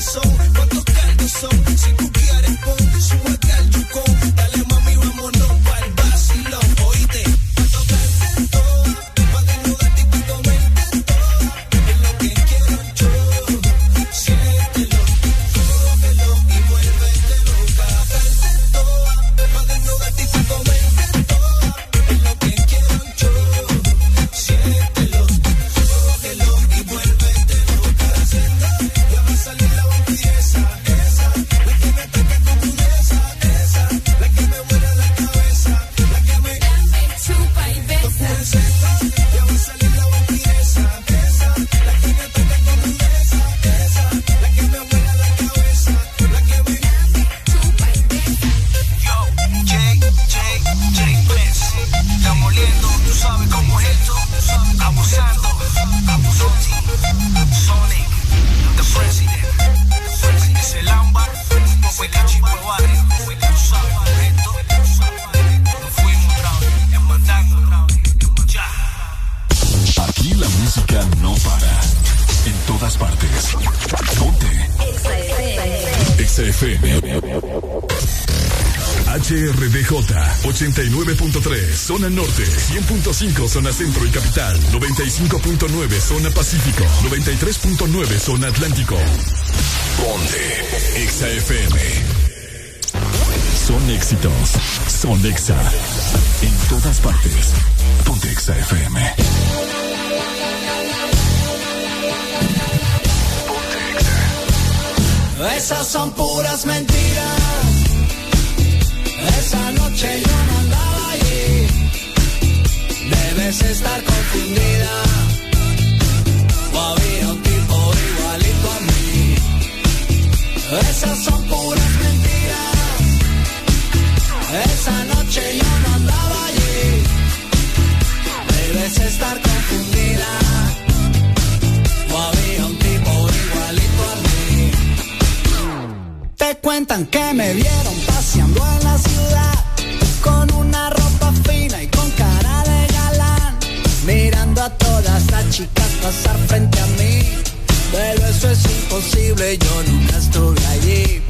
son, cuántos caldos son, si tú quieres pon, súbete 95.5 zona centro y capital, 95.9 zona pacífico, 93.9 zona atlántico. Ponte Exa FM. Son éxitos, son Exa. En todas partes, Ponte Exa FM. Esas son puras mentiras. Esa noche yo no andaba allí. Puedes estar confundida. O había un tipo igualito a mí. Esas son puras mentiras. Esa noche yo no andaba allí. Debes estar confundida. O había un tipo igualito a mí. Te cuentan que me vieron paseando a eso es imposible, yo nunca estuve allí.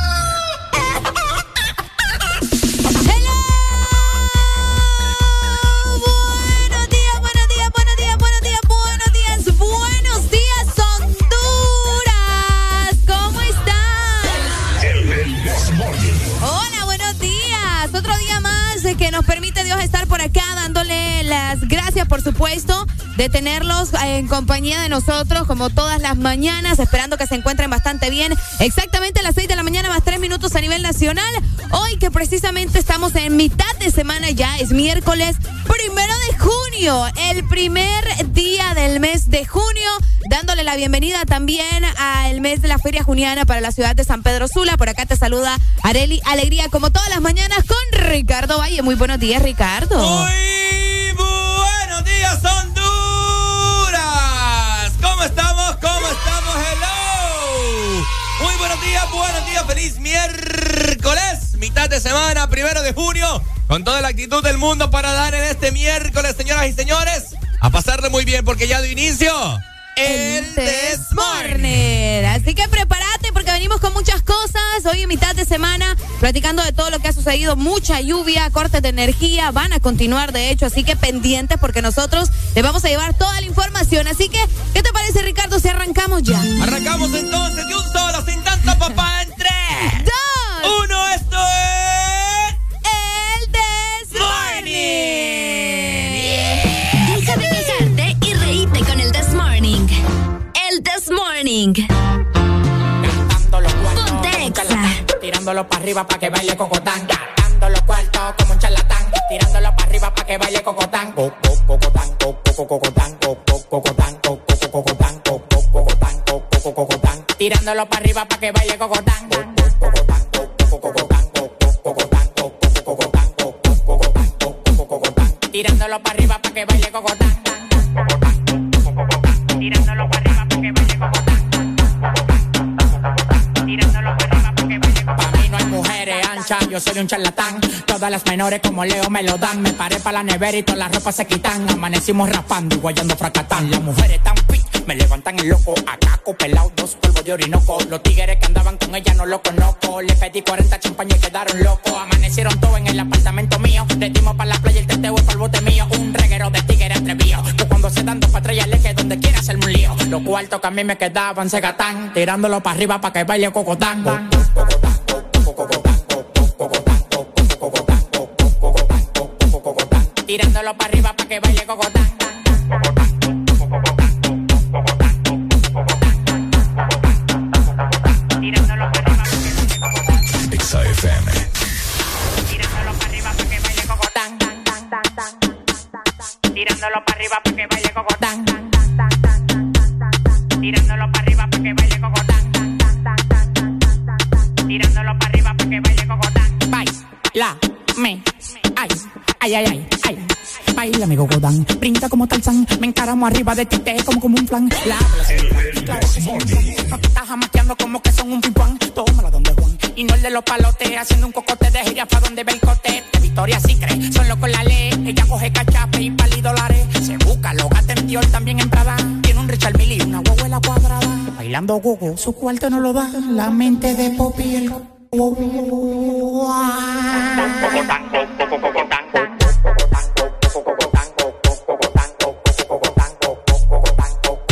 En compañía de nosotros como todas las mañanas, esperando que se encuentren bastante bien. Exactamente a las 6 de la mañana más 3 minutos a nivel nacional. Hoy que precisamente estamos en mitad de semana ya, es miércoles primero de junio, el primer día del mes de junio, dándole la bienvenida también al mes de la Feria Juniana para la ciudad de San Pedro Sula. Por acá te saluda Areli Alegría como todas las mañanas con Ricardo Valle. Muy buenos días, Ricardo. Muy buenos días, Honduras. Buenos días, feliz miércoles, mitad de semana, primero de junio, con toda la actitud del mundo para dar en este miércoles, señoras y señores, a pasarle muy bien porque ya de inicio el Desmorning. Así que prepárate porque venimos con muchas cosas. Hoy en mitad de semana, platicando de todo lo que ha sucedido. Mucha lluvia, cortes de energía, van a continuar de hecho. Así que pendientes porque nosotros les vamos a llevar toda la información. Así que, ¿qué te parece, Ricardo, si arrancamos ya? Arrancamos entonces de un solo, sin Tirándolo para arriba para que baile cocotán. Gastando los cuartos como un charlatán. Tirándolo para arriba para que baile cocotán. Cocotán, cocotán, cocotán, cocotán, cocotán. Tirándolo para arriba para que baile cocotán. Yo soy un charlatán. Todas las menores como Leo me lo dan. Me paré para la nevera y todas las ropas se quitan. Amanecimos raspando y guayando fracatán. Las mujeres tan fit, me levantan el loco. Acá pelado, dos polvos de orinoco. Los tigres que andaban con ella no lo conozco. Le pedí 40 champañas y quedaron locos. Amanecieron todos en el apartamento mío. Le dimos para la playa el teteo y el bote mío. Un reguero de tigres atrevido. Que cuando se dan dos patrullas le que donde quiera hacerme un lío. Los cuartos que a mí me quedaban se gatán. Tirándolo para arriba para que baile cocotán. Tirándolo para arriba para que baile cocotán. Arriba de ti, te como como un flan. La. Estás jamaqueando como que son un pimpán. Tómala donde Juan. Y no el de los palotes, haciendo un cocote de jirafa donde ve el cote. De Victoria sí cree, solo con la ley. Ella coge cachape y pali dólares. Se busca, lo gata en Dior, también en Prada. Tiene un Richard Mille una huevuela cuadrada. Bailando gogo, su cuarto no lo da. La mente de Poppy el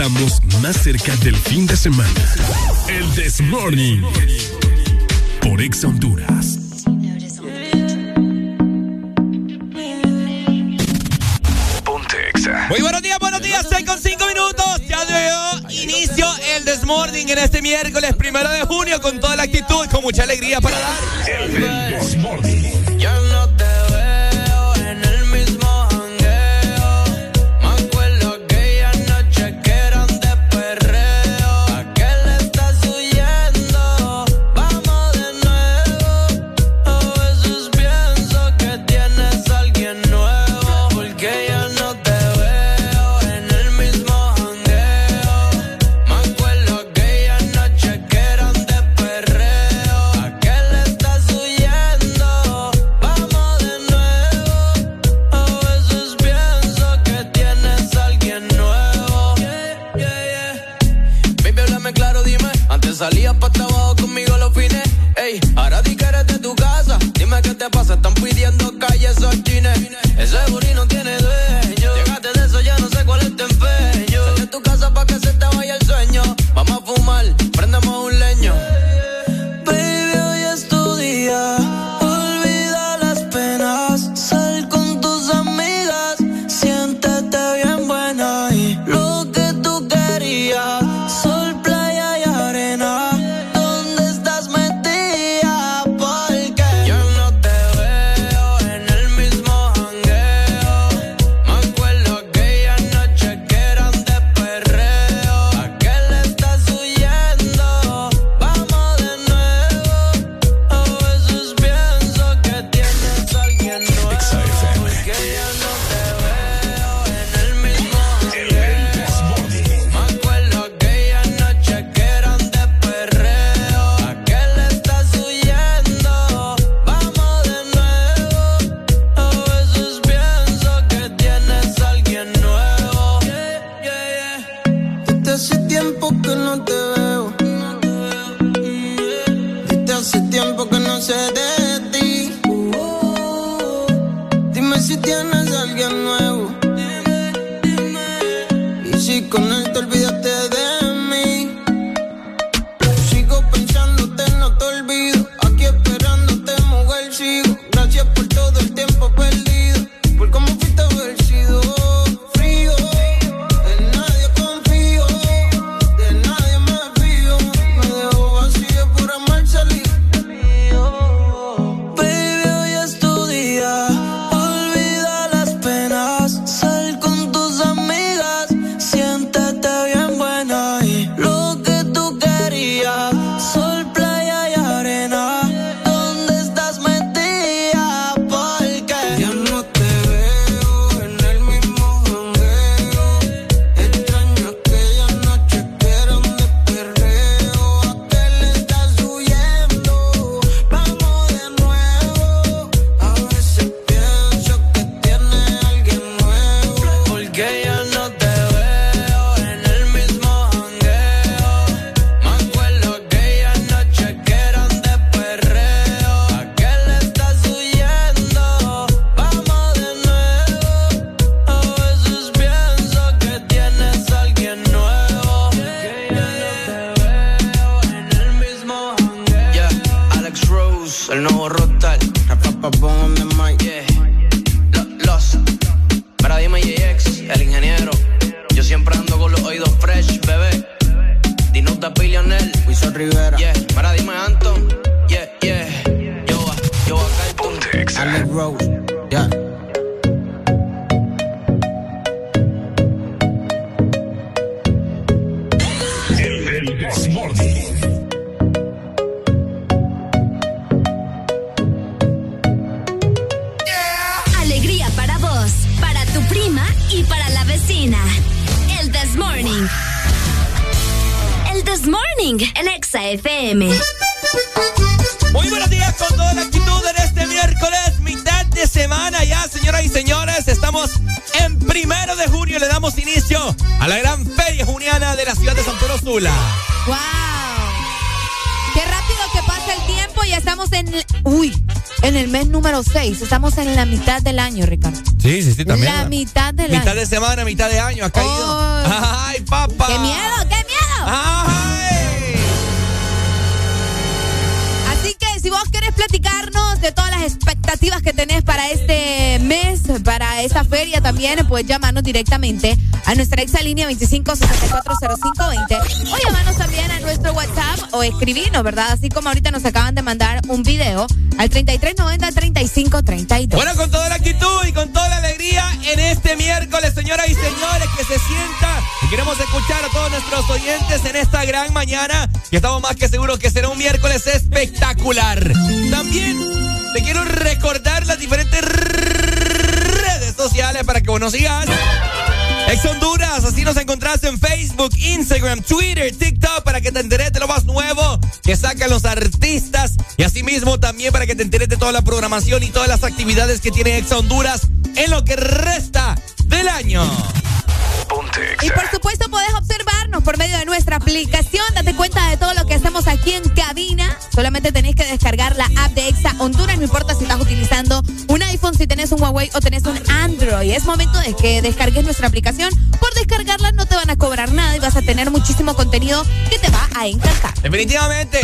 estamos más cerca del fin de semana. El This Morning. Por Ex Honduras. Ponte Exa. Muy buenos días, buenos días. 6 con 5 minutos. Ya dio inicio el This Morning en este miércoles primero de junio con toda la actitud, y con mucha alegría para dar. El This Morning. Pues llámanos directamente a nuestra exalínea 25640520 o llamanos también a nuestro WhatsApp o escribirnos, ¿verdad? Así como ahorita nos acaban de mandar un video al 3390-3532. Bueno, con toda la actitud y con toda la alegría en este miércoles, señoras y señores, que se sienta y queremos escuchar a todos nuestros oyentes en esta gran mañana y estamos más que seguros que será un miércoles espectacular. También te quiero recordar las diferentes redes sociales para que vos nos sigas. Ex Honduras, así nos encontrás en Facebook, Instagram, Twitter, TikTok para que te enteres de lo más nuevo que sacan los artistas y asimismo también para que te enteres de toda la programación y todas las actividades que tiene Ex Honduras en lo que resta del año. Y por supuesto podés observarnos por medio de nuestra aplicación. Date cuenta de todo lo que hacemos aquí en cabina. Solamente tenés que descargar la app de Exa Honduras. No importa si estás utilizando un iPhone, si tenés un Huawei o tenés un Android. Es momento de que descargues nuestra aplicación. Por descargarla no te van a cobrar nada y vas a tener muchísimo contenido que te va a encantar. Definitivamente.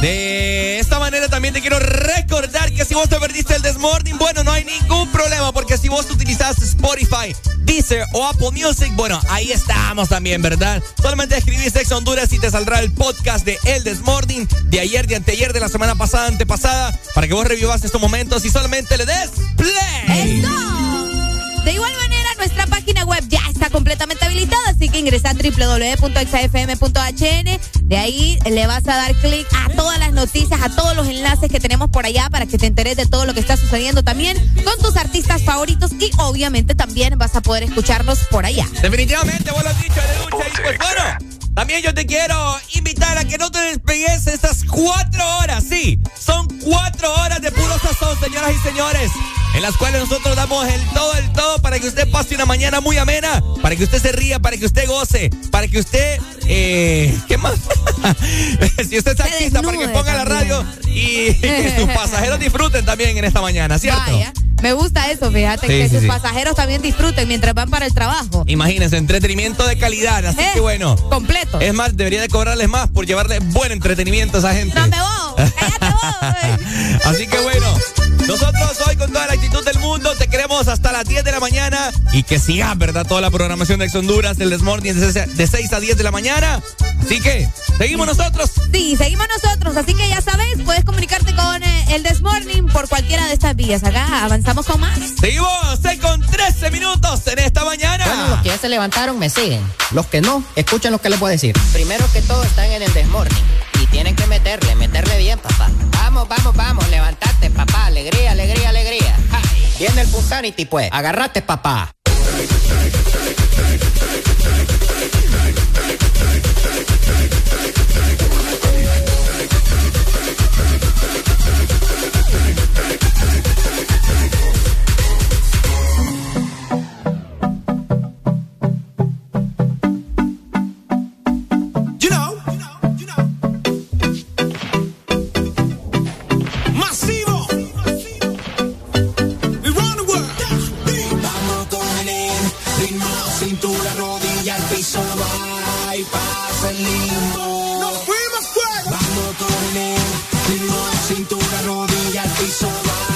De esta manera también te quiero recordar que si vos te perdiste el Desmorning, bueno, no hay ningún problema porque si vos utilizas Spotify, Deezer o Apple Music, bueno, ahí estamos también, ¿verdad? Solamente escribís Ex Honduras y te saldrá el podcast de El Desmorning de ayer, de anteayer, de la semana pasada, antepasada, para que vos revivas estos momentos y solamente le des play. ¡Eso! De igual manera, nuestra página web ya está completamente habilitada, así que ingresa a www.exafm.hn. De ahí le vas a dar clic a todas las noticias, a todos los enlaces que tenemos por allá para que te enteres de todo lo que está sucediendo también con tus artistas favoritos y obviamente también vas a poder escucharnos por allá. Definitivamente, vos lo has dicho, Alelucha. Y pues bueno, también yo te quiero invitar a que no te despegues estas cuatro horas. Sí, señoras y señores. En las cuales nosotros damos el todo, el todo para que usted pase una mañana muy amena, para que usted se ría, para que usted goce, para que usted. Eh, ¿Qué más? si usted es artista, para que ponga la radio y que sus pasajeros disfruten también en esta mañana, ¿cierto? Vaya, me gusta eso, fíjate, Sí, que sí, sus sí. pasajeros también disfruten mientras van para el trabajo. Imagínense, entretenimiento de calidad. Así Eh, que bueno. Completo. Es más, debería de cobrarles más por llevarle buen entretenimiento a esa gente. No me voy, cállate vos. Así que bueno, nosotros hoy con toda la actitud del mundo te queremos hasta las 10 de la mañana y que sigas, ¿verdad? Toda la programación de Ex Honduras, el Desmorning de seis- de 6 a 10 de la mañana. Así que, seguimos nosotros. Sí, seguimos nosotros, así que ya sabes, puedes comunicarte con eh, el Desmorning por cualquiera de estas vías. Acá avanzamos con más. Seguimos 6 con 13 minutos en esta mañana. Bueno, los que ya se levantaron me siguen. Los que no, escuchen lo que les voy a decir. Primero que todo están en el Punsanity, pues. Agarrate, papá. Cintura, rodilla, al piso, va y pasa el limbo. Nos fuimos fuego. Vamos con el ritmo, cintura, rodilla, al piso, va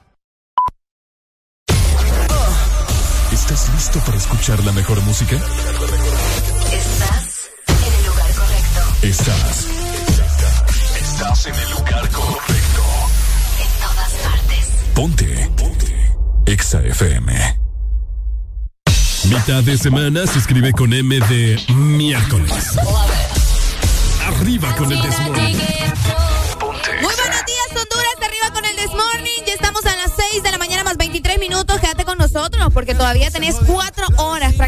Música? Estás en el lugar correcto. Estás. Estás en el lugar correcto. En todas partes. Ponte. Ponte. Exa FM. Mitad de semana se escribe con M de miércoles. Arriba con el desmorning. Muy buenos días, Honduras. Arriba con el This Morning. Ya estamos a las 6 de la mañana más 23 minutos. Quédate con nosotros porque todavía tenés cuatro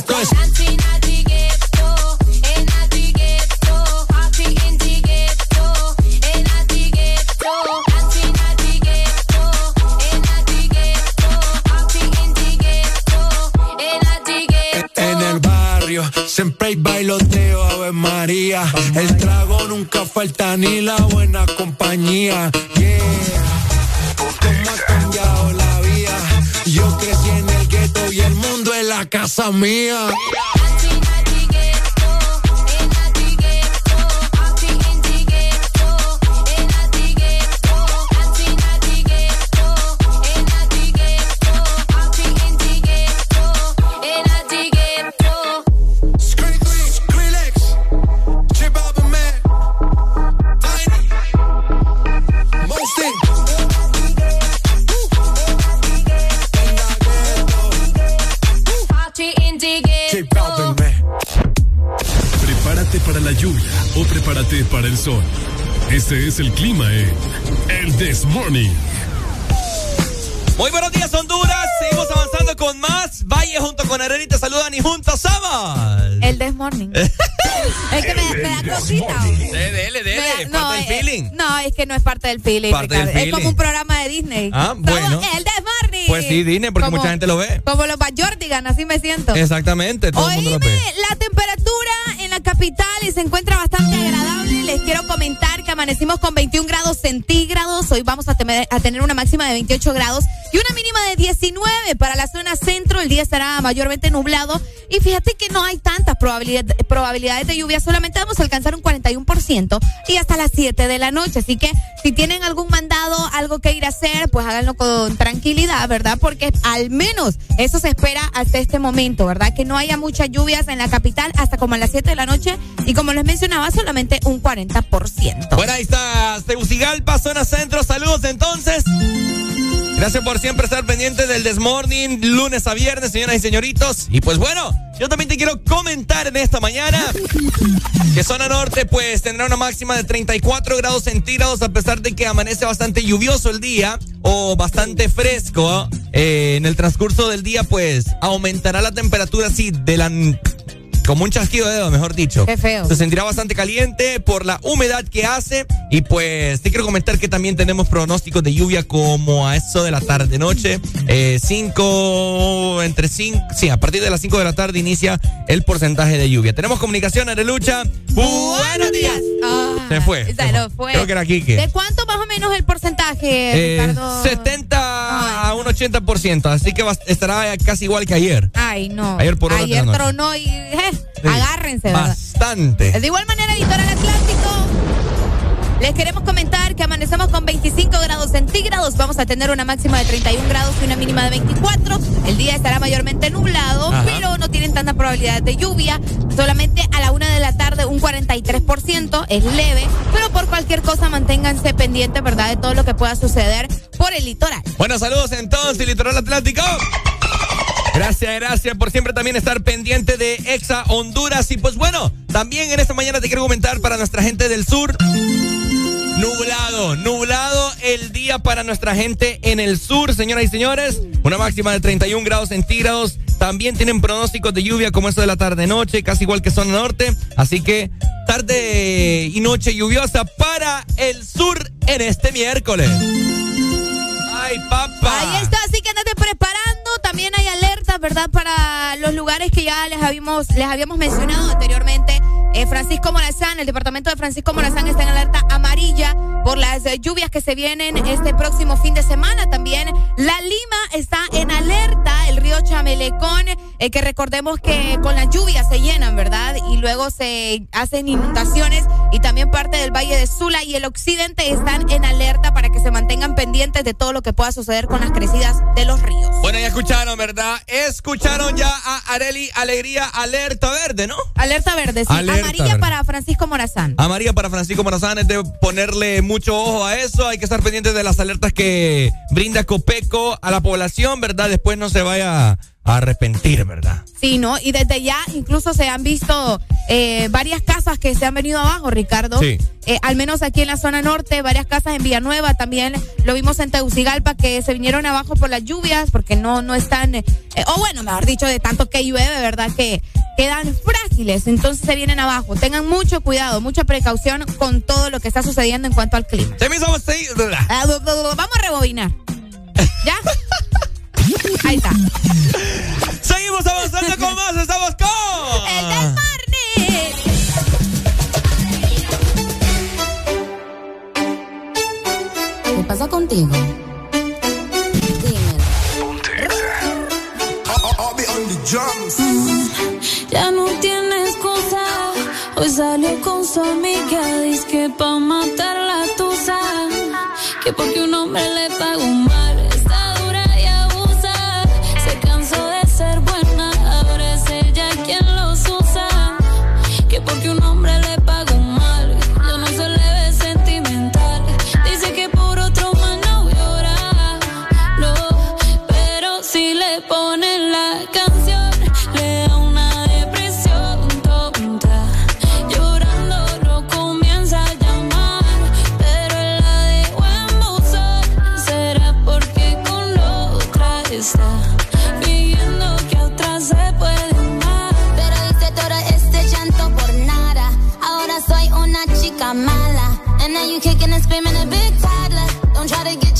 Esto es... parte del feeling. Parte del. Es como un programa de Disney. Ah, bueno. Somos el This Morning. Pues sí, Disney, porque Como- mucha gente lo ve. Como los Bajordigan, así me siento. Exactamente, todo el mundo lo Oíme, ve. la capital se encuentra bastante agradable. Les quiero comentar que amanecimos con 21 grados centígrados. Hoy vamos a, temer- a tener una máxima de 28 grados y una mínima de 19 para la zona centro. El día estará mayormente nublado. Y fíjate que no hay tantas probabilidad- probabilidades de lluvia. Solamente vamos a alcanzar un 41% y hasta las 7 de la noche. Así que si tienen algún mandado, algo que ir a hacer, pues háganlo con tranquilidad, ¿verdad? Porque al menos eso se espera hasta este momento, ¿verdad? Que no haya muchas lluvias en la capital hasta como a las 7 de la noche y como les mencionaba, solamente un 40%. Bueno, ahí está Tegucigalpa, zona centro. Saludos entonces. Gracias por siempre estar pendientes del Desmorning, lunes a viernes, señoras y señoritos. Y pues bueno, yo también te quiero comentar en esta mañana que zona norte pues tendrá una máxima de 34 grados centígrados a pesar de que amanece bastante lluvioso el día o bastante fresco. Eh, en el transcurso del día pues aumentará la temperatura así de la... Como un chasquido de dedo, mejor dicho. Qué feo. Se sentirá bastante caliente por la humedad que hace. Y pues te quiero comentar que también tenemos pronósticos de lluvia como a eso de la tarde-noche. 5, entre 5, sí, a partir de las 5 de la tarde inicia el porcentaje de lluvia. Tenemos comunicación, Arelucha. Buenos días. Ah, Se fue. se se lo fue. Creo que era Quique. ¿De cuánto más o menos el porcentaje, Eh, Ricardo? 70 a un 80%, así que va- estará casi igual que ayer. Ay, no. Ayer por la Ayer noche. tronó y eh, Sí. agárrense, ¿verdad? Bastante. De igual manera, Editorial Atlántico. Les queremos comentar que amanecemos con 25 grados centígrados. Vamos a tener una máxima de 31 grados y una mínima de 24. El día estará mayormente nublado, Ajá. pero no tienen tanta probabilidad de lluvia. Solamente a la una de la tarde un 43%. Es leve, pero por cualquier cosa manténganse pendientes, ¿verdad? De todo lo que pueda suceder por el litoral. Bueno, saludos entonces, Litoral Atlántico. Gracias, gracias por siempre también estar pendiente de Exa Honduras. Y pues bueno, también en esta mañana te quiero comentar para nuestra gente del sur. Nublado, nublado el día para nuestra gente en el sur, señoras y señores. Una máxima de 31 grados centígrados. También tienen pronósticos de lluvia como eso de la tarde-noche, casi igual que zona norte. Así que tarde y noche lluviosa para el sur en este miércoles. Ay, papá. Ahí está, así que andate preparando. También hay alertas, ¿verdad? Para los lugares que ya les habíamos, les habíamos mencionado anteriormente. Eh, Francisco Morazán, el departamento de Francisco Morazán está en alerta amarilla por las eh, lluvias que se vienen este próximo fin de semana. También La Lima está en alerta, el río Chamelecón, eh, que recordemos que con las lluvias se llenan, ¿verdad? Y luego se hacen inundaciones y también parte del Valle de Sula y el occidente están en alerta para que se mantengan pendientes de todo lo que pueda suceder con las crecidas de los ríos. Bueno, ya escucharon, ¿verdad? Escucharon ya a Areli Alegría Alerta Verde, ¿no? Alerta verde, sí. Alerta Amarilla verde. para Francisco Morazán. Amarilla para Francisco Morazán es de ponerle mucho ojo a eso. Hay que estar pendientes de las alertas que brinda Copeco a la población, ¿verdad? Después no se vaya a arrepentir, ¿verdad? Sí, ¿no? Y desde ya incluso se han visto eh, varias casas que se han venido abajo, Ricardo. Sí. Eh, al menos aquí en la zona norte, varias casas en Villanueva, también lo vimos en Tegucigalpa que se vinieron abajo por las lluvias porque no, no están, eh, o bueno, mejor dicho, de tanto que llueve, ¿verdad? Que quedan frágiles, entonces se vienen abajo. Tengan mucho cuidado, mucha precaución con todo lo que está sucediendo en cuanto al clima. Vamos a rebobinar. ¿Ya? Ahí está. Seguimos avanzando con más. Estamos con. El del morning. ¿Qué pasa contigo? Ya no tiene excusa. Hoy salió con su amiga. Dice que pa' matar la tusa. Que porque un hombre le pagó mal.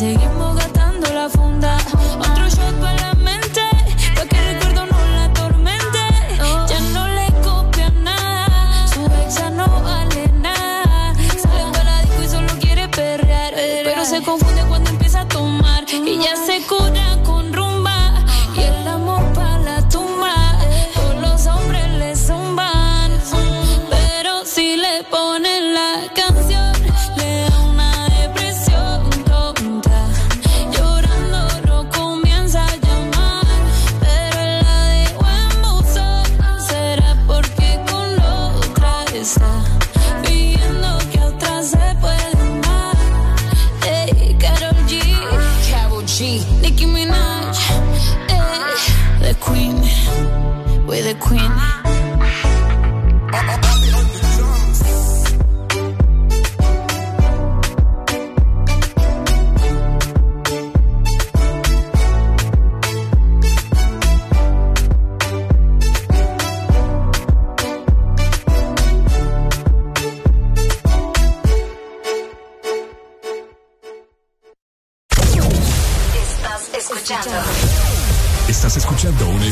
seguimos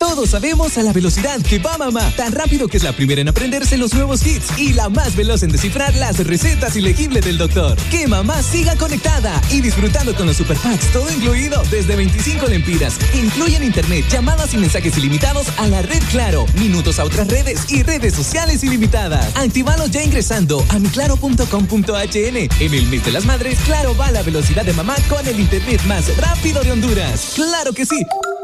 Todos sabemos a la velocidad que va mamá. Tan rápido que es la primera en aprenderse los nuevos hits y la más veloz en descifrar las recetas ilegibles del doctor. Que mamá siga conectada y disfrutando con los super packs, todo incluido desde 25 lempiras. Incluyen internet, llamadas y mensajes ilimitados a la red Claro, minutos a otras redes y redes sociales ilimitadas. Actívalos ya ingresando a miclaro.com.hn. En el mes de las madres, Claro va a la velocidad de mamá con el internet más rápido de Honduras. ¡Claro que sí!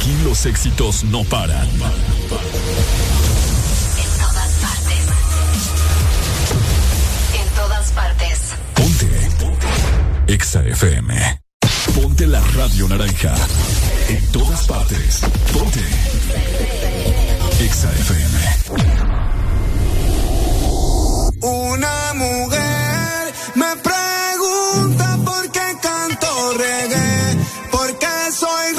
Aquí los éxitos no paran. En todas partes. En todas partes. Exa FM. Ponte la radio naranja. En todas partes. Ponte. Exa FM. Una mujer me pregunta por qué canto reggae, por qué soy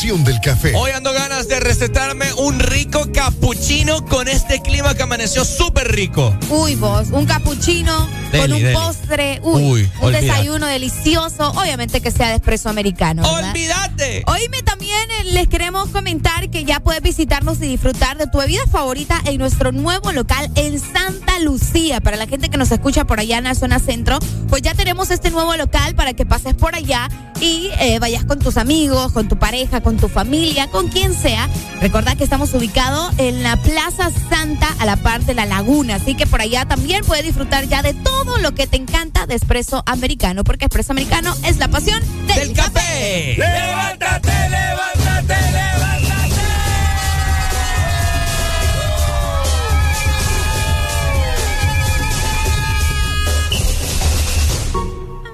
pasión del café. Hoy ando ganas de recetarme un rico cappuccino con este clima que amaneció súper rico. Uy, vos, un capuchino Deli, con un deli. postre, uy, Uy, un desayuno delicioso, obviamente que sea de espresso americano. ¿verdad? ¡Olvídate! Oíme, también eh, les queremos comentar que ya puedes visitarnos y disfrutar de tu bebida favorita en nuestro nuevo local en Santa Lucía. Para la gente que nos escucha por allá en la zona centro, pues ya tenemos este nuevo local para que pases por allá y eh, vayas con tus amigos, con tu pareja, con tu familia, con quien sea. Recordad que estamos ubicados en la Plaza Santa a la par de la laguna, así que por allá también puedes disfrutar ya de todo lo que te encanta de espresso americano, porque espresso americano es la pasión del, café. ¡Levántate, levántate, levántate!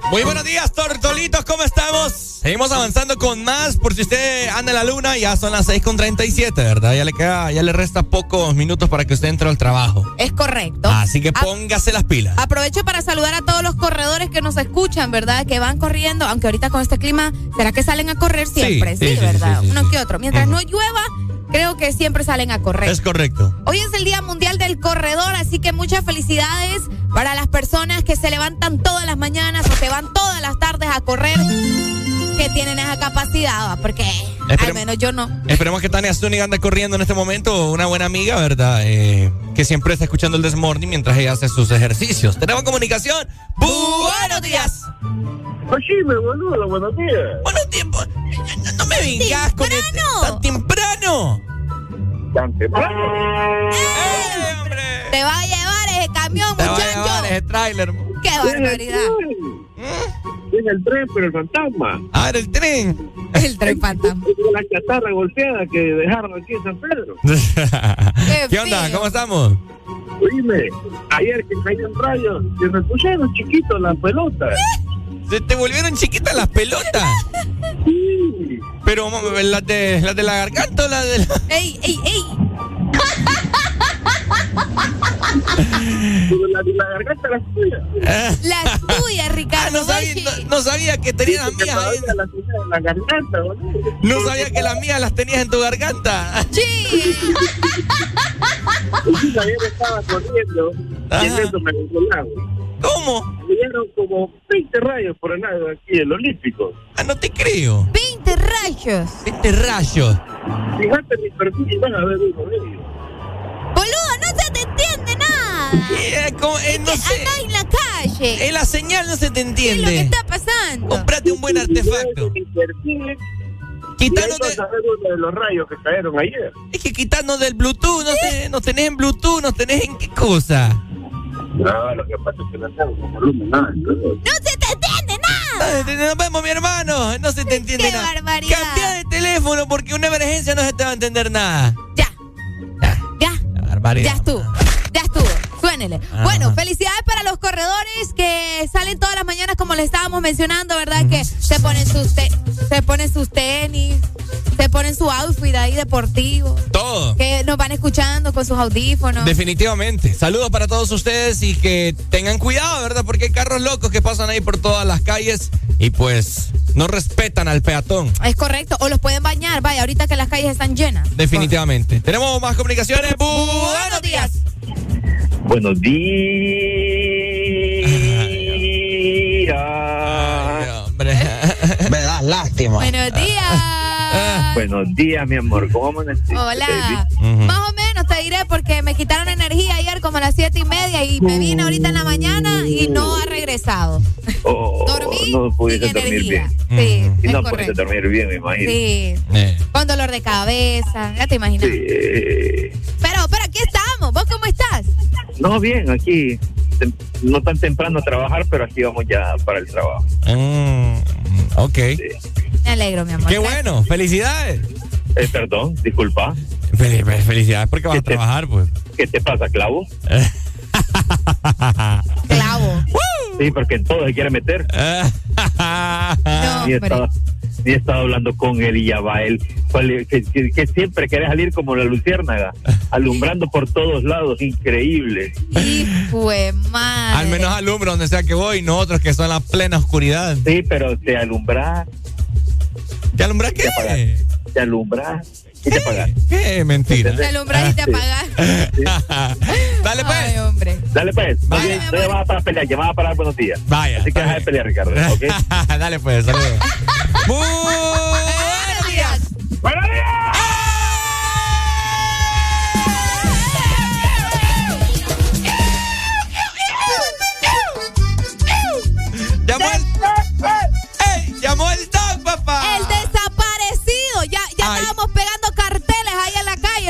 Muy buenos días, tortolitos, ¿cómo estamos? Seguimos avanzando con más, por si usted anda en la luna, ya son las 6 con 37, ¿verdad? Ya le queda, ya le resta pocos minutos para que usted entre al trabajo. Es correcto. Así que póngase las pilas. Aprovecho para saludar a todos los corredores que nos escuchan, ¿verdad? Que van corriendo, aunque ahorita con este clima, ¿será que salen a correr siempre? sí, Sí, sí, ¿verdad? sí, Uno que otro. Mientras no llueva, creo que siempre salen a correr. Es correcto. Hoy es el Día Mundial del Corredor, así que muchas felicidades para las personas que se levantan todas las mañanas o se van todas las tardes a correr, que tienen esa capacidad, ¿va? porque al menos yo no. Esperemos que Tania Zúñiga ande corriendo en este momento, una buena amiga, ¿verdad? Eh, que siempre está escuchando el Desmorning mientras ella hace sus ejercicios. Tenemos comunicación. ¡Buenos días! Oye, boludo, buenos días. Buenos tiempos. No me vengas con este tan temprano. Tan temprano. Te va a llevar ese camión, Te va a muchacho. llevar ese tráiler. ¡Qué barbaridad! El tren, pero el fantasma. Ah, era el tren. El tren fantasma. La chatarra golpeada que dejaron aquí en San Pedro. ¿Qué onda? ¿Cómo estamos? Oíme, ayer que caían rayos, se me pusieron chiquitos las pelotas. ¿Se te volvieron chiquitas las pelotas? Sí. Pero las de, las de la garganta o las de la... ¡Ey, ey, ey! La la garganta las tuyas. Las tuyas, Ricardo. Ah, no, sabía, no, no sabía que tenías las mías ahí. La tuya en la garganta, boludo. No sabía que las mías las tenías en tu garganta. Sí. Ayer estaba corriendo y en eso me cayó el agua. ¿Cómo? Me dieron como 20 rayos por el lado aquí, el Olímpico. Ah, no te creo. 20 rayos. 20 rayos. Fíjate mi perfil y van a ver uno de ellos. Boludo, no se te entiende nada. Eh, como- eh, no sé. andás en la calle. En la señal no se te ¿Qué es lo que entiende. está pasando? Comprate un buen artefacto. Uno de los rayos que cayeron ayer. Es que quitando del Bluetooth, no sé, nos tenés en Bluetooth, nos tenés en qué cosa. No, lo que pasa es que no tengo volumen nada. entonces- ¡No se te entiende nada! Ah, Nos vemos, mi hermano. No se te entiende ¡Qué nada. barbaridad! Cambia de teléfono porque una emergencia no se te va a entender nada. Ya. Ya. Barbaridad. Ya estuvo. Ya estuvo. Suénele. Ajá. Bueno, felicidades para los corredores que salen todas las mañanas, como les estábamos mencionando, ¿verdad? Que se ponen sus te- se ponen sus tenis, se ponen su outfit ahí deportivo. Todo. Que nos van escuchando con sus audífonos. Definitivamente. Saludos para todos ustedes y que tengan cuidado, ¿verdad? Porque hay carros locos que pasan ahí por todas las calles y pues no respetan al peatón. Es correcto. O los pueden bañar, vaya, ahorita que las calles están llenas. Definitivamente. Tenemos más comunicaciones. Buenos días. Buenos días. Ay, hombre. Me das lástima. Buenos días. Buenos días, mi amor. ¿Cómo amaneciste, Hola. baby? Más o menos te diré porque me quitaron energía ayer como a las siete y media y me vine ahorita en la mañana y no ha regresado. Oh, Dormí no pudiste sin dormir bien. Sí, Y no correcto. pudiste dormir bien, me imagino. Sí, Eh. con dolor de cabeza, ya te imaginas. Sí. Pero, pero aquí estamos. ¿Vos cómo estás? No, bien, aquí. No tan temprano a trabajar, pero aquí vamos ya para el trabajo. Mm, ok. Me alegro, mi amor. Qué bueno. Felicidades. Eh, perdón, disculpa. Fel- fel- Felicidades porque vas a trabajar, pues. ¿Qué te pasa, Clavo? Clavo. Sí, porque en todo se quiere meter. No, y, hombre. estaba, he estado hablando con él y ya va él, que, que- que siempre quiere salir como la luciérnaga, alumbrando por todos lados, increíble. Fue madre. Al menos alumbra donde sea que voy, nosotros que son en la plena oscuridad. Sí, pero te alumbras. ¿Te alumbras qué? Te alumbras y te apagas. ¿Qué? Mentira. Te alumbras y te apagas. Dale pues. Ay, hombre. Dale pues, Vaya, no llamaba para pelear, llamaba para dar buenos días. Vaya. Así que deja de pelear, Ricardo, ¿ok? Dale pues, saludos. Buenos días. ¡Buenos días!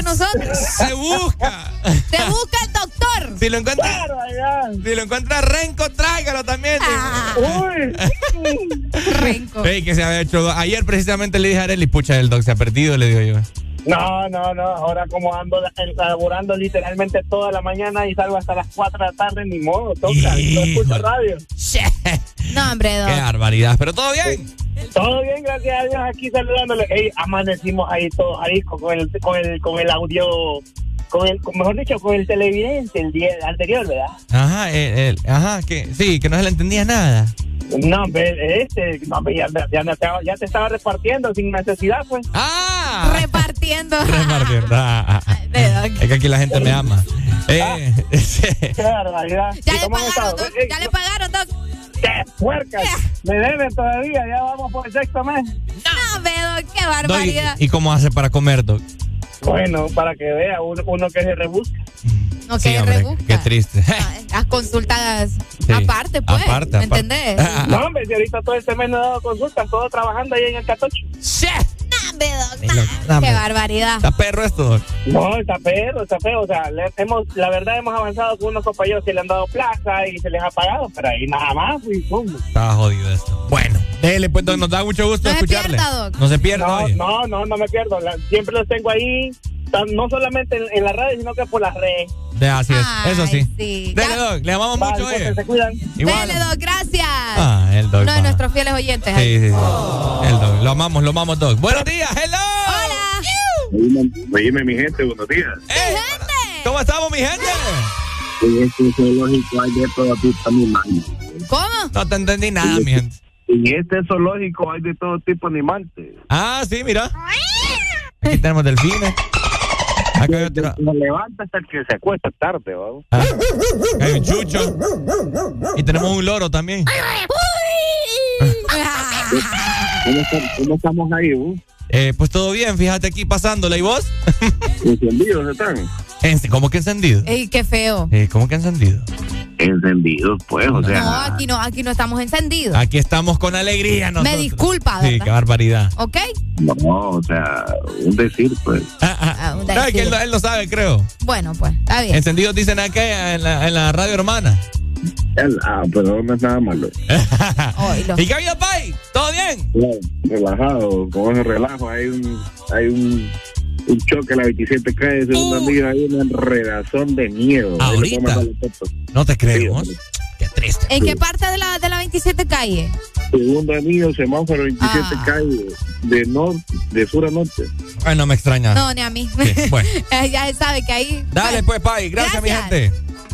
Nosotros. Se busca. Te busca el doctor. Si lo encuentra, si lo encuentra Renco, tráigalo también. Ah. Renco. Que se había hecho. Ayer precisamente le dije a Arely, pucha, el dog se ha perdido, le digo yo. No, no, no. Ahora como ando laborando literalmente toda la mañana y salgo hasta las 4 de la tarde, ni modo, toca. No escucho radio. No, hombre, Qué barbaridad, pero todo bien. Todo bien, gracias a Dios, aquí saludándole. Ey, amanecimos ahí todos ahí con el, con el, con el audio, con el, con- mejor dicho, con el televidente el día anterior, ¿verdad? Ajá, eh, ajá, que sí, que no se le entendía nada. No, hombre, este, no, hombre, ya, ya, ya te, ya te estaba repartiendo sin necesidad, pues. Ah, Repartiendo. repartiendo. Ah, ah, ah. Es que aquí la gente me ama. Eh, Qué barbaridad. Ya ¿Y le pagaron, doc. Ya le pagaron, doc. ¡Qué puercas! Me deben todavía, ya vamos por el sexto mes. No, doc. Qué barbaridad. ¿y, y cómo hace para comer, Doc? Bueno, para que vea uno, uno que se rebusca. No, Sí, que hombre, rebusca. qué triste. Las consultas Sí. aparte, pues. Aparte, ¿Me aparte. entendés? No, hombre, si ahorita todo este mes no he dado consultas, todo trabajando ahí en el catocho. No, hombre, doc. Lo- no, Qué barbaridad. Está perro esto, Doc. No, está feo, está feo. O sea, le- hemos, la verdad hemos avanzado con unos compañeros que le han dado plaza y se les ha pagado, pero ahí nada más, y pum. Estaba jodido esto. Bueno, déjele, pues, Doc, nos da mucho gusto No se escucharle. pierda, Doc. No se pierda, No, oye. no, no, no me pierdo. La- siempre los tengo ahí, no solamente en, en la radio, sino que por las redes. De- así es, Ay, eso sí. sí. Dele, Ya- Doc, le amamos Vale, mucho, pues, oye. se cuidan. Igual. Dele, doc. Gracias. Ah, el Doc. Uno de va. nuestros fieles oyentes. Sí, sí, sí. El Doc. Lo amamos, lo amamos, Doc. Buenos días, hello. Hola. Oíme, mi gente, buenos días. Eh, ¿Cómo estamos, mi gente? En este zoológico hay de todo tipo de animales. ¿Cómo? No te entendí nada, mi gente. En este zoológico hay de todo tipo de animales. Ah, sí, mira. Aquí tenemos delfines. Acá hay otro. Se levanta hasta el que se acuesta tarde, ¿va? Ah, acá hay un chucho. Y tenemos un loro también. ¿Cómo, está- cómo estamos ahí, vos? Eh, pues todo bien, fíjate aquí pasándola. ¿Y vos? Encendidos están. ¿Cómo que encendido? Ey, qué feo. Eh, ¿Cómo que encendido? Encendidos, pues, o sea. No, aquí no, aquí no estamos encendidos. Aquí estamos con alegría nosotros. Me disculpa, Sí, ¿verdad? qué barbaridad. ¿Ok? No, o sea, un decir, pues. Ah, un No, es que él, no sabe, creo. Bueno, pues, está bien. Encendidos dicen aquí en la, en la radio hermana. El- ah, pero no es nada malo. ¿Y qué ha habido, Pai? ¿Todo bien? Relajado, con ese relajo. Hay un, hay un, un choque a la 27 calle, según una amiga, hay una enredazón de miedo. ¿Ahorita? No te Sí, creo. hombre. Qué triste. ¿En qué parte de la, de la 27 calle? Segundo anillo, semáforo 27 Ah. calle, de norte, de sur a norte. Ay, no me extraña. No, ni a mí. Sí, bueno. ya se sabe que ahí. Dale, pues, Pai. Gracias, mi gente.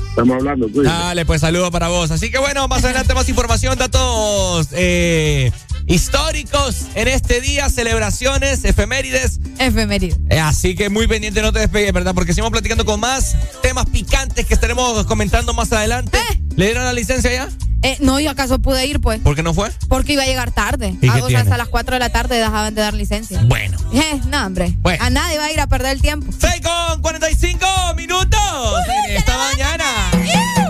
Estamos hablando, cuídate. Dale, pues saludos para vos. Así que bueno, más adelante más información, datos eh, históricos en este día, celebraciones, efemérides. Efemérides. Eh, así que muy pendiente, no te despegues, ¿verdad? Porque seguimos platicando con más temas picantes que estaremos comentando más adelante. Eh. ¿Le dieron la licencia ya? Eh, no, yo acaso pude ir, pues. ¿Por qué no fue? Porque iba a llegar tarde. ¿Y qué Ah, o sea, tiene? hasta las 4 de la tarde dejaban de dar licencia. Bueno. Eh, no, hombre. Bueno. A nadie va a ir a perder el tiempo. 6 con 45 minutos en esta mañana. XFM.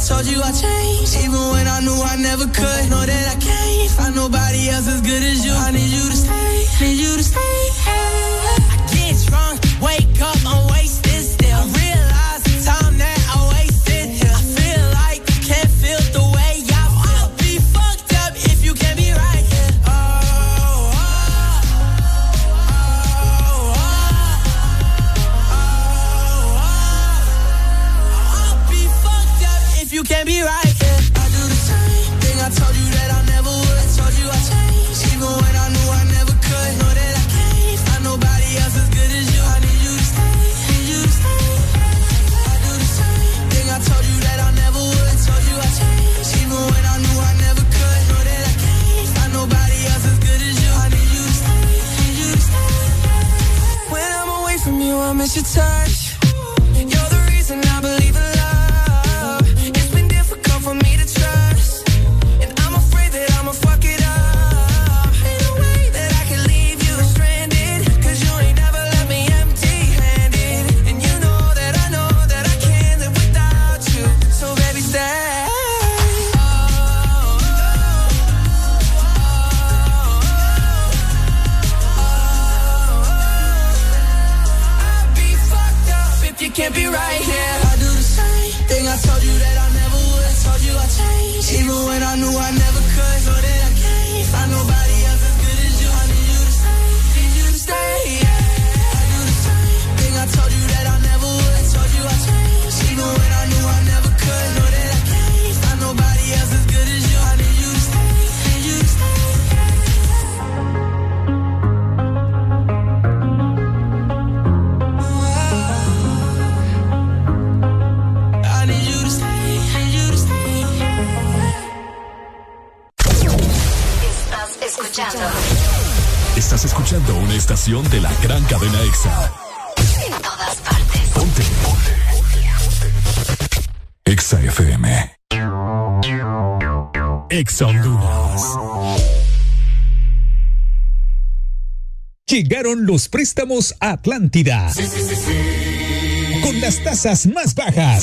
Told you I changed. Even when I knew I never could. Know that I can't find nobody else as good as you. I need you to stay. Need you to stay. I get drunk, wake up, I'm wasted still. I realize promise your touch it can't be right here. I do the same thing I told you that I never would. I told you I changed, even when I knew I never. Estás escuchando una estación de la gran cadena EXA. En todas partes. Ponte. Ponte. EXA FM. EXA Honduras. Llegaron los préstamos a Atlántida. Sí, sí, sí, Con las tasas más bajas.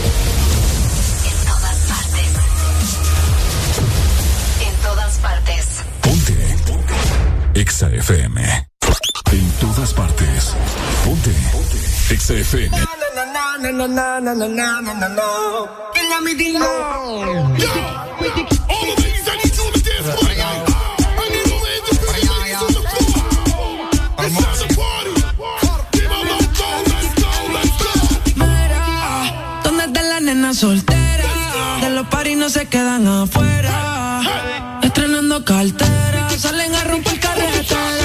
Exa FM. En todas partes. Ponte. Exa FM. Está la nena soltera? De los paris no se quedan afuera That's all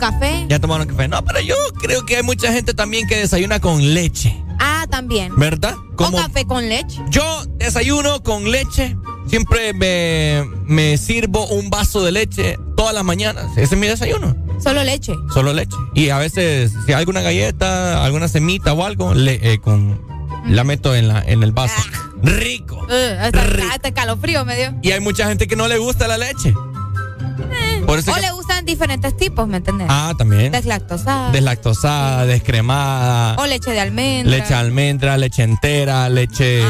café? ¿Ya tomaron café? No, pero yo creo que hay mucha gente también que desayuna con leche, Ah, también. ¿verdad? ¿O café con leche? Yo desayuno con leche. Siempre me, me sirvo un vaso de leche todas las mañanas. Ese es mi desayuno. Solo leche. Solo leche. Y a veces, si hay alguna galleta, alguna semita o algo, le, eh, con, la meto en, la, en el vaso. Rico. Uh, hasta, hasta calofrío me dio. Y hay mucha gente que no le gusta la leche. Por eso o que- le gustan diferentes tipos, ¿me entendés? Ah, también. Deslactosada. Deslactosada, descremada. O leche de almendra. Leche de almendra, leche entera, leche.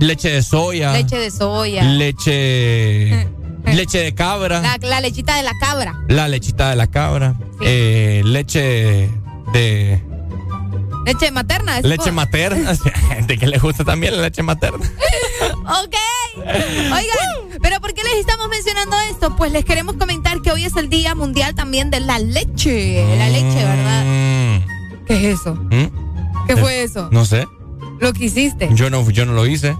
Leche de soya. Leche de soya. Leche. leche de cabra. La, la lechita de la cabra. La lechita de la cabra. eh, leche de. Leche materna. Leche por- materna. Gente que le gusta también la leche materna. Ok. Oigan, pero ¿por qué les estamos mencionando esto? Pues les queremos comentar que hoy es el Día Mundial también de la leche. La leche, ¿verdad? Mm, ¿Qué es eso? ¿mm? ¿Qué Eh, fue eso? No sé. Lo que hiciste. Yo no, yo no lo hice.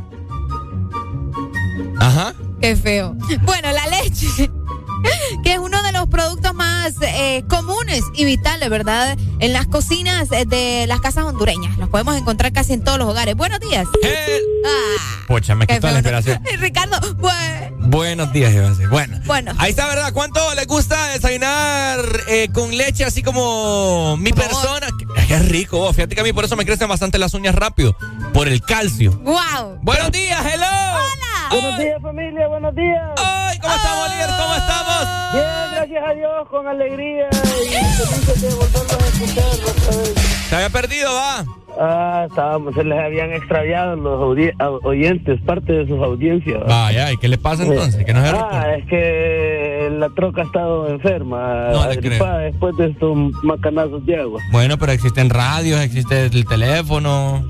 Ajá. Qué feo. Bueno, la leche, que es uno de los productos más eh, comunes y vitales, ¿verdad? En las cocinas eh, de las casas hondureñas. Los podemos encontrar casi en todos los hogares. Buenos días. Ah, Pocha, me quitó la inspiración. Ricardo, Buenos días, iba a decir. Bueno. Bueno. Ahí está, ¿verdad? ¿Cuánto les gusta desayunar eh, con leche así como mi persona? Qué, qué rico. Fíjate que a mí por eso me crecen bastante las uñas rápido. Por el calcio. wow. Buenos días, hello. Hola. Buenos días, familia, buenos días. Ay, ¿cómo estamos, líder? ¿Cómo estamos? Bien, gracias a Dios, con alegría y felices de volverlos a escuchar otra vez. Se había perdido, va. Ah, estábamos, se les habían extraviado los oyentes, parte de sus audiencias. Vaya, ¿y qué le pasa entonces? Que no se Ah, es que la troca ha estado enferma, No agripada después de estos macanazos de agua. Bueno, pero existen radios, existe el teléfono.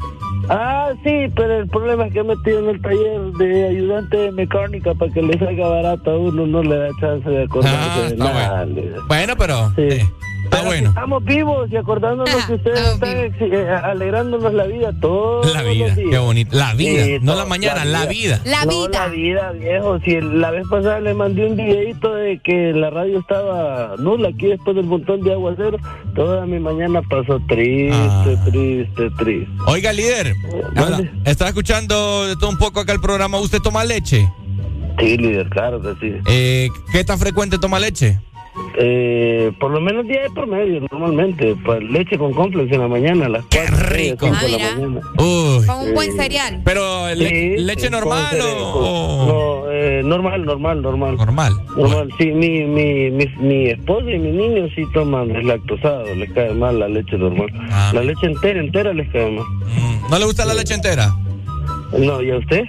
Ah, sí, pero el problema es que he metido en el taller de ayudante de mecánica para que le salga barato a uno, no le da chance de acordarse Ah, está nada. Bueno, pero. Sí. sí. Está Pero bueno. Estamos vivos y acordándonos que ustedes están eh, alegrándonos la vida todos La vida, los días. qué bonito. La vida, Sí, no la mañana, la vida. La No, vida. la vida, viejo. Si el- la vez pasada le mandé un videito de que la radio estaba nula aquí después del montón de aguacero, toda mi mañana pasó triste, Ah. triste, triste. Oiga, líder. hola, Estaba escuchando de todo un poco acá el programa. ¿Usted toma leche? Sí, líder, claro que sí. Eh, ¿Qué tan frecuente toma leche? Eh, por lo menos día de promedio, normalmente. Pues, leche con complex en la mañana, a las 4 rico! de Ah, la mañana. Uy. Con un buen cereal. Pero, le- Sí, ¿leche normal o...? No, eh, normal, normal, normal. Normal. Normal, sí, mi, mi, mi, mi esposa y mi niño sí toman deslactosado, les cae mal la leche normal. Ah. La leche entera, entera les cae mal. ¿No le gusta la leche entera? No, ¿y a usted?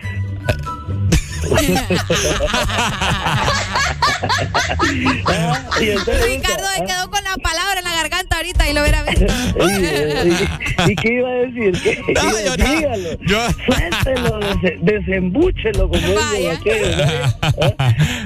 Ricardo se quedó con la palabra en la garganta ahorita y lo hubiera visto. ¿Y, y qué iba a decir? ¿Qué? yo no. Dígalo. Yo- Suéltelo, dese- desembúchelo como aquellos, ¿no?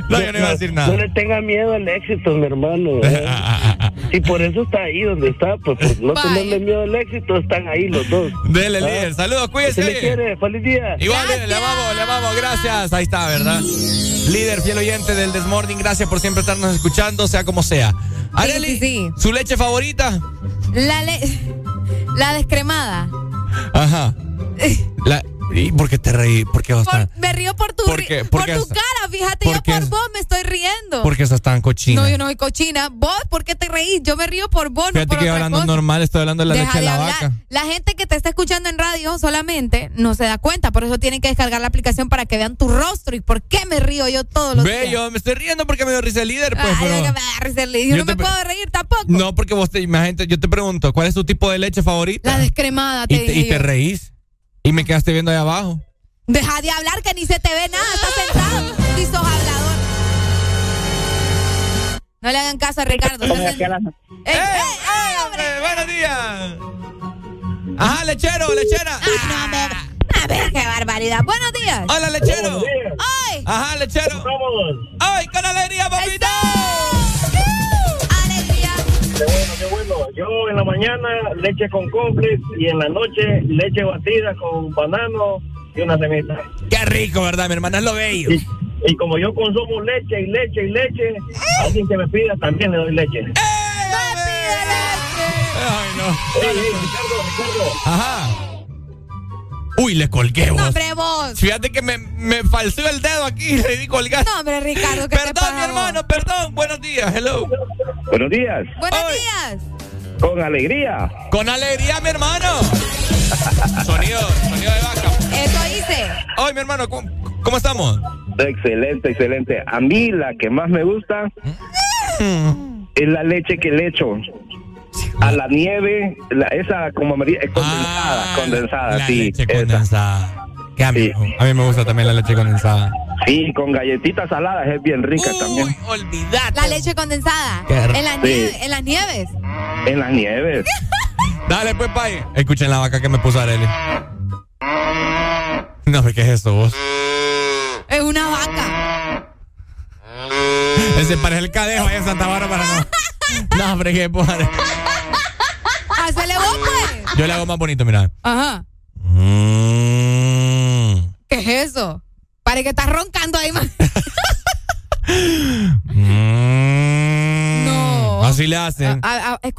No, yo no iba a decir nada. No le tenga miedo al éxito, mi hermano. ¿eh? Y por eso está ahí donde está, pues por no tenerle miedo al éxito, están ahí los dos. Dele, ¿Ah? líder. Saludos, cuídese. Se le quiere, feliz día. Igual, líder, le amamos, le amamos, gracias. Ahí está, ¿verdad? Líder, fiel oyente del Desmorning, gracias por siempre estarnos escuchando, sea como sea. Areli, sí, sí. ¿su leche favorita? La, le- la descremada. Ajá. La, ¿Y por qué te reí? ¿Por qué vos Por- tan, me río por tu, ¿Por qué? por ¿Por qué tu cara, fíjate, yo por vos me estoy riendo. por qué estás tan cochina? No, yo no soy cochina. ¿Vos por qué te reís? Yo me río por vos, no Fíjate por que otra hablando cosa. normal, estoy hablando de la Deja leche de la hablar. vaca. La gente que te está escuchando en radio solamente no se da cuenta, por eso tienen que descargar la aplicación para que vean tu rostro y por qué me río yo todos los Ve, días. yo me estoy riendo porque me dio risa el líder, pues, Ay, pero- me da risa el líder. Yo Yo no me puedo reír tampoco. No, porque vos te, imagínate, yo te pregunto, ¿cuál es tu tipo de leche favorita? La descremada, te y te, y te reís. Y me quedaste viendo ahí abajo. Deja de hablar que ni se te ve nada, estás sentado y sos hablador. No le hagan caso a Ricardo. sent- ¡Ey, ey, ey, hombre! ¡Buenos días! Ajá, lechero, lechera. A ver, qué barbaridad. Buenos días. Hola, lechero. ¡Ay! Ajá, lechero. ¡Ay, con alegría, papito! Qué bueno, qué bueno. Yo en la mañana leche con complex y en la noche leche batida con banano y una semita. Qué rico, ¿verdad? Mi hermana es lo bello. Y, y como yo consumo leche y leche y leche, alguien que me pida también le doy leche. Ay, no. Ey, ey, Ricardo, Ricardo. Ajá. Uy, le colgué vos. No, hombre, vos. Fíjate que me, me falseó el dedo aquí y le di colgar. No, hombre, Ricardo, ¿qué te Perdón, pasa, mi vos? hermano, perdón. Buenos días, hello. Buenos días. Buenos días. Con alegría. Con alegría, mi hermano. sonido, sonido de vaca. Eso hice. Ay, mi hermano, ¿cómo, cómo estamos? Excelente, excelente. A mí la que más me gusta es la leche que le echo a la nieve, la- esa como María, es condensada, Ah, condensada, la sí. leche condensada. Que a, mí, Sí. a mí me gusta también la leche condensada. Sí, con galletitas saladas es bien rica también. Uy, olvídate. La leche condensada. Qué En las, Sí. nieve- en las nieves. En las nieves. Dale, pues, pay. Escuchen la vaca que me puso Areli. No, ¿qué es eso, vos? Es una vaca. Ese parece el cadejo ahí en Santa Bárbara, no. No, hombre, qué padre. Hacele vos, pues. Yo le hago más bonito, mira. Ajá. Mm. ¿Qué es eso? Parece que estás roncando ahí, man. Mm. No. Así le hacen. A- a- ¿qué-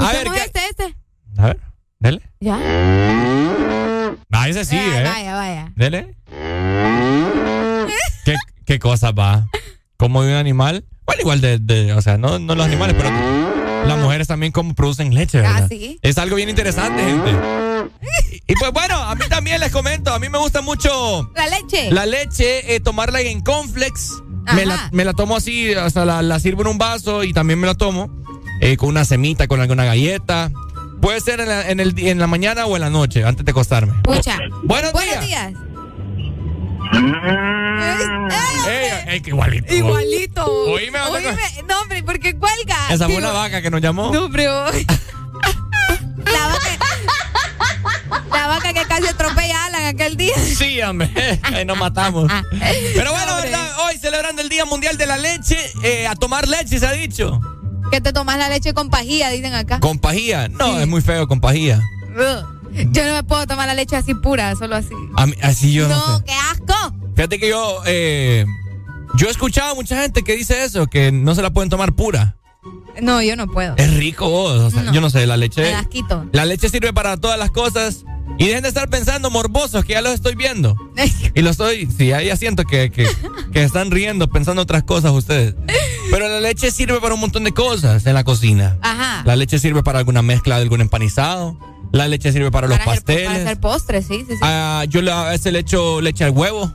este, este. A ver, dele. Ya. Ah, ese sí, Ah, ¿eh? Vaya, vaya. Dele. ¿Qué, qué cosa va? Como de un animal. Bueno, igual de, de- o sea, no, no los animales, pero las mujeres también como producen leche, ¿verdad? Ah, sí. Es algo bien interesante, gente. Y, y pues bueno, a mí también les comento, a mí me gusta mucho La leche. la leche, eh, tomarla en cornflakes. Me la, me la tomo así, o sea, la, la sirvo en un vaso y también me la tomo eh, con una semita, con alguna galleta. Puede ser en la, en, el, en la mañana o en la noche, antes de acostarme. Escucha. Buenos, Buenos días. días. Ey, ey, que igualito. Igualito. Oíme. Oíme. No, hombre, ¿por qué cuelga? Esa fue una vaca que nos llamó. No, pero. la vaca. La vaca que casi atropella a Alan aquel día. Sí, hombre. Ahí nos matamos. Pero bueno. ¿verdad? Hoy celebrando el Día Mundial de la Leche, eh, a tomar leche se ha dicho. Que te tomas la leche con pajilla, dicen acá. Con pajilla. No, es muy feo con pajilla. Ugh. Yo no me puedo tomar la leche así pura, solo así. Mí- así yo no, no, sé. qué asco. Fíjate que yo, eh, yo he escuchado a mucha gente que dice eso, que no se la pueden tomar pura. No, yo no puedo. Es rico vos, o sea, No. yo no sé, la leche. Me las quito. La leche sirve para todas las cosas. Y dejen de estar pensando morbosos, que ya los estoy viendo. Y lo estoy, sí, ahí ya siento que, que, que están riendo, pensando otras cosas ustedes. Pero la leche sirve para un montón de cosas en la cocina. Ajá. La leche sirve para alguna mezcla de algún empanizado. La leche sirve para los hacer- pasteles. Para hacer postres, sí, sí, sí. Ah, yo le- a veces le echo leche al huevo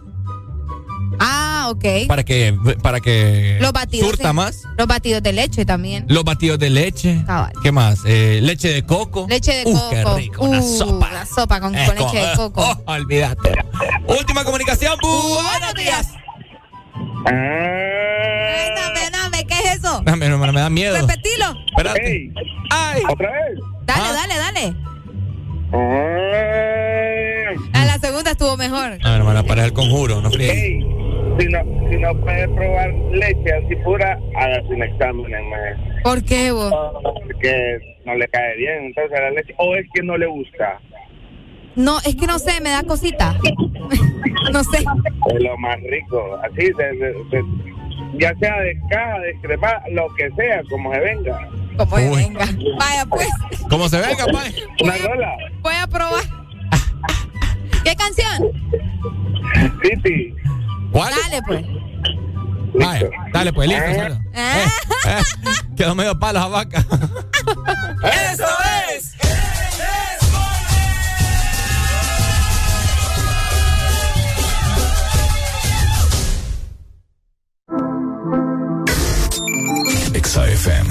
Ah, ok. para que, para que Los batidos. surta sí. más. Los batidos de leche también. Los batidos de leche. Cabal. ¿Qué más? Eh, leche de coco. Leche de Uh, coco. qué rico, una Uh, sopa. La sopa con, Eh, con leche de co- coco. oh, olvídate. Última comunicación. Buenos días. Ay, no, hombre, ¿qué es eso? Dame, no, me da miedo. Repetilo. Espérate. Ay. ¿Otra vez? Dale, Ah. dale, dale. A la segunda estuvo mejor. A ver, hermana, para el conjuro, no fríes. Si no, si no puede probar leche así pura, hágase un examen, man. ¿Por qué vos? Porque no le cae bien entonces a la leche. O es que no le gusta. No, es que no sé, me da cosita. no sé. Es lo más rico. Así, de- ya sea de caja, de crema, lo que sea, como se venga. Como Uy. venga. Vaya, pues, ¿Cómo se venga, pay? Una rola. Voy a probar. ¿Qué canción? Titi. ¿Cuál? Dale, pues. Dale, pues, listo. Eh. eh quedó medio palo a vaca. ¡Eso es! XFM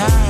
time.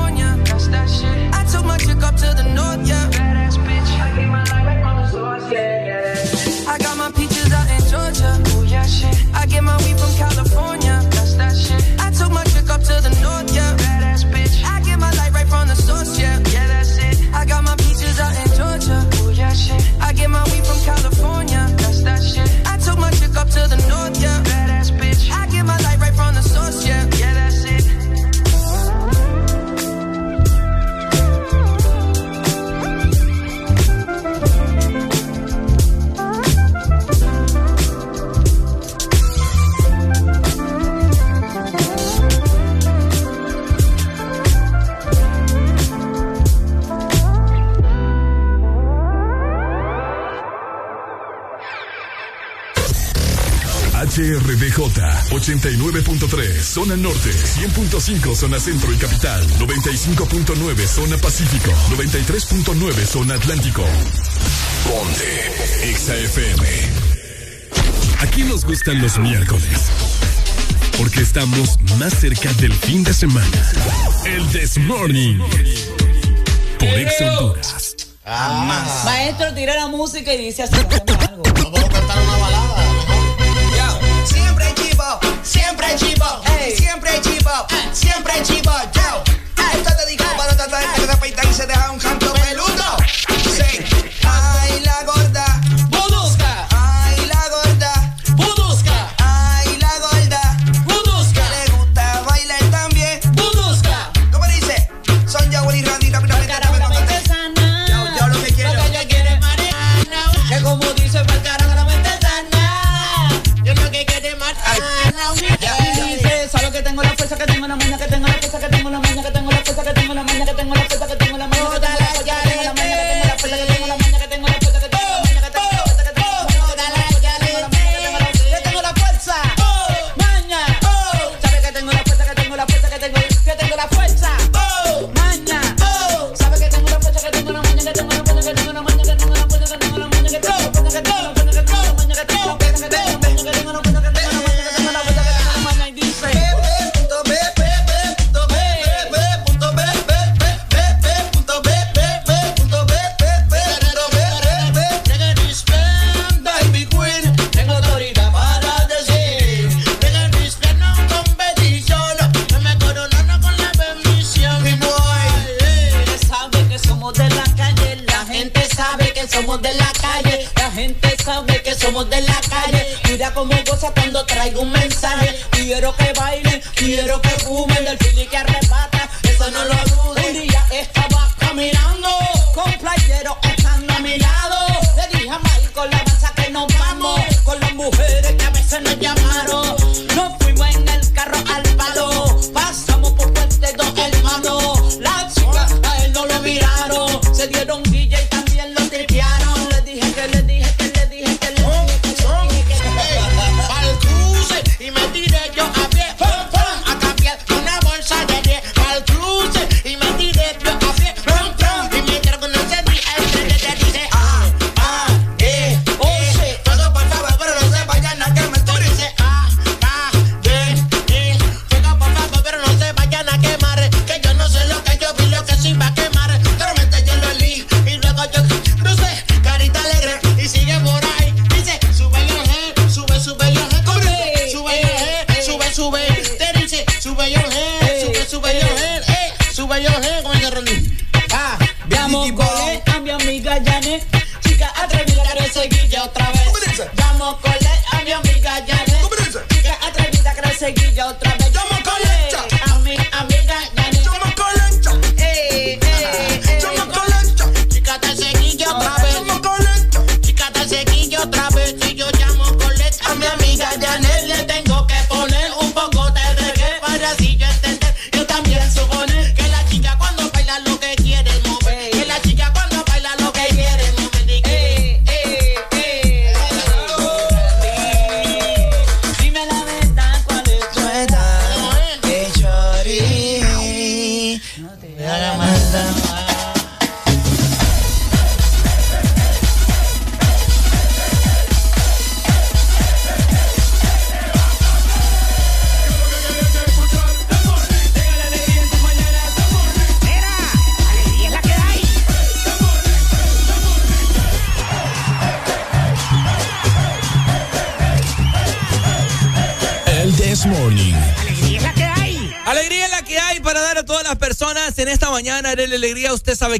89.3 zona norte, 100.5 zona centro y capital, 95.9 zona pacífico, 93.9 zona atlántico. Ponte XAFM. Aquí nos gustan los miércoles. Porque estamos más cerca del fin de semana. El This Morning. Por Ex Honduras. Ah. Maestro, tira la música y dice así. Algo. siempre chivo, siempre chivo, siempre chivo, yo. Esto te digo para tratar de repente y se deja un canto peludo.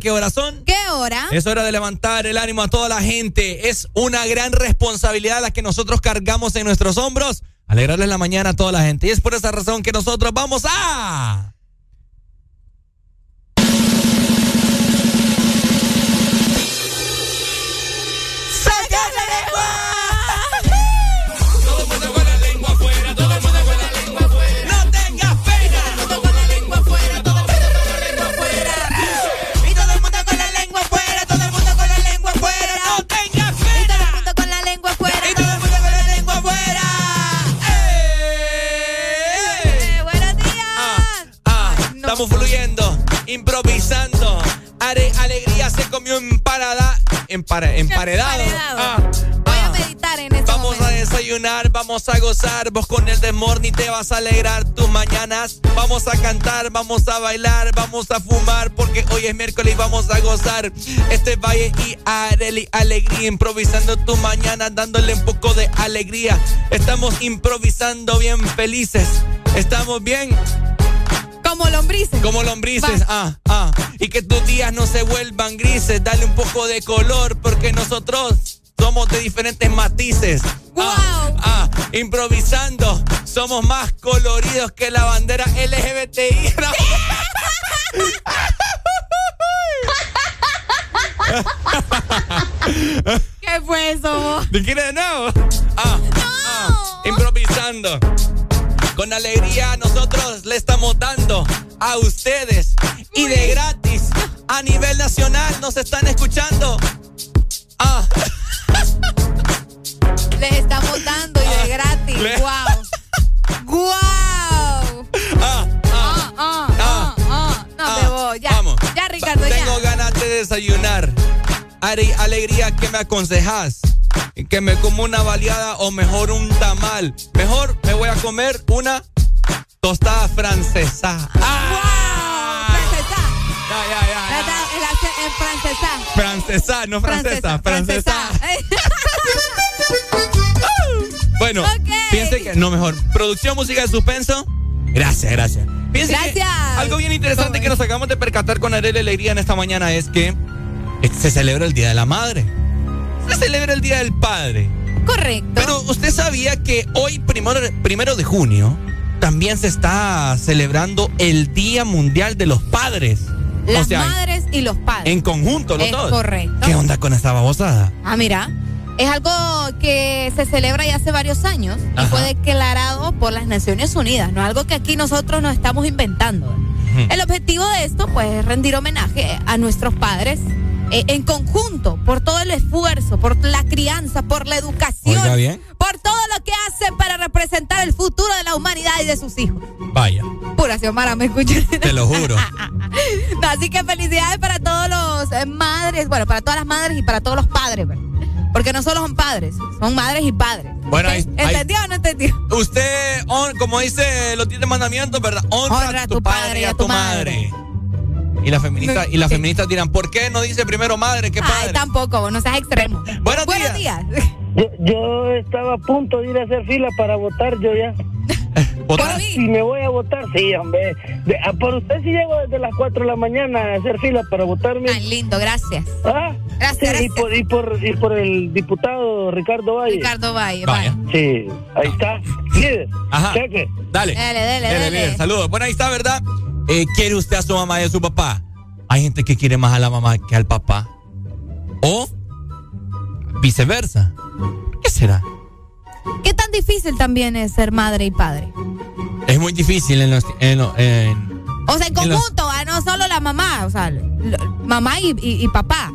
qué hora son? ¿Qué hora? Es hora de levantar el ánimo a toda la gente. Es una gran responsabilidad la que nosotros cargamos en nuestros hombros. Alegrarles la mañana a toda la gente. Y es por esa razón que nosotros vamos a... a alegrar tus mañanas. Vamos a cantar, vamos a bailar, vamos a fumar, porque hoy es miércoles y vamos a gozar. Este valle y Areli alegría, improvisando tu mañana, dándole un poco de alegría. Estamos improvisando bien felices. Estamos bien. Como lombrices. Como lombrices, ah, ah. Y que tus días no se vuelvan grises. Dale un poco de color, porque nosotros somos de diferentes matices. Ah, wow. Ah, improvisando somos más coloridos que la bandera LGBTI. ¿Qué fue eso? ¿Te quieres de nuevo? No. improvisando. Con alegría nosotros le estamos dando a ustedes y de gratis a nivel nacional nos están escuchando. Ah. Les estamos dando y de ah. gratis. Le wow. ¡Guau! Ah, ah, ah, ah, ah, No te voy, ya. Vamos. Ya, Ricardo, ya. Tengo ganas de desayunar. Alegría, ¿qué me aconsejas? Que me como una baleada o mejor un tamal. Mejor me voy a comer una tostada francesa. ¡Ah! ¡Wow! Francesa. Ya, ya, ya. La, la, la, francesa. Francesa, no francesa. Francesa. francesa. francesa. Bueno, que. No, mejor. Producción música de suspenso. Gracias, gracias. Gracias. algo bien interesante que nos acabamos de percatar con Arel Alegría en esta mañana es que se celebra el Día de la Madre. Se celebra el Día del Padre. Correcto. Pero usted sabía que hoy, primero, primero de junio, también se está celebrando el Día Mundial de los Padres. Las o sea, madres y los padres. En conjunto, los es. Correcto. ¿Qué onda con esta babosada? Ah, mira. Es algo que se celebra ya hace varios años y fue declarado por las Naciones Unidas, no es algo que aquí nosotros nos estamos inventando. El objetivo de esto, pues, es rendir homenaje a nuestros padres eh, en conjunto por todo el esfuerzo, por la crianza, por la educación, bien. por todo lo que hacen para representar el futuro de la humanidad y de sus hijos. Vaya, Pura Xiomara, me escuchan. te lo juro. Así que felicidades para todos los eh, madres, bueno, para todas las madres y para todos los padres, ¿verdad? Porque no solo son padres, son madres y padres. Bueno, ahí- ahí- ¿Entendió o no entendió? Usted, hon- como dice los 10 mandamientos, ¿verdad? Honra, a tu, padre y a tu madre. Y las feministas, y las feministas dirán, ¿por qué no dice primero madre que Ay, padre? tampoco, no seas extremo. Buenos, días. Yo, yo estaba a punto de ir a hacer fila para votar, yo ya. Si me voy a votar, sí, hombre. De- ah, por usted sí llego desde las 4 de la mañana a hacer fila para votarme. Tan lindo, gracias. ¿Ah? Gracias, Sí, Y, por, y, por, y por el diputado Ricardo Valle. Ricardo Valle, Vaya. Sí, ahí está. Líder, Ajá. cheque. Dale. Dale, dale, dale. líder, saludos. Bueno, ahí está, ¿verdad? Eh, ¿Quiere usted a su mamá y a su papá? Hay gente que quiere más a la mamá que al papá. O viceversa. ¿Qué será? ¿Qué tan difícil también es ser madre y padre? Es muy difícil en los... En, en- O sea, en En los- conjunto, ah, no solo la mamá, o sea, mamá y, y- y papá.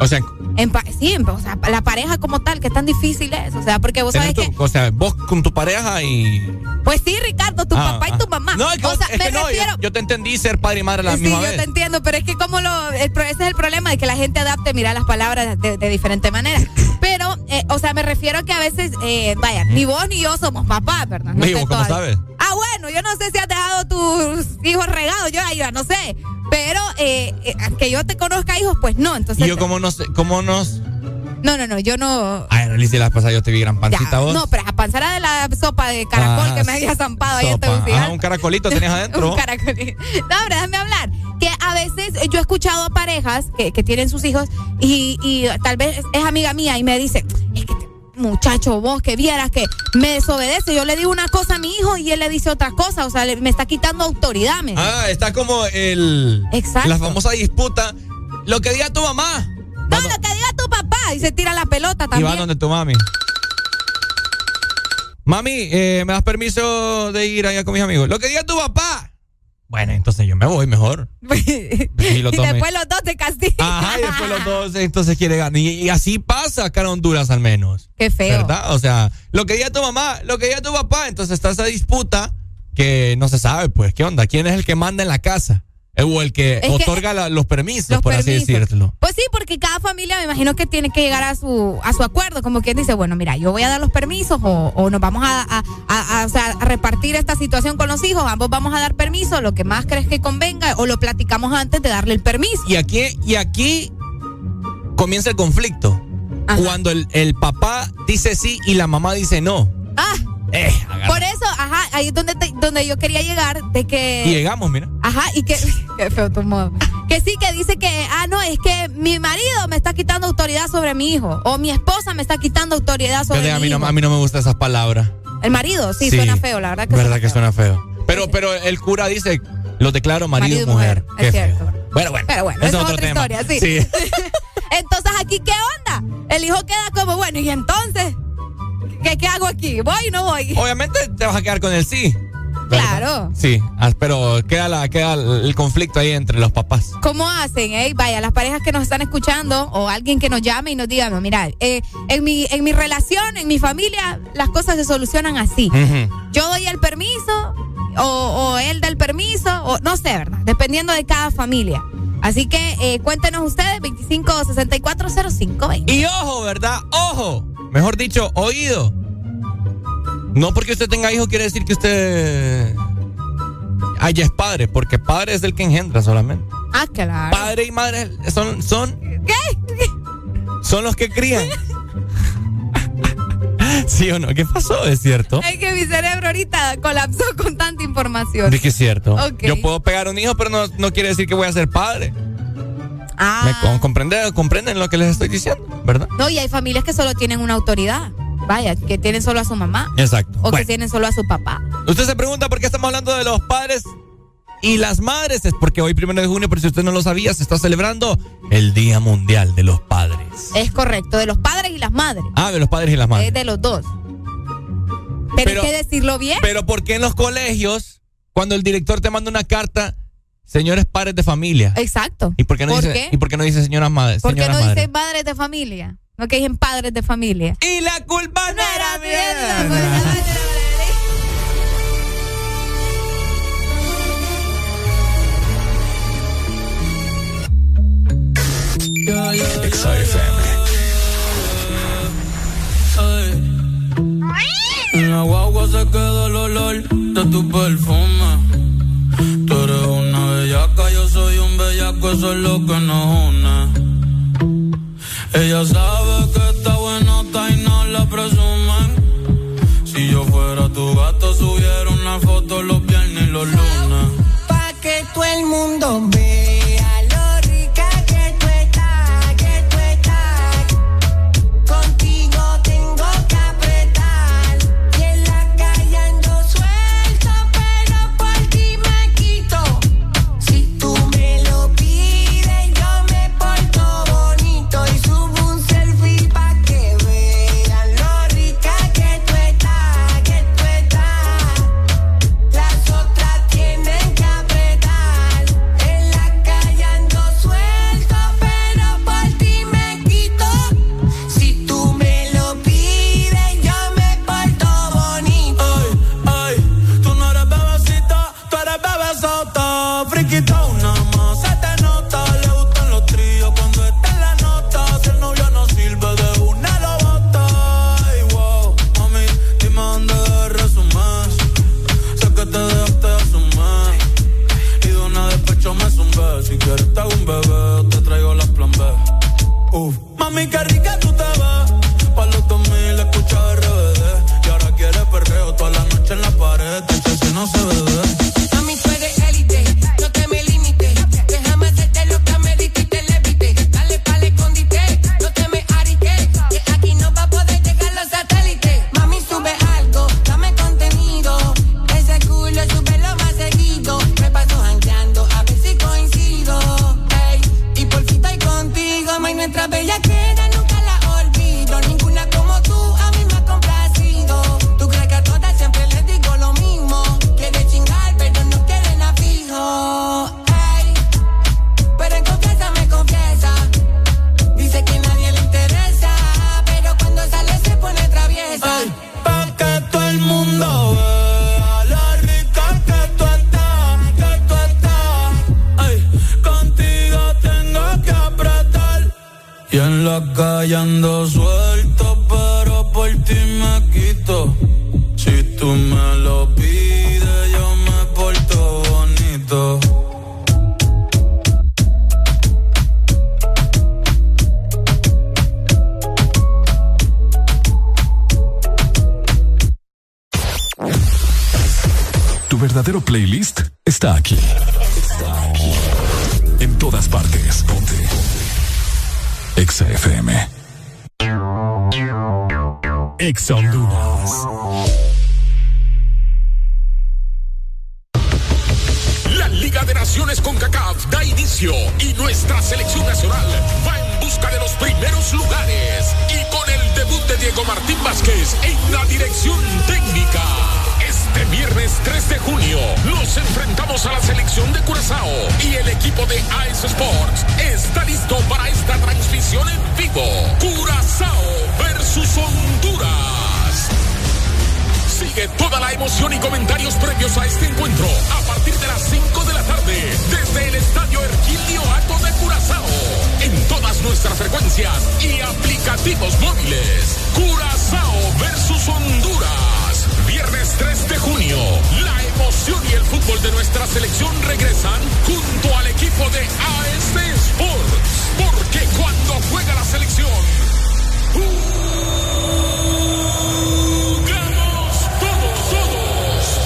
o sea, En pa- sí, o sea, la pareja como tal, que tan difícil es. O sea, porque vos sabés tener que. tu- o sea, vos con tu pareja y... Pues sí, Ricardo, tu Ah, papá y ah. tu mamá. No, es que, o sea, es me que no, yo- refiero. yo, te entendí ser padre y madre a la Sí, misma yo vez. te entiendo, pero es que como lo, el ese es el problema de que la gente adapte, mira las palabras de, de diferente manera. Pero, eh, o sea, me refiero a que a veces, eh, vaya, ni vos ni yo somos papás, ¿verdad? No ¿cómo sabes? Ah, bueno, yo no sé si has dejado tus hijos regados, yo ahí ya no sé. Pero eh, eh, que yo te conozca hijos, pues no. Entonces, Y yo como nos... Como nos no, no, no, yo no. Ay, Alicia, la pasada yo te vi gran pancita Ya, vos. no, pero a panzara de la sopa de caracol Ah, que me había zampado ahí en. Tegucigalpa. Ah, un caracolito tenías adentro. un caracolito. No, hombre, déjame hablar. Que a veces yo he escuchado a parejas que, que tienen sus hijos y, y tal vez es amiga mía y me dice, muchacho, vos que vieras que me desobedece. Yo le digo una cosa a mi hijo y él le dice otra cosa. O sea, le- me está quitando autoridad. ¿me Ah, está como el... Exacto. La famosa disputa. Lo que diga tu mamá. No, lo que diga tu papá y se tira la pelota Y también. va donde tu mami. Mami, eh, ¿me das permiso de ir allá con mis amigos? Lo que diga tu papá. Bueno, entonces yo me voy mejor. Y después los dos te castigan. Ajá, y después los dos entonces quiere ganar. Y, y así pasa acá en Honduras al menos. Qué feo. ¿Verdad? O sea, lo que diga tu mamá, lo que diga tu papá. Entonces está esa disputa que no se sabe, pues, ¿qué onda? ¿Quién es el que manda en la casa? O el que Es que- otorga la- los permisos, Los por así decirlo. Pues sí, porque cada familia me imagino que tiene que llegar a su a su acuerdo, como quien dice, bueno, mira, yo voy a dar los permisos o, o nos vamos a, a- a- a- o sea, a repartir esta situación con los hijos, ambos vamos a dar permiso, lo que más crees que convenga o lo platicamos antes de darle el permiso. Y aquí, y aquí comienza el conflicto. Cuando el, el papá dice sí y la mamá dice no. Ah, Eh, por eso, ajá, ahí es donde te- donde yo quería llegar de que Y llegamos, mira. Ajá, y que. Qué feo tu modo. Que sí, que dice que, ah, no, es que mi marido me está quitando autoridad sobre mi hijo. O mi esposa me está quitando autoridad sobre a, mi no, hijo. a mí no me gustan esas palabras. El marido, sí, suena feo, la verdad que verdad suena que feo. suena feo. Pero, pero el cura dice, lo declaro marido, Marido y mujer. es feo. cierto. Bueno, bueno. Pero bueno, esa es otra tema. historia, sí. Entonces, aquí, ¿qué onda? El hijo queda como, bueno, ¿y entonces? ¿Qué, qué hago aquí? ¿Voy o no voy? Obviamente te vas a quedar con el sí. ¿verdad? Claro. Sí, ah, pero queda, la, queda el conflicto ahí entre los papás. ¿Cómo hacen? eh? Vaya, las parejas que nos están escuchando o alguien que nos llame y nos diga, no, mira, eh, en, mi, en mi relación, en mi familia, las cosas se solucionan así. Yo doy el permiso o, o él da el permiso, o no sé, ¿verdad? Dependiendo de cada familia. Así que eh, cuéntenos ustedes, 25640520. Y ojo, ¿verdad? Ojo. Mejor dicho, oído. No porque usted tenga hijos quiere decir que usted ah, ya es padre, porque padre es el que engendra solamente. Ah, claro. Padre y madre son, son, ¿Qué? son los que crían. ¿Sí o no? ¿Qué pasó? ¿Es cierto? Es que mi cerebro ahorita colapsó con tanta información. De que es cierto. Yo puedo pegar un hijo, pero no, no quiere decir que voy a ser padre. Ah. ¿Me con- comprende- comprenden lo que les estoy diciendo? ¿Verdad? No, y hay familias que solo tienen una autoridad. vaya, que tienen solo a su mamá. Exacto. O que tienen solo a su papá. Usted se pregunta por qué estamos hablando de los padres y las madres. Es porque hoy, primero de junio, por si usted no lo sabía, se está celebrando el Día Mundial de los Padres. Es correcto, de los padres y las madres. Ah, de los padres y las madres. Es de los dos. Pero, Pero- hay que decirlo bien. Pero ¿por qué en los colegios, cuando el director te manda una carta, señores padres de familia? Exacto. ¿Y por qué no ¿Por dice, qué? ¿y por qué no dice señoras madres? ¿Por qué no madre? dicen padres de familia? No que dicen padres de familia. Y la culpa no era mía. pues, En la guagua se queda el olor de tu perfume. Bellaco, eso es lo que nos une. Ella sabe que está buenota y no la presumen. Si yo fuera tu gato, subiera una foto los viernes y los lunes. Pa' que todo el mundo vea quito. Si tú me lo pides, yo me porto bonito. Tu verdadero playlist está aquí. Está aquí. En todas partes. Ponte. Exa FM. Exa Honduras. La Liga de Naciones con CACAF da inicio y nuestra selección nacional va en busca de los primeros lugares y con el debut de Diego Martín Vázquez en la dirección técnica. Viernes 3 de junio nos enfrentamos a la selección de Curazao y el equipo de AS Sports está listo para esta transmisión en vivo. Curazao versus Honduras. Sigue toda la emoción y comentarios previos a este encuentro a partir de las 5 de la tarde desde el Estadio Erquilio Ato de Curazao en todas nuestras frecuencias y aplicativos móviles. Curazao versus Honduras. Viernes 3 de junio. La emoción y el fútbol de nuestra selección regresan junto al equipo de AS Sports. Porque cuando juega la selección, jugamos todos, todos.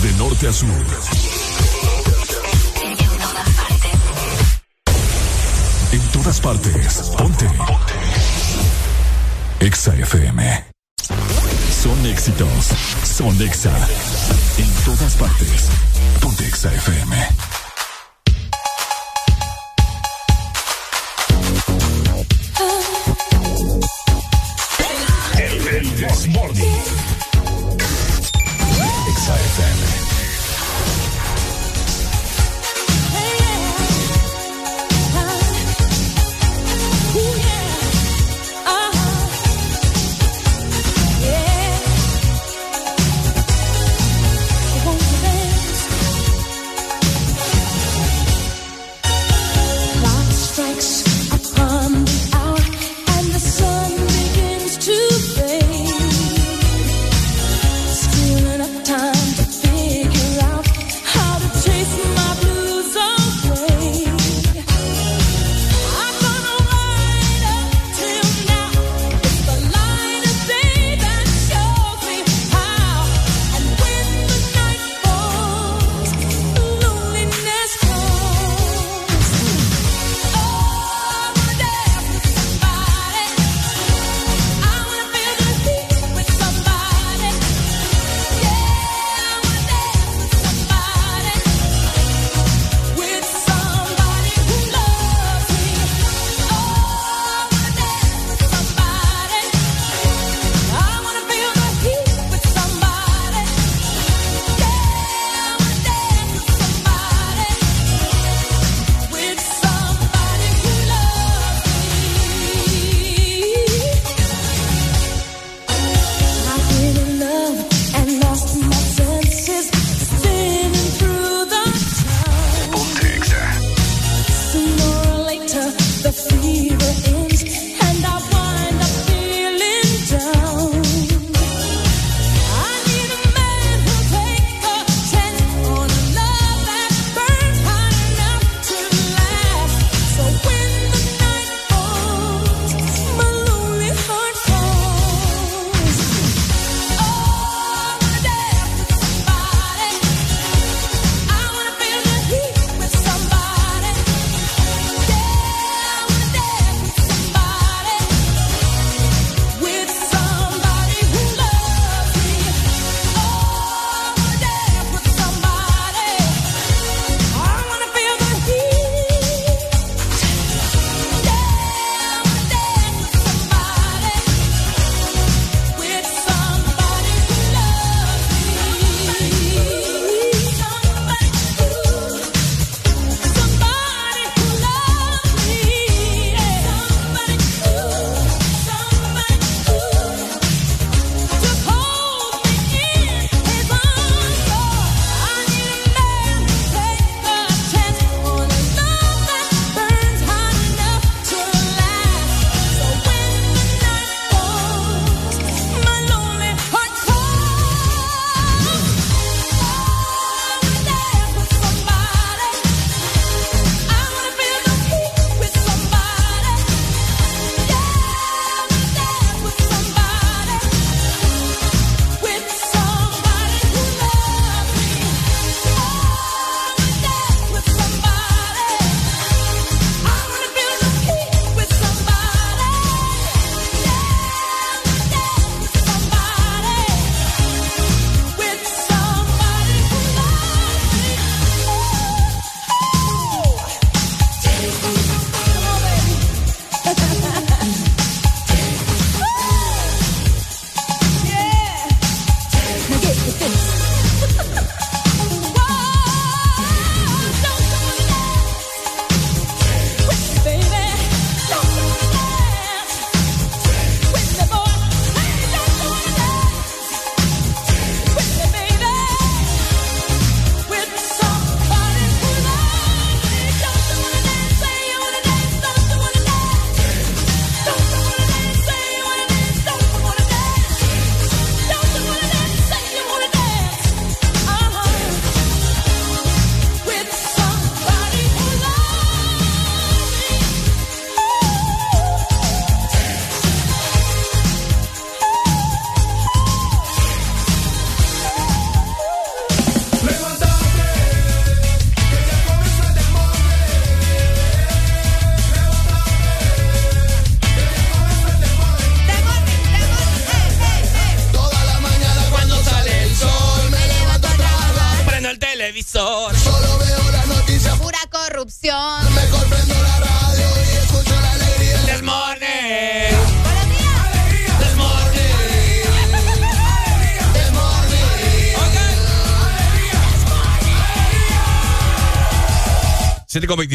De norte a sur. Todas partes. Ponte. Ponte. Exa FM. Son éxitos. Son Exa. En todas partes. Ponte Exa FM.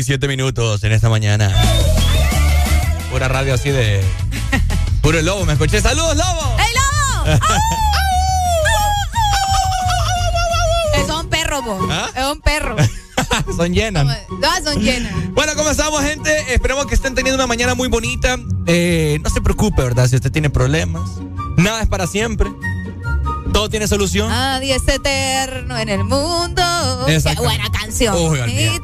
7 con 27 minutos en esta mañana. Pura radio así de. Puro lobo, me escuché. ¡Saludos, lobo! ¡Ey, lobo! Es un perro. ¿Ah? Es un perro. Son llenas. No, son llenas. Bueno, ¿cómo estamos, gente? Esperemos que estén teniendo una mañana muy bonita. Eh, no se preocupe, ¿verdad? Si usted tiene problemas, nada es para siempre. Todo tiene solución. Nadie es eterno en el mundo. Qué buena canción. Uy, corazón.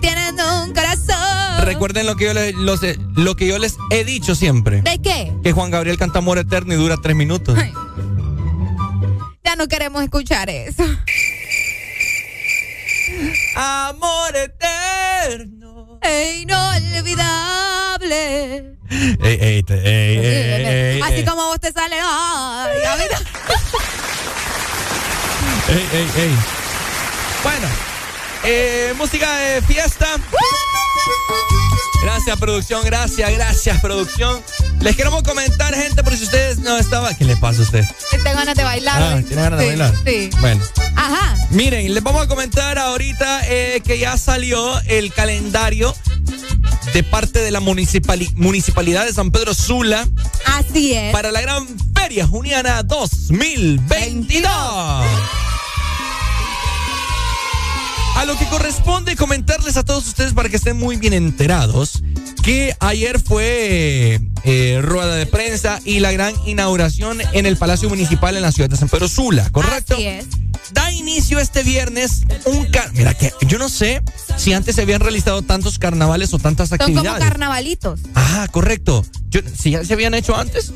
Recuerden lo que, yo les, los- lo que yo les he dicho siempre. ¿De qué? Que Juan Gabriel canta Amor Eterno y dura tres minutos. Ya no queremos escuchar eso. Amor eterno. E inolvidable. Ey, ey, te- ey, ey, ey, Así como vos te sale. Ay. Ey, ey, ey. Bueno, eh, música de fiesta. Gracias, producción. Gracias, gracias, producción. Les queremos comentar, gente, por si ustedes no estaban. ¿Qué le pasa a usted? Que tengo ganas de bailar. Ah, ¿eh? ¿tiene ganas de Sí, bailar? Sí. Bueno. Ajá. Miren, les vamos a comentar ahorita eh, que ya salió el calendario de parte de la municipali- municipalidad de San Pedro Sula Así es. para la gran Feria Juniana 2022. A lo que corresponde comentarles a todos ustedes para que estén muy bien enterados que ayer fue eh, rueda de prensa y la gran inauguración en el Palacio Municipal en la ciudad de San Pedro Sula, ¿correcto? Así es. Da inicio este viernes un car Mira que yo no sé si antes se habían realizado tantos carnavales o tantas Son como actividades. carnavalitos. Ah, correcto. Yo, si ya se habían hecho antes.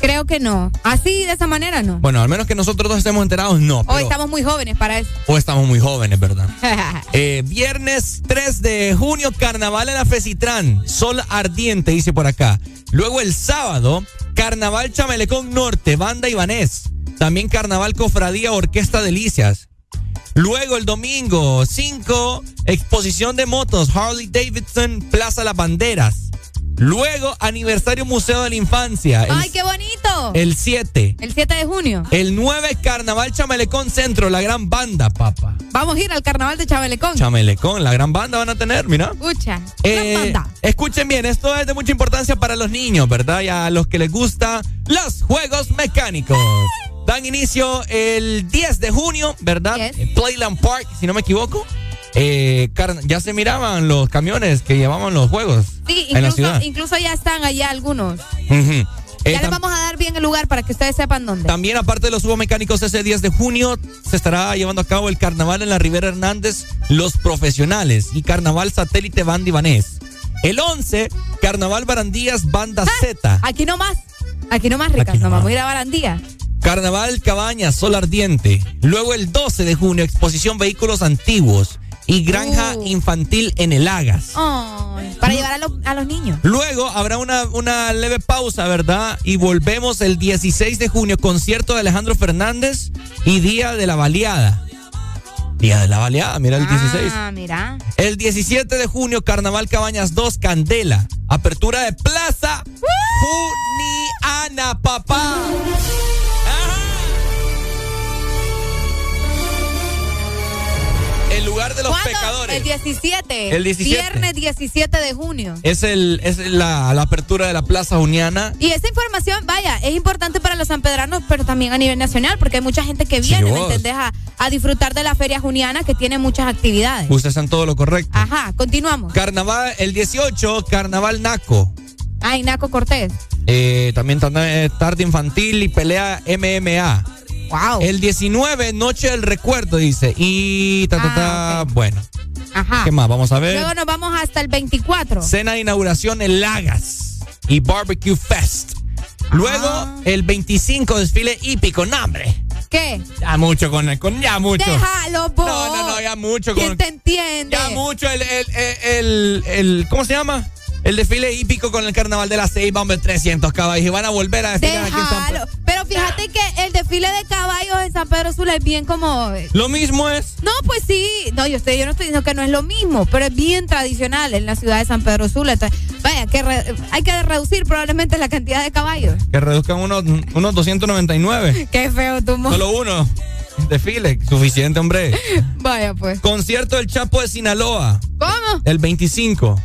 Creo que no. Así, de esa manera, no. Bueno, al menos que nosotros dos estemos enterados, no. O estamos muy jóvenes para eso. o estamos muy jóvenes, ¿verdad? Eh, viernes 3 de junio, carnaval en la Fecitrán. Sol ardiente, dice por acá. Luego el sábado, carnaval Chamelecón Norte, banda Ibanés. También carnaval Cofradía Orquesta Delicias. Luego el domingo 5, exposición de motos, Harley Davidson, Plaza Las Banderas. Luego, aniversario Museo de la Infancia. El, ¡Ay, qué bonito! el 7. El 7 de junio. El 9, Carnaval Chamelecón Centro, la gran banda, papá. Vamos a ir al carnaval de Chabelecón. Chamelecón, la gran banda van a tener, mira. Escucha. Eh, gran banda. escuchen bien, esto es de mucha importancia para los niños, ¿verdad? Y a los que les gusta los juegos mecánicos. Dan inicio el 10 de junio, ¿verdad? En Playland Park, si no me equivoco. Eh, car- ya se miraban los camiones que llevaban los juegos Sí, en la incluso, ciudad. incluso ya están allá algunos. Eh, Ya les vamos a dar bien el lugar para que ustedes sepan dónde. También, aparte de los Juegos Mecánicos, ese 10 de junio se estará llevando a cabo el carnaval en la Rivera Hernández, Los Profesionales y Carnaval Satélite Banda Ibanés. El 11, Carnaval Barandías Banda Z. Aquí nomás. Aquí nomás, Ricardo. Nos vamos a ir a Barandía. Carnaval Cabañas, Sol Ardiente. Luego el 12 de junio, Exposición Vehículos Antiguos y Granja Uh. Infantil en el Agas. Ay, para llevar a, los- a los niños. Luego habrá una, una leve pausa, ¿verdad? Y volvemos el 16 de junio, concierto de Alejandro Fernández y Día de la Baleada. Día de la Baleada, mira el 16. Ah, mira. El 17 de junio, Carnaval Cabañas 2, Candela. Apertura de Plaza Juniana, papá. El lugar de los ¿Cuándo? pecadores. El 17. El 17. Viernes 17 de junio. Es, el, es la, la apertura de la Plaza Juniana. Y esa información, vaya, es importante para los sanpedranos, pero también a nivel nacional, porque hay mucha gente que Sí, viene, ¿me entendés? A, a disfrutar de la feria juniana que tiene muchas actividades. Ustedes están todo lo correcto. Ajá, continuamos. Carnaval, el 18, Carnaval Naco. Ay, Naco Cortés. Eh, también eh, tarde infantil y pelea MMA. Wow. El 19, Noche del Recuerdo, dice. Y ta, ta, ta, bueno. Ajá. ¿Qué más? Vamos a ver. Luego nos vamos hasta el 24. Cena de inauguración en Lagas y Barbecue Fest. Luego, Ah. el 25, desfile hípico. ¡No, hombre! ¿Qué? Ya mucho con el, con ya mucho. Déjalo. No, no, no, ya mucho ¿Quién con. te entiende? Ya mucho el, el, el, el- el- ¿cómo se llama? El desfile hípico con el carnaval de la Ceiba, hombre, 300 caballos. Y van a volver a desfilar aquí en San Pedro. Pero fíjate que el desfile de caballos en San Pedro Sula es bien como. Lo mismo es. No, pues sí. No, yo, estoy, yo no estoy diciendo que no es lo mismo, pero es bien tradicional en la ciudad de San Pedro Sula. Entonces, vaya, que re- hay que reducir probablemente la cantidad de caballos. Que reduzcan unos, unos 299. Qué feo tu mo- Solo uno. Desfile, suficiente, hombre. Vaya, pues. Concierto del Chapo de Sinaloa. ¿Cómo? El 25.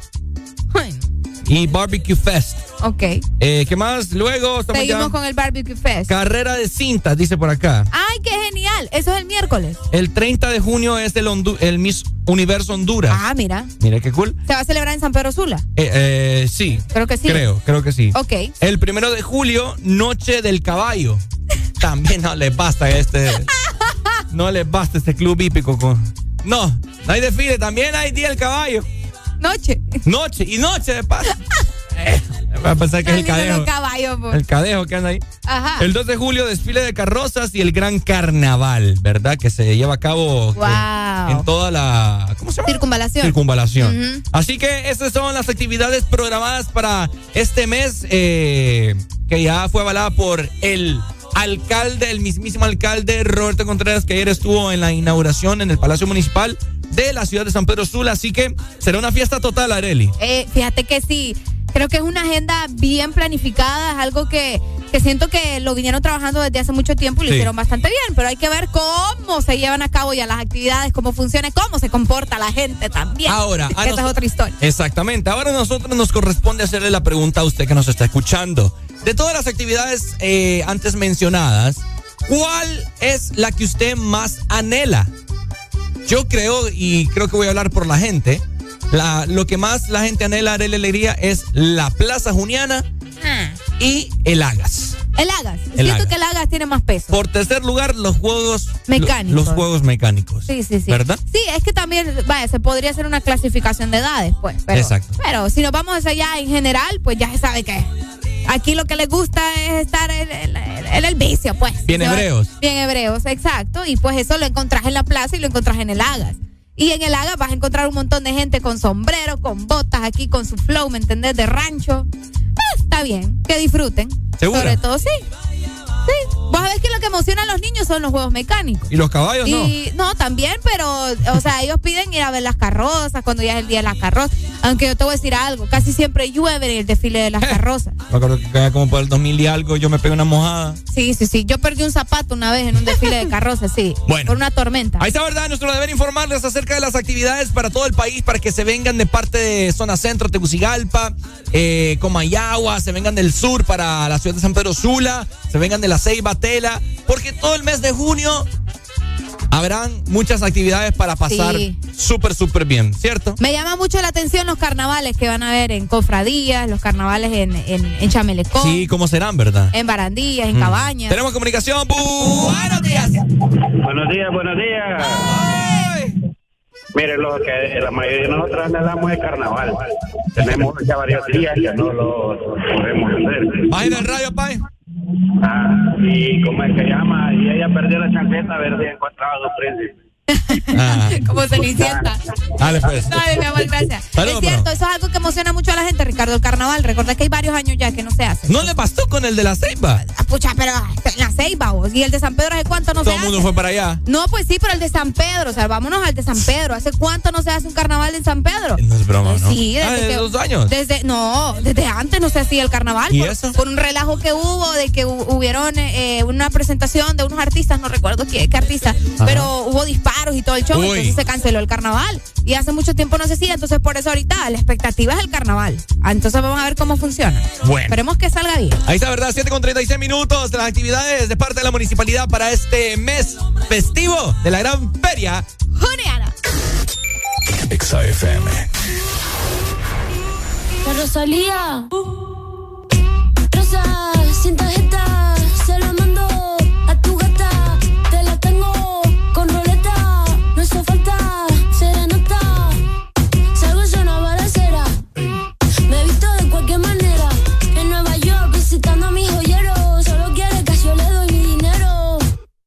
Y Barbecue Fest. Ok. Eh, ¿Qué más? Luego estamos Seguimos ya- con el Barbecue Fest. Carrera de cintas, dice por acá. ¡Ay, qué genial! Eso es el miércoles. El 30 de junio es el, Hondu- el Miss Universo Honduras. Ah, mira. Mira qué cool. ¿Se va a celebrar en San Pedro Sula? Eh, eh, sí. Creo que sí. Creo, creo que sí. Ok. El primero de julio, Noche del Caballo. También no les basta este. No les basta este club hípico con. No, no hay desfile, también hay Día del Caballo. Noche. Noche y noche de paso. Eh, voy a pensar que es el cadejo. los caballos, pues. El cadejo que anda ahí. Ajá. El 2 de julio, desfile de carrozas y el gran carnaval, ¿verdad? Que se lleva a cabo eh, Wow. en toda la. ¿Cómo se llama? Circunvalación. Circunvalación. Así que esas son las actividades programadas para este mes, eh, que ya fue avalada por el alcalde, el mismísimo alcalde Roberto Contreras, que ayer estuvo en la inauguración en el Palacio Municipal de la ciudad de San Pedro Sula. Así que será una fiesta total, Areli. Eh, fíjate que sí, creo que es una agenda bien planificada, es algo que, que siento que lo vinieron trabajando desde hace mucho tiempo y lo Sí. hicieron bastante bien, pero hay que ver cómo se llevan a cabo ya las actividades, cómo funciona, cómo se comporta la gente también. Ahora, esa es otra historia. Exactamente. Ahora a nosotros nos corresponde hacerle la pregunta a usted que nos está escuchando. De todas las actividades eh, antes mencionadas, ¿cuál es la que usted más anhela? Yo creo, y creo que voy a hablar por la gente, la, lo que más la gente anhela, Arely Alegría, es la Plaza Juniana y el Agas. El Agas, El siento Agas. que el Agas tiene más peso. Por tercer lugar, los juegos Mecánicos. Los juegos mecánicos. Sí, sí, sí. ¿Verdad? Sí, es que también, vaya, se podría hacer una clasificación de edades, pues. Pero, Exacto. Pero si nos vamos allá en general, pues ya se sabe que aquí lo que les gusta es estar en, en- en el vicio, pues. Bien hebreos. Bien hebreos, exacto. Y pues eso lo encontrás en la plaza y lo encontrás en el Agas. Y en el Agas vas a encontrar un montón de gente con sombrero, con botas aquí, con su flow, ¿me entendés? De rancho. Ah, está bien, que disfruten. ¿Segura? Sobre todo, sí. Sí. Vos sabés que lo que emociona a los niños son los juegos mecánicos. ¿Y los caballos no? Y no, también, pero, o sea, ellos piden ir a ver las carrozas cuando ya es el día de las carrozas. Aunque yo te voy a decir algo, casi siempre llueve en el desfile de las carrozas. Me acuerdo que era como por el 2000 y algo, yo me pegué una mojada. Sí, sí, sí. Yo perdí un zapato una vez en un desfile de carrozas, sí. Bueno. Por una tormenta. Ahí está, ¿verdad? Nuestro deber informarles acerca de las actividades para todo el país, para que se vengan de parte de zona centro, Tegucigalpa, eh, Comayagua, se vengan del sur para la ciudad de San Pedro Sula, se vengan de la Ceiba, Tela, porque todo el mes de junio habrán muchas actividades para pasar Sí. súper, súper bien, ¿cierto? Me llama mucho la atención los carnavales que van a ver en Cofradías, los carnavales en, en, en Chamelecón, Sí, ¿cómo serán, verdad? en Barandillas, en Mm. Cabañas. Tenemos comunicación. Bu- Buenos días. Buenos días, buenos días. Mire, lo que la mayoría de nosotros anhelamos es carnaval. Tenemos ya varios días que no lo podemos hacer. Bajen el radio, Pai. Ah, y cómo es que llama, y ella perdió la chancleta a ver si encontraba a su príncipe. Ah, Como Cenicienta. dale, pues. Dale, mi amor, gracias. Es cierto, bro. eso es algo que emociona mucho a la gente, Ricardo, el carnaval. Recuerda que hay varios años ya que no se hace. ¿No le bastó con el de la Ceiba? Ah, Pucha, pero en la Ceiba, vos. ¿Y el de San Pedro hace cuánto no Todo se el hace? mundo fue para allá. No, pues sí, pero el de San Pedro, o sea, vámonos al de San Pedro. ¿Hace cuánto no se hace un carnaval en San Pedro? No es broma, ¿no? Sí, desde Ah, ¿de que- dos años? Desde, no, desde antes no se hacía el carnaval. ¿Y por, eso? por un relajo que hubo de que hu- hubieron eh, una presentación de unos artistas, no recuerdo qué, qué artista, pero hubo disparos y todo el show, Uy. entonces se canceló el carnaval. Y hace mucho tiempo no se hacía, entonces por eso ahorita la expectativa es el carnaval. Ah, Entonces vamos a ver cómo funciona. Bueno. Esperemos que salga bien. Ahí está, ¿verdad? 7 con 36 minutos de las actividades de parte de la municipalidad para este mes festivo de la gran feria. Juliana. XAFM. La Rosalía. Rosa, sin tarjeta,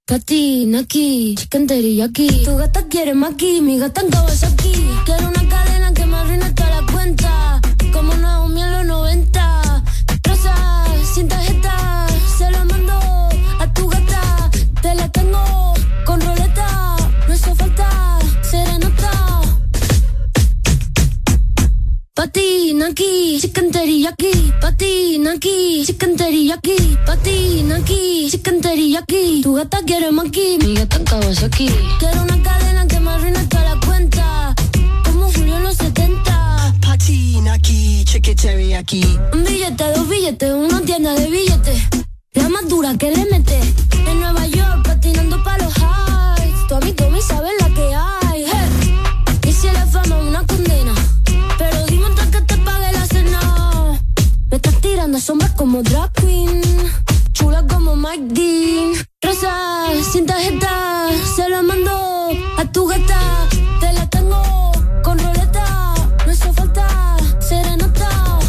Katy, Naki, chicken teriyaki. Tu gata quiere maki, mi gata en Kawasaki. Quiero una cadena que me arruine toda la cuenta. Como Naomi serenata. Pati, Naki, aquí, chicken teriyaki, patina aquí, chicken teriyaki, patina aquí, chicken teriyaki. Tu gata quiere maki, mi gata Kawasaki. Quiero una cadena que me arruine toda la cuenta, como Julio en los 70. Patina aquí, chicken teriyaki. Un billete, dos billetes, una tienda de billetes. La más dura que le mete. En Nueva York, patinando pa' los highs. Tu amigo me sabe la que hay. Hey. Y si la tirando sombras como drag queen. Chula como Mike Dean. Rosa, sin tarjeta. Se la mando a tu gata. Te la tengo con roleta. No hizo falta serenata.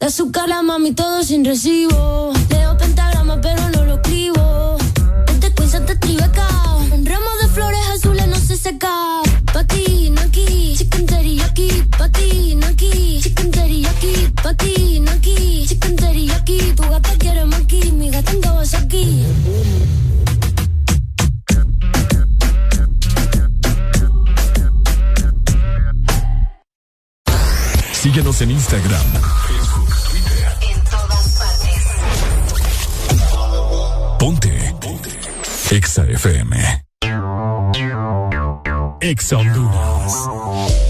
De azúcar la mami todo sin recibo. Leo pentagrama pero no lo escribo. Este Queens te tribeca. Un ramo de flores azules no se seca. Patina aquí, chicken teriyaki. Patina aquí, chicken teriyaki. Chicken. Tu gata quiere maki, mi gata en Kawasaki. Síguenos en Instagram, Facebook, Twitter. En todas partes. Ponte. Ponte. Exa FM. Exa Honduras.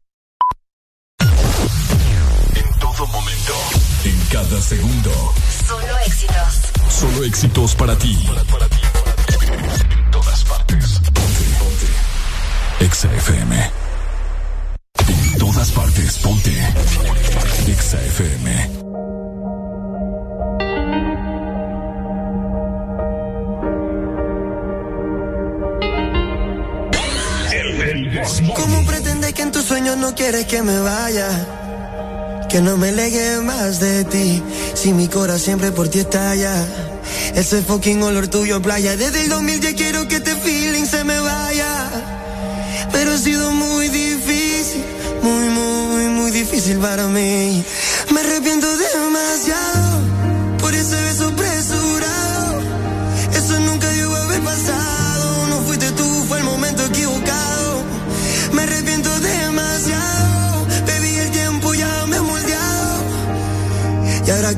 En cada segundo. Solo éxitos. Solo éxitos para ti. En todas partes. Ponte. Ponte. Exa FM. En todas partes. Ponte. Exa FM. ¿Cómo pretendes que en tus sueños no quieres que me vaya? Que no me legue más de ti. Si mi corazón siempre por ti estalla. Ese fucking olor tuyo playa. Desde el 2000 ya quiero que este feeling se me vaya. Pero ha sido muy difícil. Muy, muy, muy difícil para mí. Me arrepiento demasiado.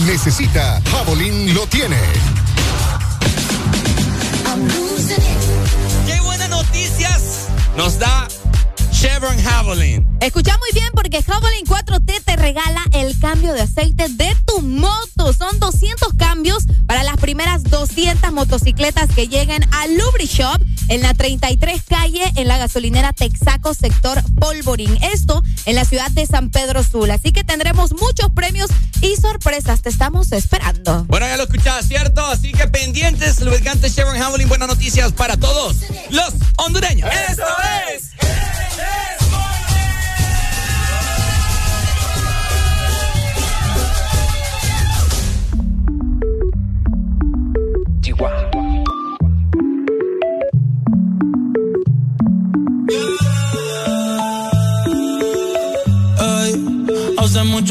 Necesita, Javelin lo tiene. ¡Qué buenas noticias nos da Chevron Javelin! Escucha muy bien porque Javelin 4T te regala el cambio de aceite de tu moto. Son 200 cambios para las primeras 200 motocicletas que lleguen a Lubrishop en la 33 calle en la gasolinera Texaco sector Polvorín. Esto en la ciudad de San Pedro Sula. Así que tendremos muchos sorpresas te estamos esperando. Bueno, ya lo escuchás, ¿cierto? Así que pendientes, lubricante Chevron Havoline, buenas noticias para todos los hondureños. ¡Eso es!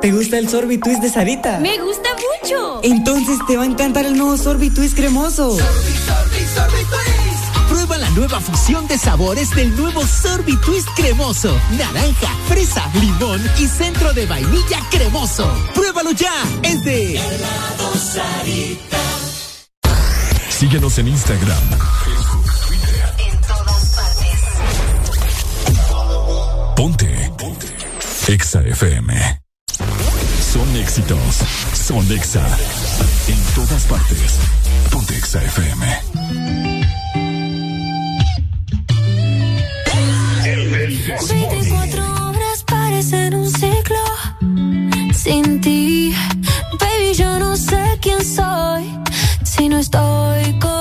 ¿Te gusta el sorbitwist de Sarita? Me gusta mucho. Entonces te va a encantar el nuevo sorbitwist cremoso. Prueba la nueva fusión de sabores del nuevo Sorbitwist cremoso. Naranja, fresa, limón y centro de vainilla cremoso. Pruébalo ya. Es de Síguenos en Instagram, Facebook, Twitter. En todas partes. Ponte. Ponte. Exa FM. Son éxitos. Son Exa. En todas partes. Ponte Exa FM. 24 horas parecen un ciclo sin ti. Baby, yo no sé quién soy si no estoy contigo.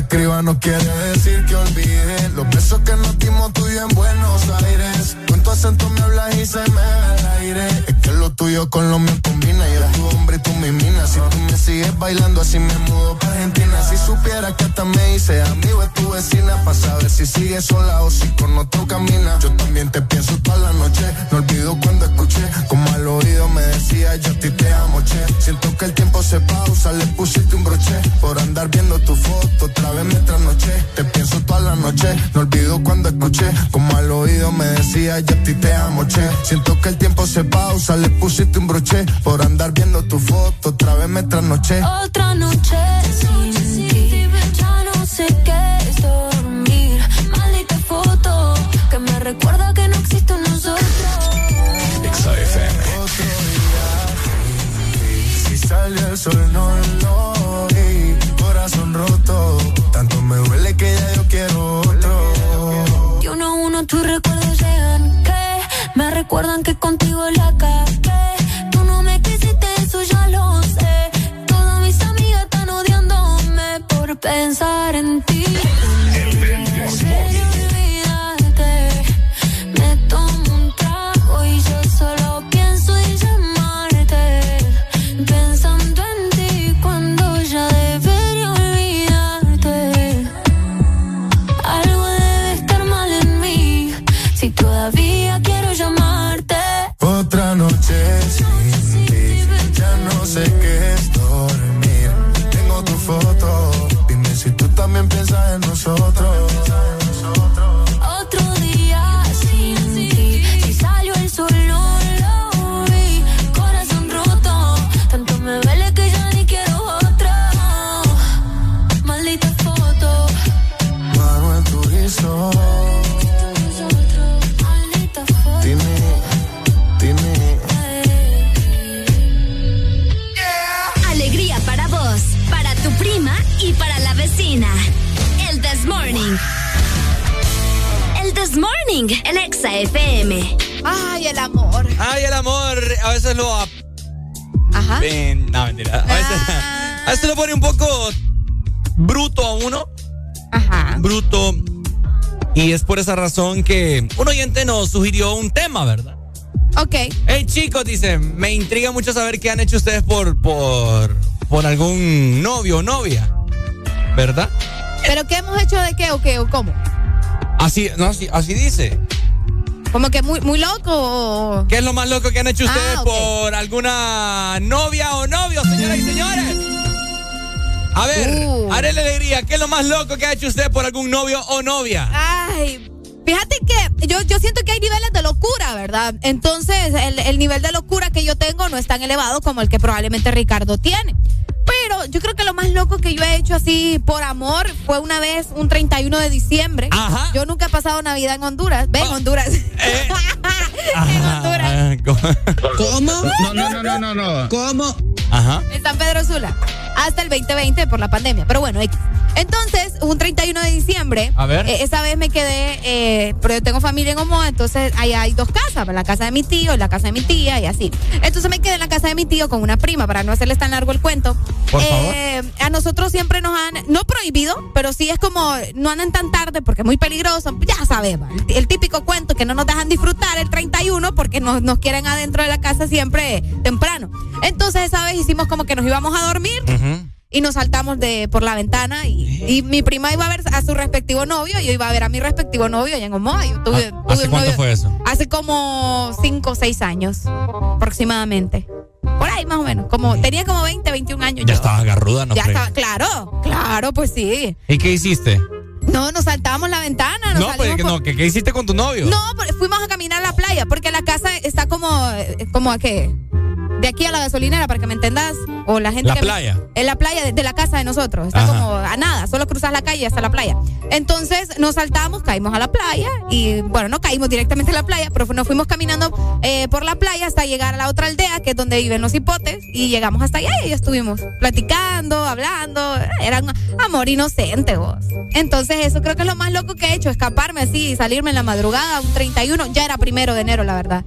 Escriba no quiere decir que olvide. Los besos que nos dimos tú y en Buenos Aires. Con tu acento me hablas y se me va el aire. Es que lo tuyo con lo mío combina. Yo tu hombre y tú mi mina. Si sigues bailando así me mudo para Argentina. Si supiera que hasta me hice amigo de tu vecina Pa' saber si sigues sola o si con otro camina. Yo también te pienso toda la noche No olvido cuando escuché Como al oído me decía yo a ti te amo, che Siento que el tiempo se pausa, le pusiste un broche. Por andar viendo tu foto, otra vez me trasnoché. Te pienso toda la noche, no olvido cuando escuché Como al oído me decía yo a ti te amo, che Siento que el tiempo se pausa, le pusiste un broche. Por andar viendo tu foto, otra vez me trasnoché Otra noche sin ti, ya no sé qué es dormir. Maldita foto que me recuerda que no existe nosotros. Exa FM. Si sale el sol no lo vi Corazón roto Tanto me duele que ya yo quiero otro Y uno a uno tus recuerdos llegan que me recuerdan que contigo la cagué. Morning, el Exa FM. Ay, el amor. Ay, el amor, a veces lo... ap- Ajá. Ven, no, mentira. A veces, a veces lo pone un poco bruto a uno. Ajá. Bruto. Y es por esa razón que un oyente nos sugirió un tema, ¿verdad? Ok. Hey chicos, dice, me intriga mucho saber qué han hecho ustedes por, por, por algún novio o novia. ¿Verdad? ¿Pero qué hemos hecho de qué o qué o cómo? Así, no, así, así dice. ¿Como que muy, muy loco? ¿Qué es lo más loco que han hecho Ah, ustedes ok. por alguna novia o novio, señoras y señores? A ver, Uh. haré la alegría. ¿Qué es lo más loco que ha hecho usted por algún novio o novia? Ay, fíjate que yo, yo siento que hay niveles de locura, ¿verdad? Entonces, el, el nivel de locura que yo tengo no es tan elevado como el que probablemente Ricardo tiene. Pero yo creo que lo más loco que yo he hecho así por amor fue una vez un 31 de diciembre. Ajá. Yo nunca he pasado Navidad en Honduras. Ven, Honduras. en Honduras. Ah, ¿Cómo? No, no, no, no, no, no. ¿Cómo? Ajá. En San Pedro Sula. Hasta el 2020 por la pandemia. Pero bueno, X. Entonces, un 31 de diciembre, A ver. eh, esa vez me quedé, eh, pero yo tengo familia en Omoa, entonces ahí hay dos casas, la casa de mi tío y la casa de mi tía y así. Entonces me quedé en la casa de mi tío con una prima para no hacerles tan largo el cuento. Por Eh, a nosotros siempre nos han, no prohibido, pero sí es como, no anden tan tarde porque es muy peligroso. Ya sabes, el, el típico cuento que no nos dejan disfrutar el 31 porque nos, nos quieren adentro de la casa siempre temprano. Entonces esa vez hicimos como que nos íbamos a dormir y nos saltamos de por la ventana y, y mi prima iba a ver a su respectivo novio y yo iba a ver a mi respectivo novio allá en Omoa. Yo tuve, tuve Ah, ¿Hace un cuánto novio- fue eso? Hace como 5 o 6 años aproximadamente. Por ahí más o menos. Como, tenía como 20, 21 años. Ya yo. estabas garruda, no ya estaba, claro, claro, pues sí. ¿Y qué hiciste? No, nos saltábamos la ventana. Nos No, pues por- no, qué hiciste con tu novio. no, pero fuimos a caminar a la playa porque la casa está como, eh, como a qué? De aquí a la gasolinera, para que me entendas. O la gente La que me- playa. en la playa de, de la casa de nosotros. Está Ajá. como a nada, solo cruzas la calle hasta la playa. Entonces nos saltamos, caímos a la playa y bueno, no caímos directamente a la playa, pero nos fuimos caminando eh, por la playa hasta llegar a la otra aldea, que es donde viven los hipotes, y llegamos hasta allá y estuvimos platicando, hablando. Era un amor inocente, vos. Entonces eso creo que es lo más loco que he hecho, escaparme así, salirme en la madrugada, un 31, ya era primero de enero, la verdad.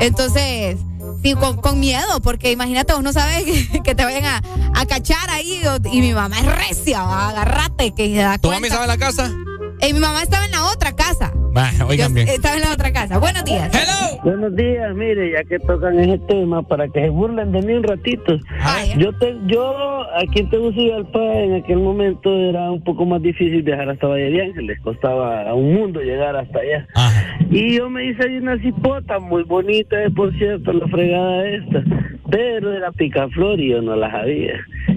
Entonces, sí, con, con miedo, porque imagínate, vos no sabes que, que te vayan a, a cachar ahí. y mi mamá es recia, va, agárrate, que se da ¿Tu mami estaba en la casa? Eh, mi mamá estaba en la otra casa. Va, oigan Yo bien. Estaba en la otra casa. Buenos días. Hello. Buenos días, mire, ya que tocan ese tema, para que se burlen de mí un ratito. Yo te, yo aquí en Tegucigalpa en aquel momento era un poco más difícil viajar hasta Valle de Ángeles, costaba a un mundo llegar hasta allá. Y yo me hice ahí una cipota muy bonita, eh, por cierto, la fregada esta, pero era picaflor y yo no la sabía.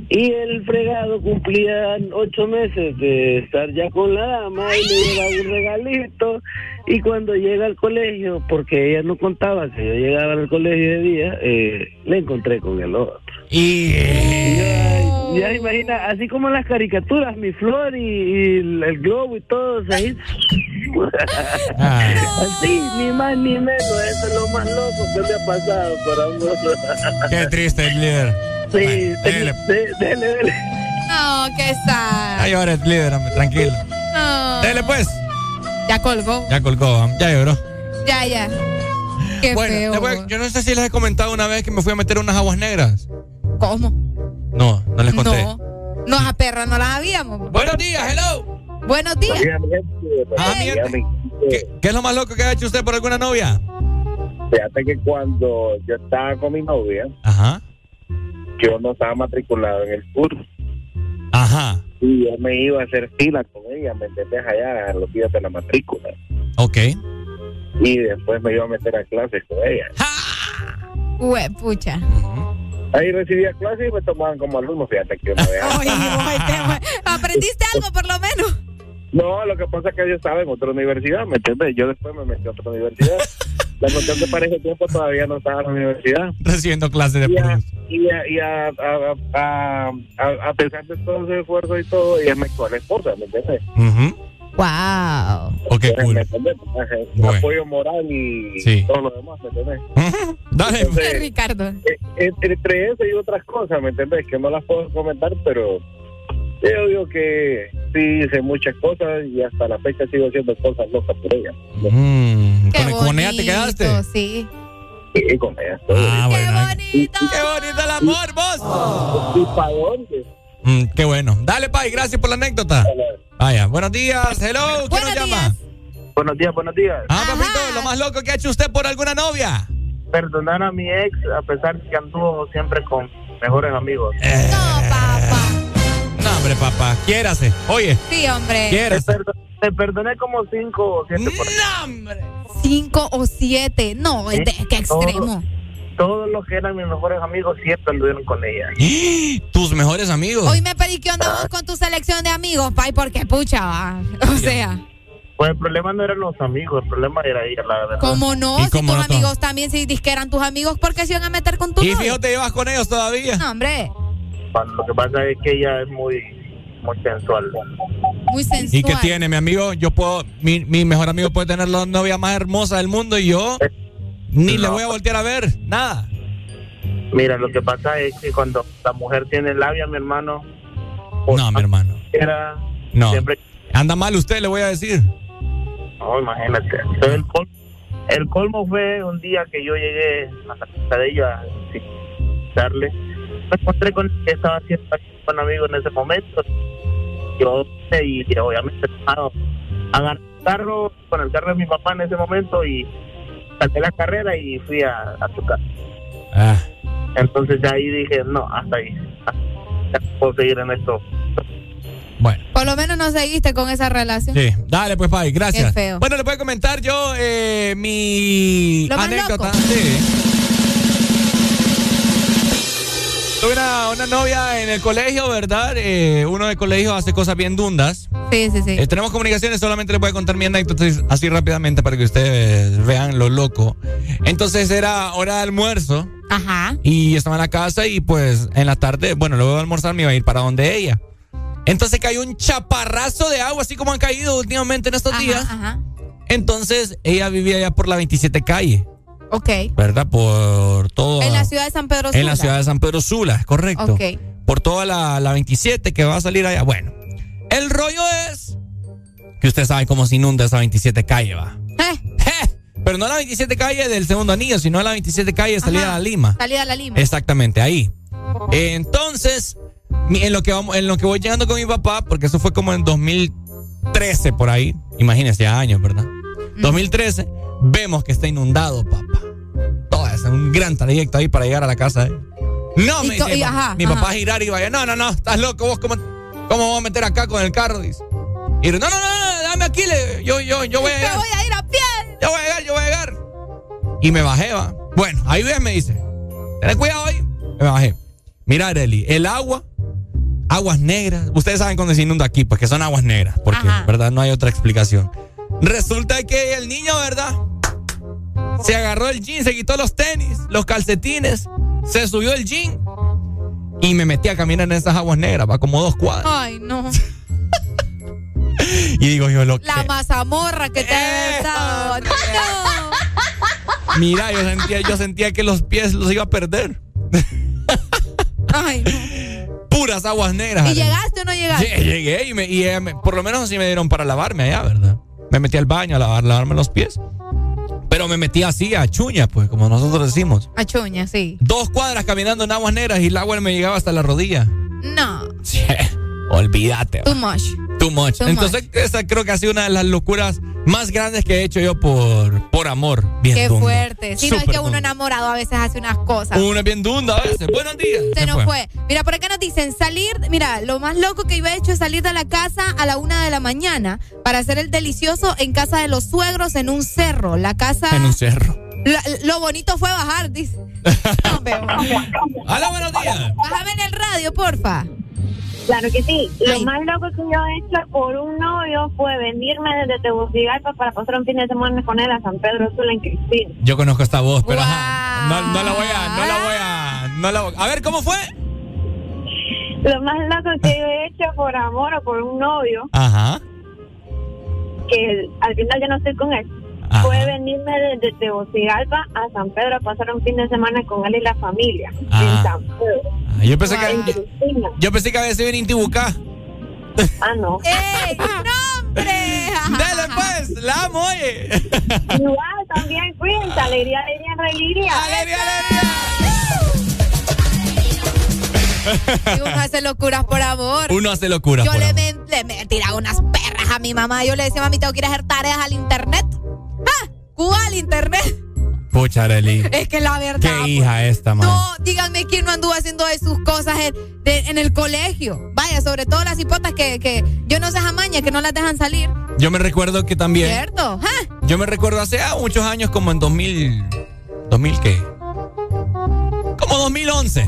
Y el fregado cumplía ocho meses de estar ya con la dama y le llevaba un regalito. Y cuando llega al colegio, porque ella no contaba que yo llegaba al colegio de día, eh, le encontré con el otro. Y. Ya, ya imagina, así como las caricaturas, mi flor y, y el, el globo y todo, ahí. Así, ni más ni menos, eso es lo más loco que me ha pasado, por amor. Qué triste el líder. Sí, dele. de- dele, dele. No, qué sad. Ay, ahora el líder, hombre, tranquilo. No. Dele pues. Ya colgó. Ya colgó, ya lloró. Ya, ya. Qué bueno, feo. después, yo no sé si les he comentado una vez que me fui a meter unas aguas negras. ¿Cómo? No, no les conté. No. No, a perra no las habíamos. Buenos días, hello. Buenos días. Ah, mi gente. ¿Qué, qué es lo más loco que ha hecho usted por alguna novia? Fíjate que cuando yo estaba con mi novia, Ajá. yo no estaba matriculado en el curso. Ajá. Y yo me iba a hacer fila con ella, ¿me entendés? Allá a los días de la matrícula. Ok. Y después me iba a meter a clases con ella. Hue, pucha. Ahí recibía clases y me tomaban como alumno, fíjate que yo no había- Oye, oye, te- ¿Aprendiste algo por lo menos? No, lo que pasa es que yo estaba en otra universidad, ¿me entiendes? Yo después me metí a otra universidad. La cuestión que para ese tiempo todavía no estaba en la universidad. Recibiendo clases de Y, a, y, a, y a, a, a, a- a pesar de todo ese esfuerzo y todo, ella me quedó la esposa, ¿me entiendes? Wow. Ok, cool. ¿Me entiendes? Ajá, Bueno. Apoyo moral y Sí. todo lo demás, ¿me entiendes? Dale. Entonces, Ricardo. eh, entre eso y otras cosas, ¿me entiendes? Que no las puedo comentar, pero yo digo que sí hice muchas cosas y hasta la fecha sigo haciendo cosas locas por ella. Mm, Qué ¿con, con ella te quedaste? Sí. Y con ella. Ah, bueno. bonito! ¡Qué bonito el amor, vos! ¿Y para dónde? Mm, qué bueno. Dale, Pai, gracias por la anécdota. Vaya, buenos días, hello, ¿quién nos llama? Buenos días, buenos días. Ah, papito, lo más loco que ha hecho usted por alguna novia. Perdonar a mi ex a pesar de que anduvo siempre con mejores amigos. No, hombre, papá, quiérase. Oye, Sí, hombre. quiérase. Te perdoné como cinco o siete por ¡No, hombre! Cinco o siete. No, es de- qué extremo. Todos los que eran mis mejores amigos siempre anduvieron con ella. Tus mejores amigos. Hoy me pedí que onda vos con tu selección de amigos, Pai, porque pucha, va. O sea, Pues el problema no eran los amigos, el problema era ella, la verdad. ¿cómo no? ¿Y Si cómo tus no, amigos también, si que eran tus amigos, ¿por qué se iban a meter con tu Y novio? fíjate, llevas con ellos todavía. No, hombre, Lo que pasa es que ella es muy, muy sensual. muy sensual. ¿Y qué tiene, mi amigo? Yo puedo, mi, mi mejor amigo puede tener la novia más hermosa del mundo y yo ni le voy a voltear a ver, nada. Mira, lo que pasa es que cuando la mujer tiene labia, mi hermano, No, mi hermano. Era No. siempre. Anda mal usted, le voy a decir. No, imagínate. Entonces, el, col- el colmo fue un día que yo llegué a la casa de ella sin darle. Me encontré con el que estaba haciendo con amigo en ese momento. Yo y, y obviamente ah, agarré el carro con el carro de mi papá en ese momento y salté la carrera y fui a, a su casa. Ah. Entonces ya ahí dije, no, hasta ahí. Ya puedo seguir en esto. Por lo menos no seguiste con esa relación. Sí, dale pues, Pai, gracias. Qué feo. Bueno, le puedo comentar yo eh, mi Lo más anécdota. loco. Sí. Tuve una, una novia en el colegio, ¿verdad? Eh, uno de colegio hace cosas bien dundas. Sí, sí, sí. Eh, tenemos comunicaciones, solamente les voy a contar mi anécdota así- rápidamente para que ustedes vean lo loco. Entonces era hora de almuerzo Ajá. y estaba en la casa y pues en la tarde, bueno, luego de almorzar me iba a ir para donde ella. Entonces cayó un chaparrazo de agua, así como han caído últimamente en estos días. Ajá. Entonces ella vivía allá por la 27 calle, Ok. ¿verdad? Por todo... En la ciudad de San Pedro En la Sula. ciudad de San Pedro Sula, es correcto. Ok. Por toda la, la 27 que va a salir allá. Bueno, el rollo es que ustedes saben cómo se inunda esa 27 calle, va. Eh, Pero no la 27 calle del segundo anillo, sino la 27 calle salida Ajá. a Lima. Salida a la Lima. Exactamente, ahí. Entonces, en lo que vamos, en lo que voy llegando con mi papá, porque eso fue como en 2013 por ahí, imagínense, años, ¿verdad? Mm. 2013, vemos que está inundado, papá. Todo es un gran trayecto ahí para llegar a la casa. ¿eh? No, me dice, y mi- ajá, mi ajá. papá girar y vaya, no, no, no, estás loco, vos cómo, cómo vamos a meter acá con el carro, dice. Y yo, no, no, no, no, dame aquí, le- yo, yo, yo voy a llegar. voy a ir a pie. Yo voy a llegar, yo voy a llegar. Y me bajé, va. Bueno, ahí ves, me dice. Ten cuidado ahí. Me bajé. Mira, Areli, el agua, aguas negras. Ustedes saben cuando se inunda aquí, pues que son aguas negras. Porque, Ajá. ¿verdad? No hay otra explicación. Resulta que el niño, ¿verdad? Se agarró el jean, se quitó los tenis, los calcetines, se subió el jean y me metí a caminar en esas aguas negras, va como dos cuadras. Ay, no. Y digo yo, lo que. La mazamorra que te Eh. dado. No. Mira, yo sentía, yo sentía que los pies los iba a perder. Ay, no. Puras aguas negras. ¿Y llegaste o no llegaste? Lle- Llegué y, me, y eh, me- por lo menos así me dieron para lavarme allá, ¿verdad? Me metí al baño a lavar, lavarme los pies. Pero me metí así a chuña, pues, como nosotros decimos. A Chuña, sí. Dos cuadras caminando en aguas negras y el agua me llegaba hasta la rodilla. No. Olvídate. Too much. Too much. Too Entonces, esa creo que ha sido una de las locuras más grandes que he hecho yo por, por amor. Bien Qué dunda. fuerte. Si no es que uno enamorado a veces hace unas cosas. Uno es bien dunda a veces. Buenos días. Se nos fue. Mira, por acá nos dicen salir. Mira, lo más loco que yo he hecho es salir de la casa a la una de la mañana para hacer el delicioso en casa de los suegros en un cerro. La casa. En un cerro. La- lo bonito fue bajar, dice. Hola, buenos días. Bájame en el radio, porfa. Claro que sí. Lo más loco que yo he hecho por un novio fue venirme desde Tegucigalpa para pasar un fin de semana con él a San Pedro Sula en Cristina. Yo conozco esta voz, pero ajá, no, no la voy a, no la voy a, no la voy- A ver, ¿cómo fue? Lo más loco que yo he hecho por amor o por un novio, Ajá. que al final ya no estoy con él, Ajá. fue venirme desde Tegucigalpa a San Pedro a pasar un fin de semana con él y la familia Ah. en San Pedro. Ah, Yo pensé En que, Cristina. yo pensé que había sido en Intibucá. Ah, no. ¡Ey! ¡No, hombre! Dale, pues, la amo, oye. Igual también, cuídense, alegría, alegría, alegría. Alegría, Y uno hace locuras por amor. Uno hace locura. Yo por le, amor. me, le me he tirado unas perras a mi mamá. Yo le decía, mami, tengo que ir a hacer tareas al internet. ¡Ah! ¿Cuál internet? Pucha, Arely. Es que la verdad. Qué hija esta, man. No, díganme quién no anduvo haciendo de sus cosas en, de- en el colegio. Vaya, sobre todo las hipotas que, que yo no sé jamaña, que no las dejan salir. Yo me recuerdo que también. ¿Cierto? ¡Ah! Yo me recuerdo hace ah, muchos años, como en 2000. ¿2000 qué? Como 2011.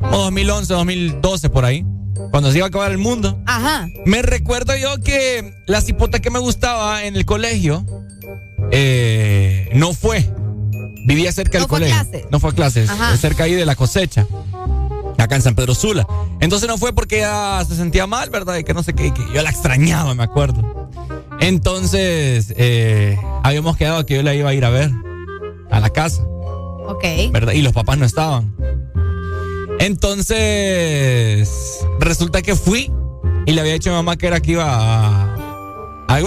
Como 2011, 2012, por ahí. Cuando se iba a acabar el mundo. Ajá. Me recuerdo yo que la cipota que me gustaba en el colegio eh, no fue. Vivía cerca del No fue a colegio. clase. No fue a clases. Ajá. Cerca ahí de la cosecha. Acá en San Pedro Sula. Entonces no fue porque ella se sentía mal, ¿verdad? Y que no sé qué. Que yo la extrañaba, me acuerdo. Entonces eh, habíamos quedado que yo la iba a ir a ver. A la casa. Ok. ¿verdad? Y los papás no estaban. Entonces, resulta que fui Y le había dicho a mi mamá que era que iba a, a-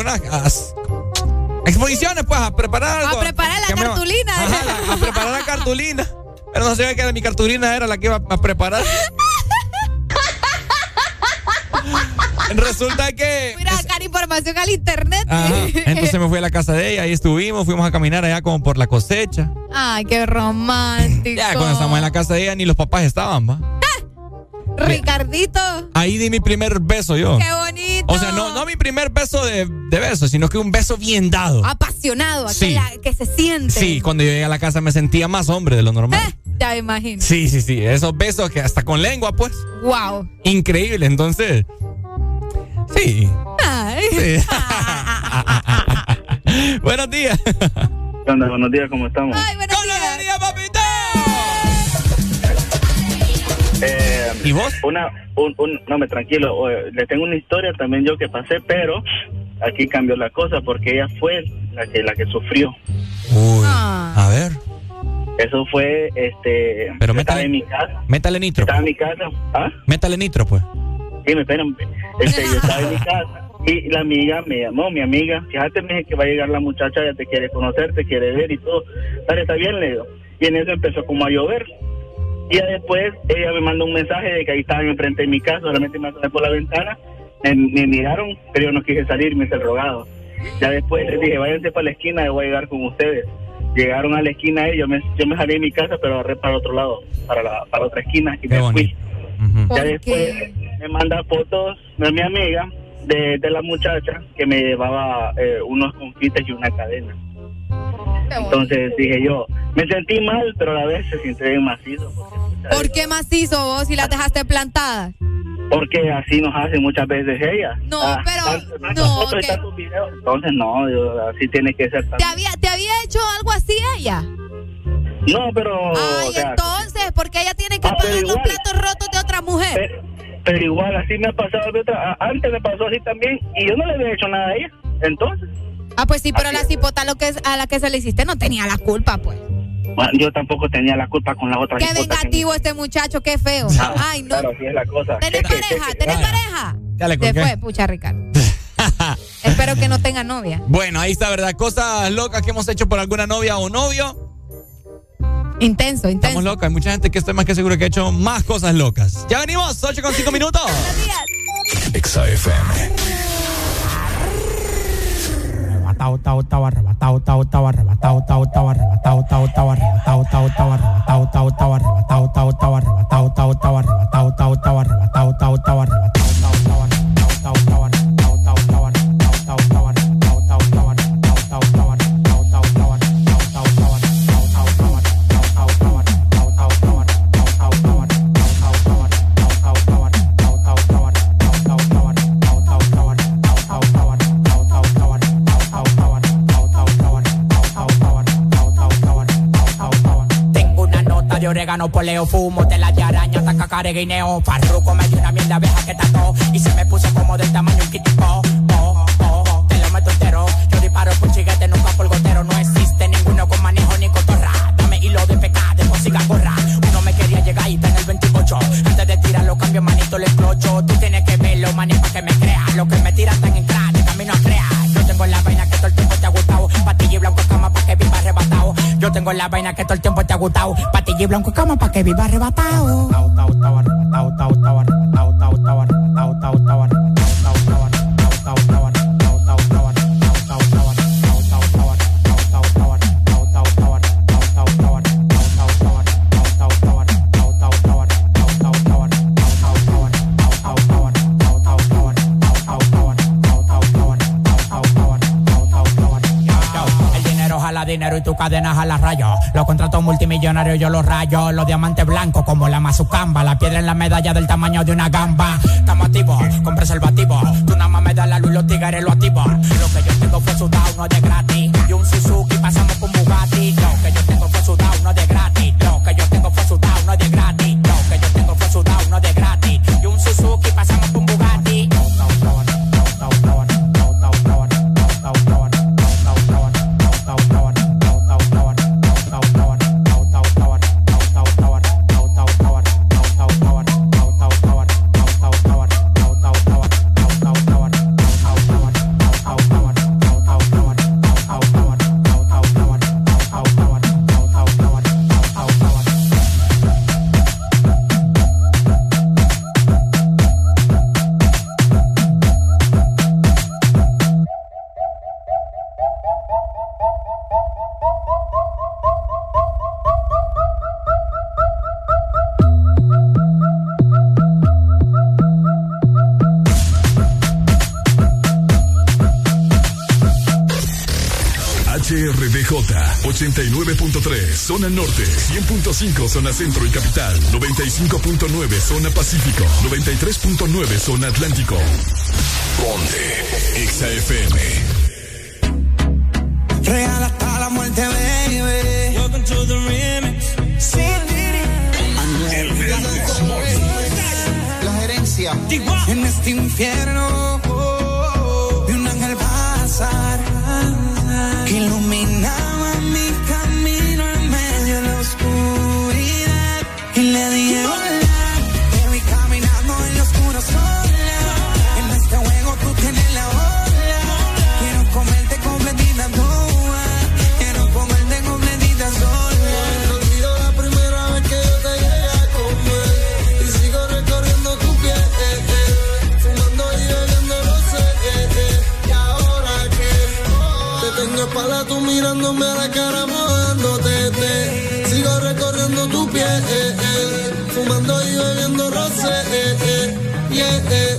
exposiciones, pues, a preparar algo. A preparar la me- cartulina. Ajá, la- a preparar la cartulina. Pero no sabía que mi cartulina era la que iba a preparar. Resulta que. Mira, sacar información al internet. Ajá. Entonces me fui a la casa de ella, ahí estuvimos, fuimos a caminar allá como por la cosecha. Ay, qué romántico. Ya cuando estamos en la casa de ella ni los papás estaban, va. Ricardito, Ahí di mi primer beso yo. qué bonito. O sea, no, no mi primer beso de, de beso, sino que un beso bien dado. Apasionado, Sí. que, la- que se siente. Sí, cuando yo llegué a la casa me sentía más hombre de lo normal. Ya me imagino. Sí, sí, sí. Esos besos que hasta con lengua, pues. Wow. Increíble. Entonces. Sí. Ay. sí. Buenos días. ¿Qué onda? Buenos días, ¿cómo estamos? Ay, buenos días. Eh, ¿Y vos? Una, un, un- no, me tranquilo. eh, Le tengo una historia también yo que pasé, pero aquí cambió la cosa porque ella fue la que la que sufrió. Uy. Ah. A ver. Eso fue, este, Pero métale- en mi casa. Métale nitro. Estaba en mi casa. ¿Ah? Métale nitro, pues. Sí, me esperan. Este, yo estaba en mi casa y la amiga me llamó, mi amiga. Fíjate, me dije que va a llegar la muchacha, ya te quiere conocer, te quiere ver y todo. Dale, está bien, le digo. Y en eso empezó como a llover. Y ya después ella me mandó un mensaje de que ahí estaban enfrente de mi casa, solamente me asomé por la ventana, me, me miraron, pero yo no quise salir, me hice el rogado. Ya después les dije, váyanse para la esquina, yo voy a llegar con ustedes. Llegaron a la esquina ellos, me, yo me salí de mi casa, pero agarré para otro lado, para la para otra esquina y me fui. Ya después me manda fotos de mi amiga, de, de la muchacha que me llevaba eh, unos confites y una cadena. Entonces dije yo, me sentí mal, pero a la vez se sintió bien macizo. ¿Por qué macizo vos si las dejaste plantadas? Porque así nos hacen muchas veces ella. No, Ah, pero no, fotos y que- tantos videos. Entonces no, yo- así tiene que ser. ¿Te había, ¿Te había hecho algo así ella? No, pero... Ay, o sea, entonces, porque ella tiene que Ah, pagar los platos rotos de otra mujer. pero igual así me ha pasado de otra. a- Antes me pasó así también y yo no le había hecho nada a ella. Entonces, Ah, pues sí, pero la cipota lo que es, a la que se le hiciste no tenía la culpa, pues. bueno, yo tampoco tenía la culpa con la otra. Qué que- vengativo este muchacho, qué feo. Ah, Ay, no. Claro, así es la cosa. ¿Tenés pareja? ¿Tenés pareja? Dale, ¿con Se qué? fue, pucha, Ricardo. Espero que no tenga novia. Bueno, ahí está, ¿verdad? Cosas locas que hemos hecho por alguna novia o novio. Intenso, intenso. Estamos locos. Hay mucha gente que estoy más que seguro que ha hecho más cosas locas. Ya venimos, 8 con 5 minutos. Exa FM. arrebatado, tao, tao, arrebatado, tao, tao, arrebatado, tao, tao, arrebatado, tao, tao, arrebatado, tao, tao, arrebatado, tao, tao, arrebatado, tao, tao, arrebatado, tao, tao, arrebatado, tao, tao, arrebatado, tao, tao, arrebatado, tao, tao, orégano, poleo, fumo, tela de araña, taca, care, guineo, farruco, me dio una mierda abeja que tató y se me puso como del tamaño un kitipo. Oh, oh, oh, te lo meto entero. Yo disparo por chiguete, nunca por gotero. No existe ninguno con manejo ni cotorra. Dame hilo de pecado, de música gorra. Uno me quería llegar y está en el 28. Antes de tirarlo, cambio manito, le explocho. Tú tienes que verlo, para que me creas. Lo que me tiran están en crack, camino a crear. Yo tengo la vaina Patilla y blanco cama pa' que viva arrebatado. Yo tengo la vaina que todo el tiempo te ha gustado. Patilla y blanco cama pa' que viva arrebatado. Y tu cadena jala rayo. Los contratos multimillonarios yo los rayo. Los diamantes blancos como la mazucamba. La piedra en la medalla del tamaño de una gamba. Estamos activos con preservativo. Tú nada más me das la luz los tigres lo activo. Lo que yo tengo fue sudado, no es de gratis. Y un Suzuki pasamos con Bugatti. Lo que yo tengo zona norte, 100.5 zona centro y capital, 95.9 zona pacífico, 93.9 zona atlántico. Ponte XAFM. Real hasta la muerte, baby. Welcome to the remix. El la, la gerencia en este infierno mirándome a la cara mojándote. Te. Sigo recorriendo tu piel, eh, eh. fumando y bebiendo rosé. Eh, eh, yeah, eh.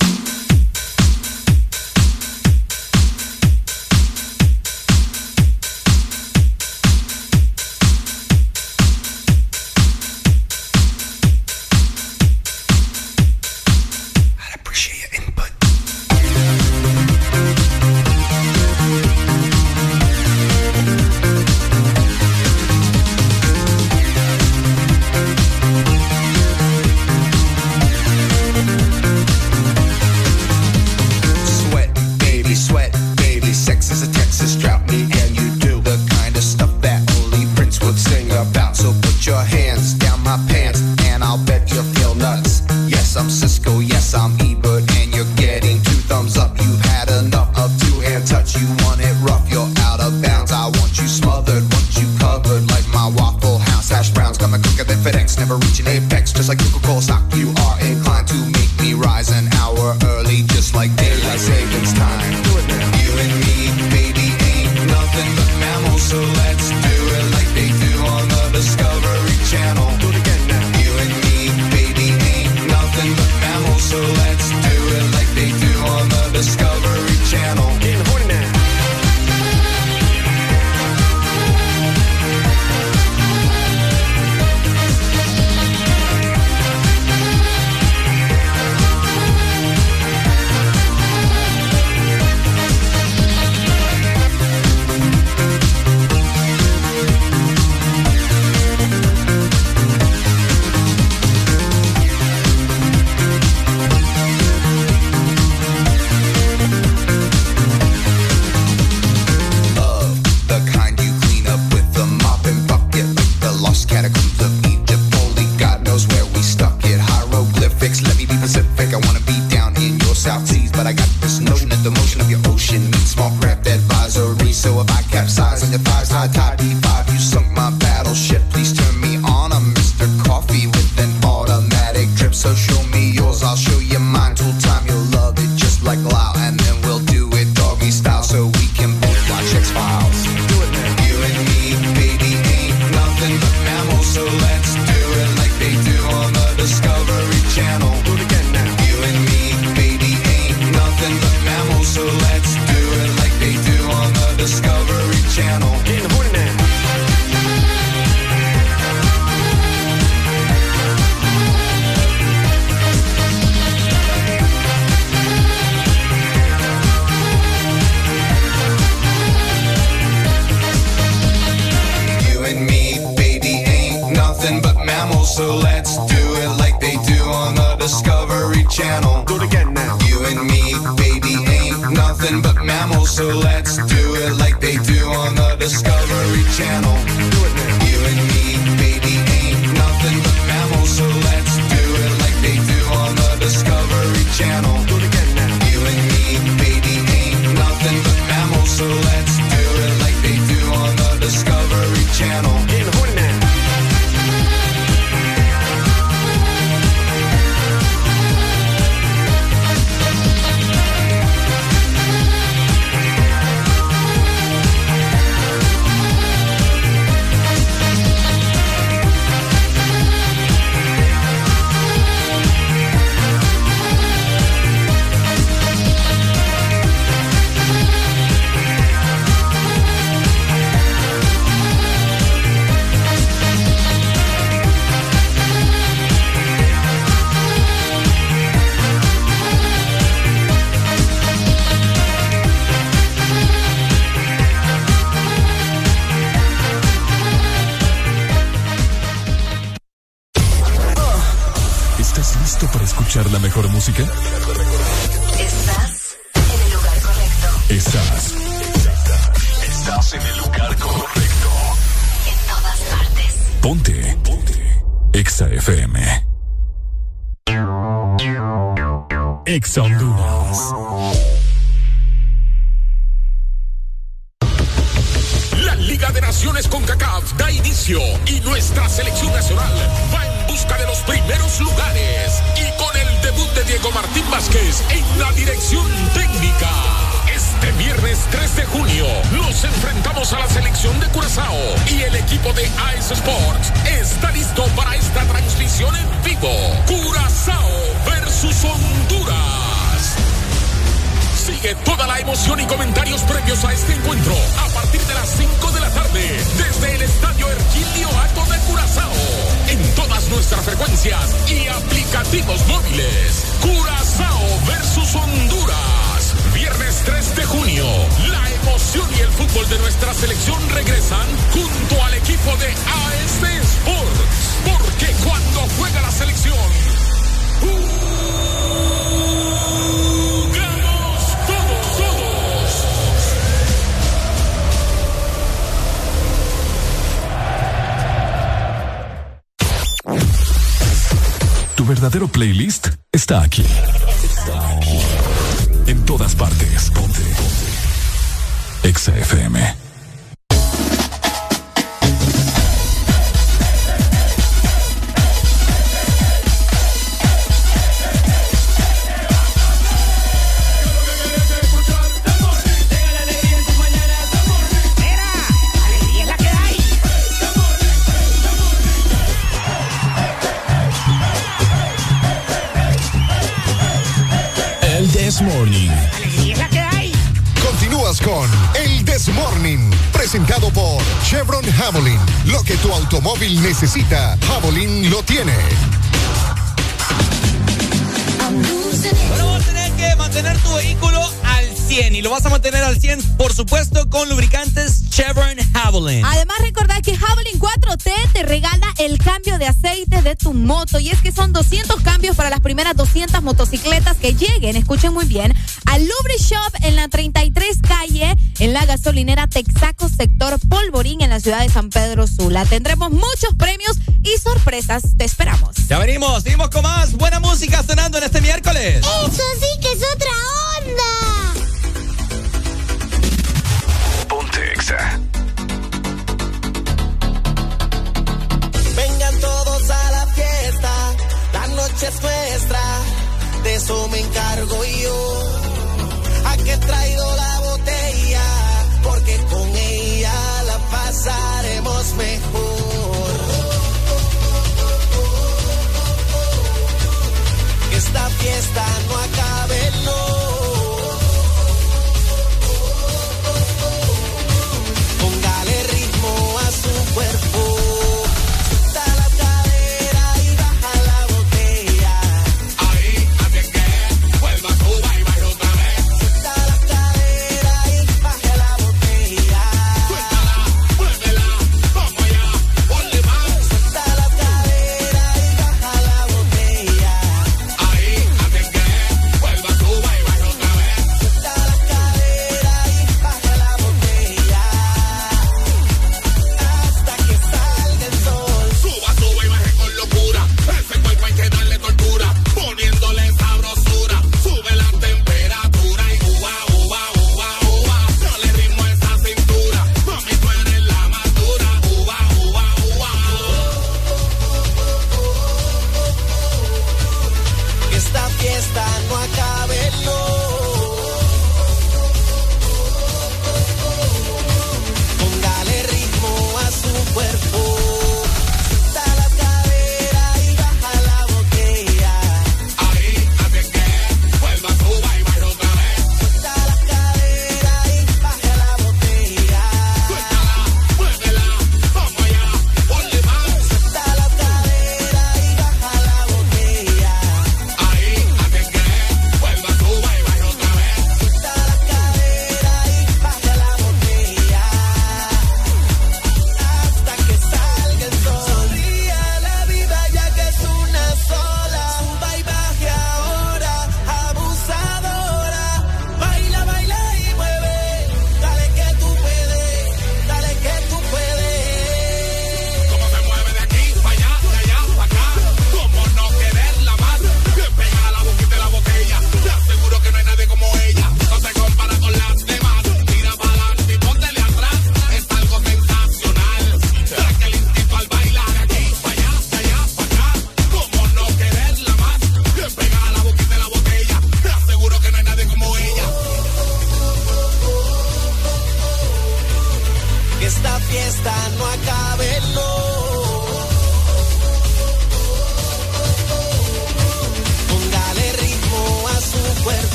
necesita, Javelin lo tiene. Ahora vas a tener que mantener tu vehículo al 100 y lo vas a mantener al 100, por supuesto, con lubricantes Chevron Javelin. Además, recordad que Javelin 4T te regala el cambio de aceite de tu moto y es que son 200 cambios para las primeras 200 motocicletas que lleguen, escuchen muy bien, al Lubri Shop en la 33 calle, en la gasolinera Texaco de San Pedro Sula. Tendremos muchos premios y sorpresas. Te esperamos. Ya venimos, seguimos con más buena música sonando en este miércoles. Eso es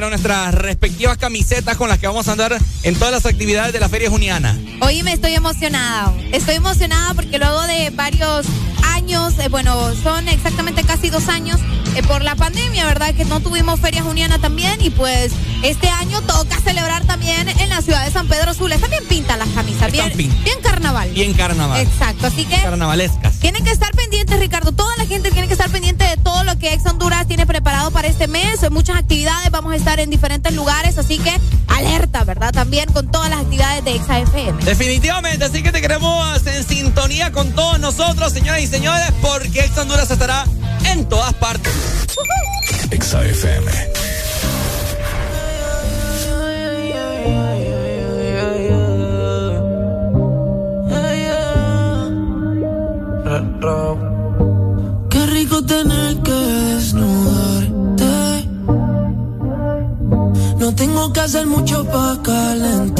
dieron nuestras respectivas camisetas con las que vamos a andar en todas las actividades de la Feria Juniana. Hoy me estoy emocionada. Estoy emocionada porque luego de varios años, eh, bueno, son exactamente casi dos años eh, por la pandemia, ¿verdad? Que no tuvimos Feria Juniana también y pues este año toca celebrar también en la ciudad de San Pedro Sula. Están bien pintas las camisas, bien, bien carnaval. Bien carnaval. Exacto, así que Carnavalescas. tienen que estar pendientes, Ricardo. Toda la gente tiene que estar pendiente de todo lo que Ex Honduras tiene preparado para este mes. Muchas actividades, vamos a estar en diferentes lugares, así que alerta, ¿verdad? También con todas las actividades de Exa FM. Definitivamente, así que te queremos en sintonía con todos nosotros, señoras y señores, porque Ex Honduras estará en todas partes. Exa FM. hacer mucho para calentar.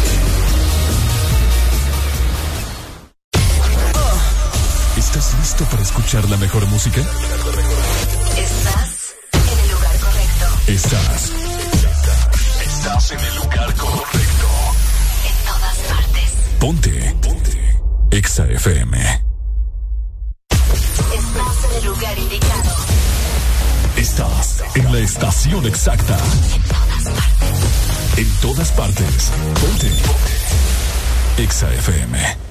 Listo para escuchar la mejor música? Estás en el lugar correcto. Estás. Estás en el lugar correcto. En todas partes. Ponte. Ponte. Exa FM. Estás en el lugar indicado. Estás en la estación exacta. En todas partes. Ponte. Ponte. Exa FM.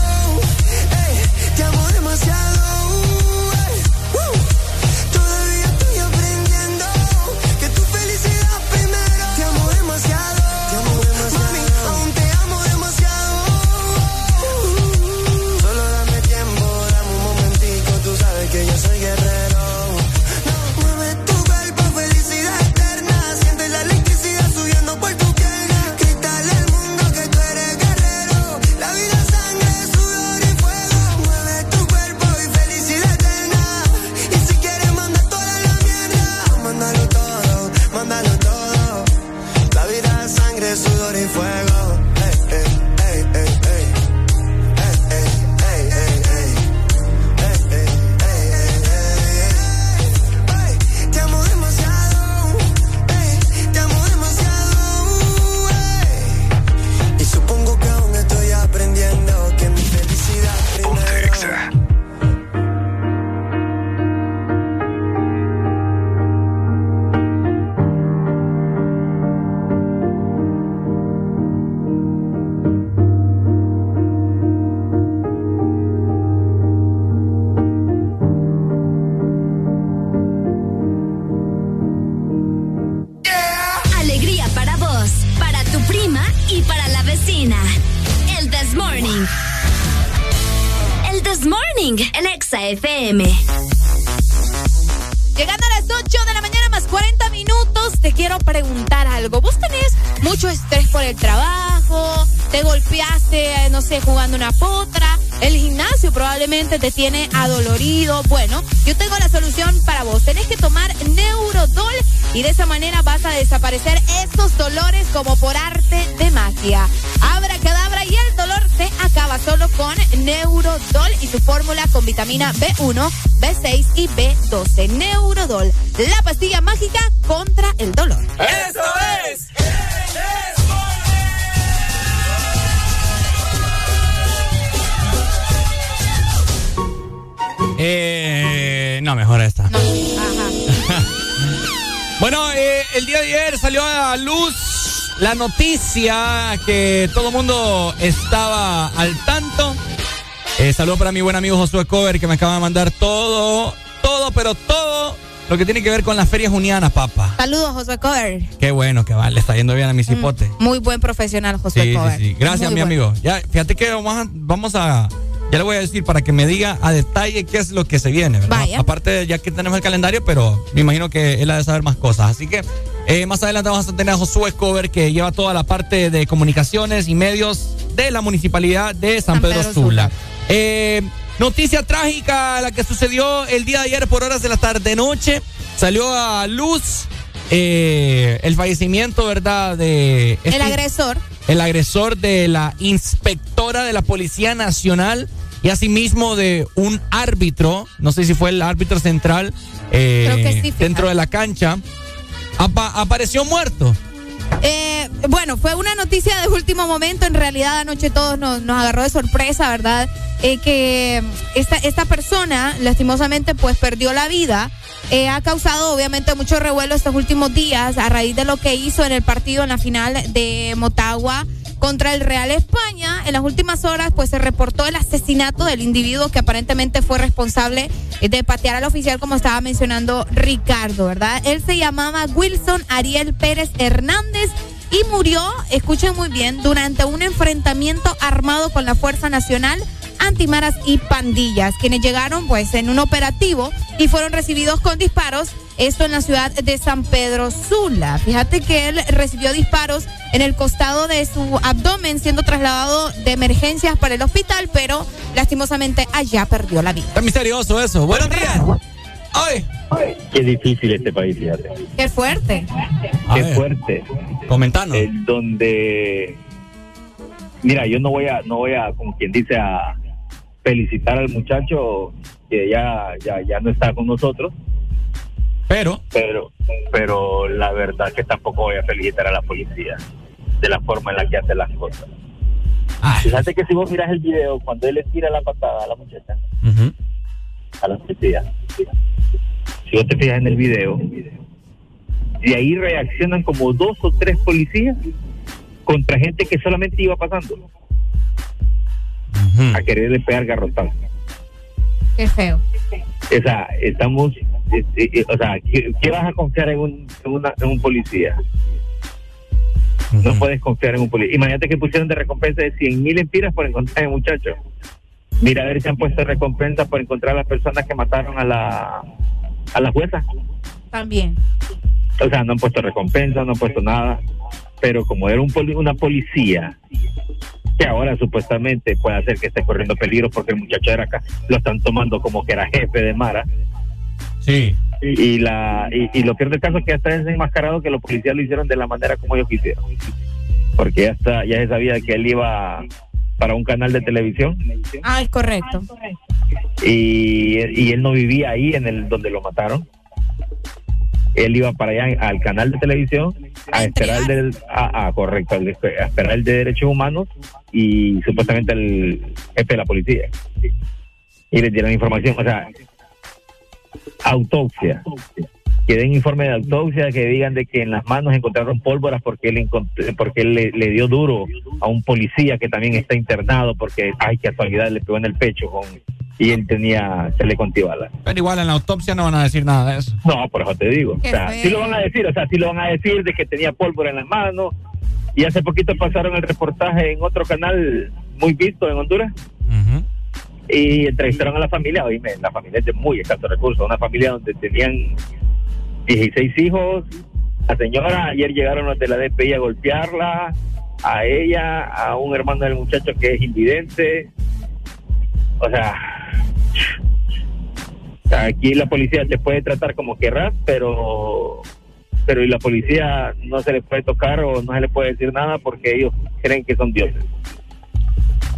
Te tiene adolorido. Bueno, yo tengo la solución para vos. Tenés que tomar Neurodol y de esa manera vas a desaparecer estos dolores como por arte de magia. Abra cadabra y el dolor se acaba solo con Neurodol y su fórmula con vitamina B1, B6 y B12. Neurodol, la pastilla mágica contra el dolor. ¡Eso salió a luz la noticia que todo el mundo estaba al tanto. Eh, saludo para mi buen amigo Josué Cover que me acaba de mandar todo, todo, pero todo lo que tiene que ver con las ferias junianas, papá. Saludos, José Cover. Qué bueno que va, le está yendo bien a mi cipote. Muy buen profesional, José Sí, Cover. sí, sí. Gracias, Muy mi bueno. amigo. Ya, fíjate que vamos a, vamos a. Ya le voy a decir para que me diga a detalle qué es lo que se viene, ¿verdad? Vaya. Aparte, ya que tenemos el calendario, pero me imagino que él ha de saber más cosas. Así que eh, más adelante vamos a tener a Josué Cover, que lleva toda la parte de comunicaciones y medios de la municipalidad de San, San Pedro, Pedro Sula. Sula. Eh, noticia trágica, la que sucedió el día de ayer por horas de la tarde-noche. Salió a luz eh, el fallecimiento, ¿verdad? De El este- agresor. el agresor de la inspectora de la Policía Nacional y asimismo de un árbitro, no sé si fue el árbitro central eh, Creo que sí, fíjate. dentro de la cancha, apa- apareció muerto. Eh, bueno, fue una noticia de último momento. En realidad, anoche todos nos, nos agarró de sorpresa, ¿verdad? Eh, que esta, esta persona, lastimosamente, pues perdió la vida. Eh, ha causado, obviamente, mucho revuelo estos últimos días a raíz de lo que hizo en el partido en la final de Motagua contra el Real España. En las últimas horas, pues se reportó el asesinato del individuo que aparentemente fue responsable de patear al oficial, como estaba mencionando Ricardo, ¿verdad? Él se llamaba Wilson Ariel Pérez Hernández y murió, escuchen muy bien, durante un enfrentamiento armado con la Fuerza Nacional antimaras y pandillas, quienes llegaron pues en un operativo y fueron recibidos con disparos, esto en la ciudad de San Pedro Sula. Fíjate que él recibió disparos en el costado de su abdomen, siendo trasladado de emergencias para el hospital, pero lastimosamente allá perdió la vida. Está misterioso eso. Buenos días. Ay. Qué difícil este país, fíjate. Qué fuerte. Qué fuerte. Comentanos. Es donde, mira, yo no voy a, no voy a, como quien dice, a felicitar al muchacho que ya, ya, ya no está con nosotros. Pero, pero, pero la verdad que tampoco voy a felicitar a la policía de la forma en la que hace las cosas. Fíjate que si vos miras el video, cuando él le tira la patada a la muchacha, a la policía, si vos te fijas en el video, de ahí reaccionan como dos o tres policías contra gente que solamente iba pasando a quererle pegar garrotazo. Qué feo. O sea, estamos, eh, eh, o sea, ¿qué, qué vas a confiar en un, en una- en un policía? No puedes confiar en un policía. Imagínate que pusieron de recompensa de 100 mil empiras por encontrar a ese muchacho. Mira a ver si han puesto recompensa por encontrar a las personas que mataron a la, a la jueza. También. O sea, no han puesto recompensa, no han puesto nada. Pero como era un poli- una policía que ahora supuestamente puede hacer que esté corriendo peligro porque el muchacho era acá, lo están tomando como que era jefe de Mara. Sí. Y, y la, y, y lo peor del caso es que ya está desenmascarado que los policías lo hicieron de la manera como ellos quisieron. Porque ya, está, ya se sabía que él iba para un canal de televisión Ah, es correcto. y, y él no vivía ahí en el donde lo mataron. Él iba para allá al canal de televisión a esperar el del, ah, ah, correcto, al de- a esperar el de derechos humanos y supuestamente el jefe de la policía. Y les dieron información, o sea, autopsia. Que den informe de autopsia, que digan de que en las manos encontraron pólvoras porque él, porque él le, le dio duro a un policía que también está internado porque, ay, casualidad, le pegó en el pecho con, y él tenía chaleco antibalas. Pero igual en la autopsia no van a decir nada de eso. No, por eso te digo. O Qué sea, feo. sí lo van a decir, o sea, sí lo van a decir de que tenía pólvora en las manos. Y hace poquito pasaron el reportaje en otro canal muy visto en Honduras. Y entrevistaron a la familia. Oíme, la familia es de muy escasos recursos. Una familia donde tenían 16 hijos. La señora, ayer llegaron los de la DPI a golpearla. A ella, a un hermano del muchacho que es invidente. O sea, o sea, aquí la policía te puede tratar como querrás, pero pero y la policía no se le puede tocar o no se le puede decir nada porque ellos creen que son dioses.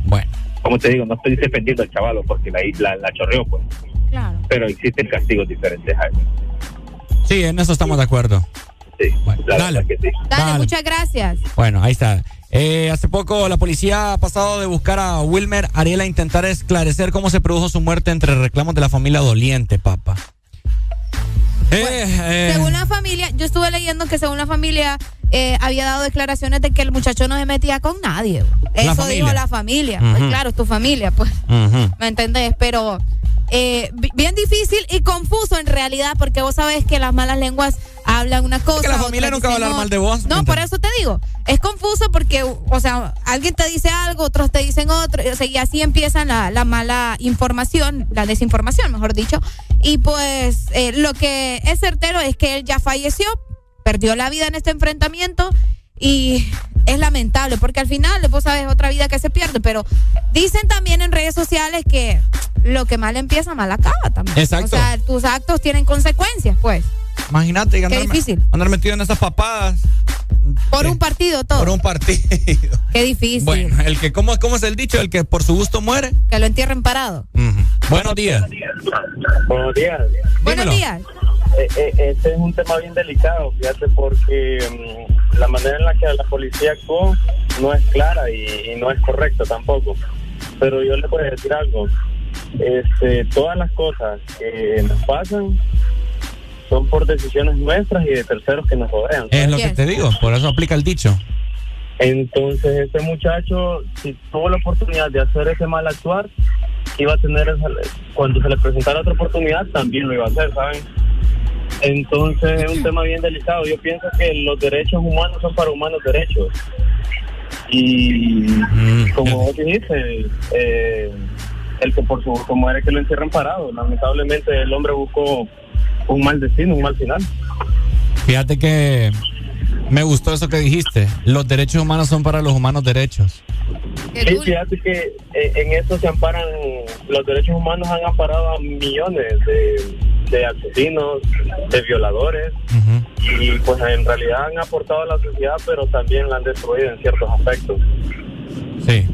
Bueno. Como te digo, no estoy defendiendo al chavalo porque la, la, la chorreó, pues. Claro. Pero existen castigos diferentes a eso. Sí, en eso estamos de acuerdo. Sí, dale. verdad que sí. Dale, muchas gracias. Bueno, ahí está. Eh, hace poco la policía ha pasado de buscar a Wilmer Ariel a intentar esclarecer cómo se produjo su muerte entre reclamos de la familia doliente, papá. Eh, eh, Según la familia, yo estuve leyendo que según la familia eh, había dado declaraciones de que el muchacho no se metía con nadie. Eso dijo la familia. Pues claro, es tu familia, pues. ¿Me entendés? Pero eh, bi- bien difícil y confuso en realidad, porque vos sabés que las malas lenguas hablan una cosa. que la familia nunca va a hablar mal de vos, No, ¿me por eso te digo. Es confuso porque, o sea, alguien te dice algo, otros te dicen otro, o sea, y así empieza la, la mala información, la desinformación, mejor dicho. Y pues eh, lo que es certero es que él ya falleció, perdió la vida en este enfrentamiento y es lamentable porque al final vos sabes otra vida que se pierde, pero dicen también en redes sociales que lo que mal empieza mal acaba también. Exacto. O sea, tus actos tienen consecuencias, pues. Imagínate Qué andar, difícil. andar metido en esas papadas Por un partido todo. por un partido. Qué difícil. Bueno, el que, ¿cómo, ¿cómo es el dicho? El que por su gusto muere. Que lo entierren parado. Buenos días. Buenos días. Buenos días. Eh, eh, este es un tema bien delicado, fíjate, porque mm, la manera en la que la policía actuó no es clara y, y no es correcta tampoco. Pero yo le puedo decir algo. Este, todas las cosas que nos pasan son por decisiones nuestras y de terceros que nos rodean. Es lo que te digo, por eso aplica el dicho. Entonces, este muchacho, si tuvo la oportunidad de hacer ese mal actuar, iba a tener, esa- cuando se le presentara otra oportunidad, también lo iba a hacer, ¿saben? Entonces, es un tema bien delicado. Yo pienso que los derechos humanos son para humanos derechos. Y como vos dijiste, eh, el que por su gusto muere, que lo encierren parado. Lamentablemente, el hombre buscó un mal destino, un mal final. Fíjate que me gustó eso que dijiste. Los derechos humanos son para los humanos derechos. Sí, fíjate que eh, en eso se amparan, los derechos humanos han amparado a millones de, de asesinos, de violadores, y pues en realidad han aportado a la sociedad, pero también la han destruido en ciertos aspectos. Sí.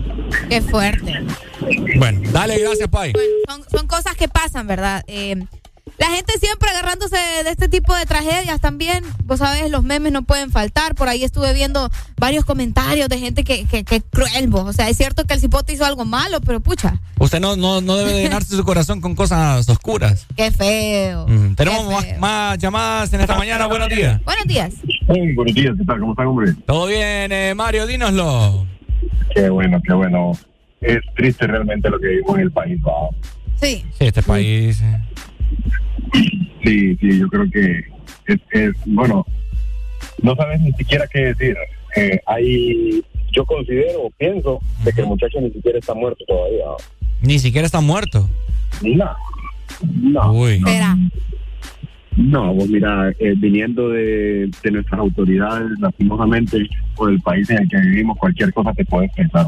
Qué fuerte. Bueno, dale, gracias, Pai. Son, son cosas que pasan, ¿verdad? Eh, la gente siempre agarrándose de este tipo de tragedias también. Vos sabés, los memes no pueden faltar. Por ahí estuve viendo varios comentarios de gente que, que, que cruel, vos. O sea, es cierto que el cipote hizo algo malo, pero pucha, Usted no, no, no debe de llenarse su corazón con cosas oscuras. qué feo. Mm, Tenemos Qué más, feo. más llamadas en esta mañana. Buenos días. Buenos días. Hey, buenos días, ¿qué tal? ¿Cómo están, hombre? Todo bien, eh, Mario, dínoslo. Qué bueno, qué bueno. Es triste realmente lo que vivimos en el país, ¿va? Sí. Sí, este país. eh. Sí, sí, yo creo que es, es- bueno, no sabes ni siquiera qué decir. Eh, hay, yo considero o pienso de que el muchacho ni siquiera está muerto todavía. Ni siquiera está muerto. No, no. Uy. Espera. No, pues mira, eh, viniendo de, de nuestras autoridades, lastimosamente, por el país en el que vivimos, cualquier cosa te puedes pensar.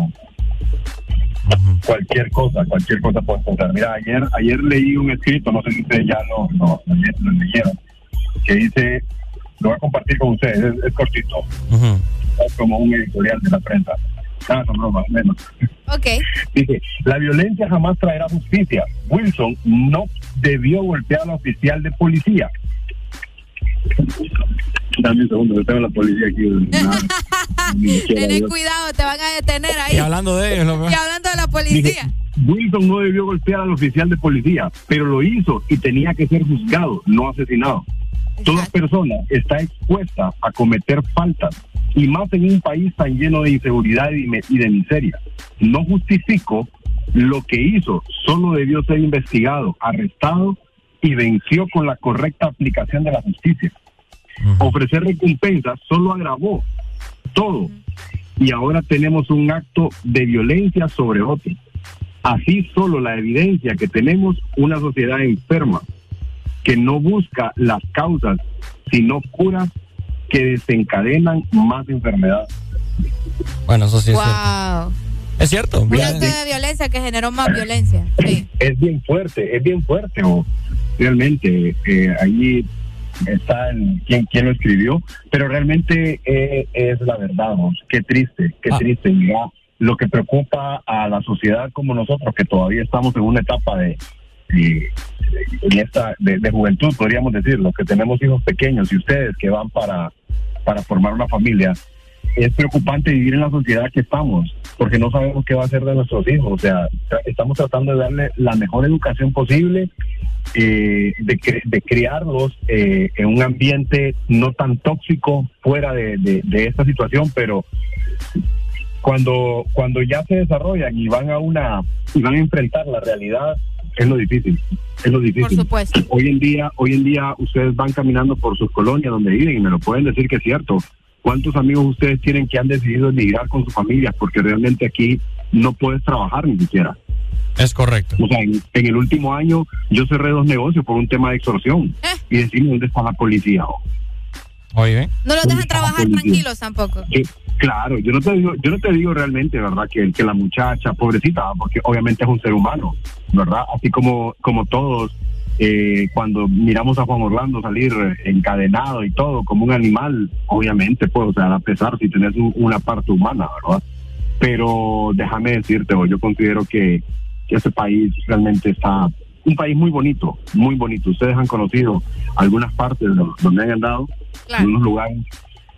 Cualquier cosa, cualquier cosa puedes pensar. Mira, ayer ayer leí un escrito, no sé si ustedes ya lo, lo, lo le- lo leyeron, que dice, lo voy a compartir con ustedes, es, es cortito, es como un editorial de la prensa. Ah, son bromas, menos. Ok. Dice, la violencia jamás traerá justicia. Wilson no debió golpear a la oficial de policía. Dame un segundo, que tengo la policía aquí. Tener cuidado, te van a detener ahí. Y hablando de ellos, lo- Y hablando de la policía. Wilson no debió golpear al oficial de policía, pero lo hizo y tenía que ser juzgado, no asesinado. Toda persona está expuesta a cometer faltas y más en un país tan lleno de inseguridad y de miseria. No justifico lo que hizo, solo debió ser investigado, arrestado y venció con la correcta aplicación de la justicia. Ofrecer recompensas solo agravó todo y ahora tenemos un acto de violencia sobre otro. Así solo la evidencia que tenemos una sociedad enferma que no busca las causas, sino curas que desencadenan más enfermedades. Bueno, eso sí es cierto. Es cierto. Un acto de violencia que generó más violencia. Sí. es bien fuerte, es bien fuerte. Realmente eh, ahí está el, quien, quien lo escribió, pero realmente eh, es la verdad. ¿no? Qué triste, qué triste. Mira, lo que preocupa a la sociedad como nosotros, que todavía estamos en una etapa de, de, en esta, de, de juventud, podríamos decirlo, que tenemos hijos pequeños y ustedes que van para, para formar una familia, es preocupante vivir en la sociedad que estamos, porque no sabemos qué va a hacer de nuestros hijos. O sea, tra- estamos tratando de darle la mejor educación posible, eh, de, cre- de criarlos eh, en un ambiente no tan tóxico fuera de, de- de esta situación, pero cuando, cuando ya se desarrollan y van a una y van a enfrentar la realidad, es lo difícil. Es lo difícil. Por supuesto. Hoy en día, hoy en día ustedes van caminando por sus colonias donde viven y me lo pueden decir que es cierto. ¿Cuántos amigos ustedes tienen que han decidido emigrar con sus familias? Porque realmente aquí no puedes trabajar ni siquiera. Es correcto. O sea, en, en el último año yo cerré dos negocios por un tema de extorsión. Y decimos, ¿dónde está la policía? Oye, No los dejan trabajar tranquilos tampoco. Claro, yo no te digo, yo no te digo realmente, ¿verdad? Que, que la muchacha, pobrecita, porque obviamente es un ser humano, ¿verdad? Así como, como todos, eh, cuando miramos a Juan Orlando salir eh, encadenado y todo, como un animal, obviamente, pues, o sea, a pesar si tenés un- una parte humana, ¿verdad? Pero déjame decirte, o yo considero que, que este país realmente está un país muy bonito, muy bonito. Ustedes han conocido algunas partes donde han andado, algunos lugares,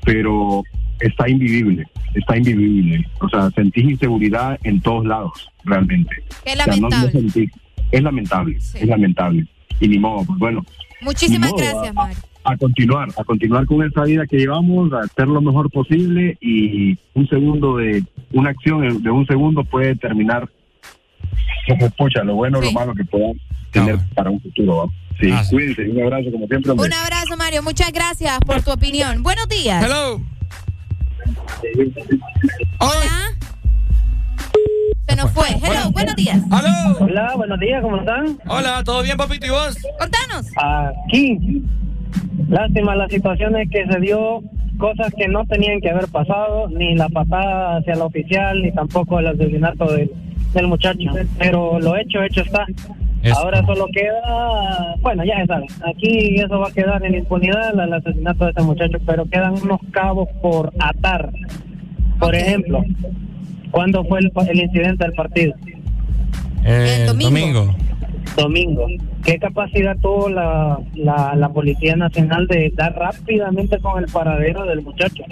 pero está invivible, está invivible. O sea, sentís inseguridad en todos lados, realmente. Qué O sea, no- no lamentable. sentís- es lamentable, es lamentable. Y ni modo, pues bueno, Muchísimas modo, gracias, a- Mario. a continuar, a continuar con esa vida que llevamos, a hacer lo mejor posible y un segundo de, una acción de un segundo puede terminar, como escucha, lo bueno o lo malo que puedan tener para un futuro. ¿va? Sí, cuídense, un abrazo como siempre. hombre. Un abrazo, Mario. Muchas gracias por tu opinión. Buenos días. Hello. Hola. Se nos fue. Hello, buenos días. Hola, buenos días, ¿cómo están? Hola, ¿todo bien, papito? ¿Y vos? Contanos. Aquí, lástima la situación es que se dio cosas que no tenían que haber pasado, ni la patada hacia la oficial, ni tampoco el asesinato del, del muchacho. Pero lo hecho, hecho está. Ahora solo queda, bueno, ya se sabe, aquí eso va a quedar en impunidad, el asesinato de este muchacho, pero quedan unos cabos por atar. Por ejemplo, ¿cuándo fue el, pa- el incidente del partido? El domingo. Domingo. ¿Qué capacidad tuvo la, la, la Policía Nacional de dar rápidamente con el paradero del muchacho?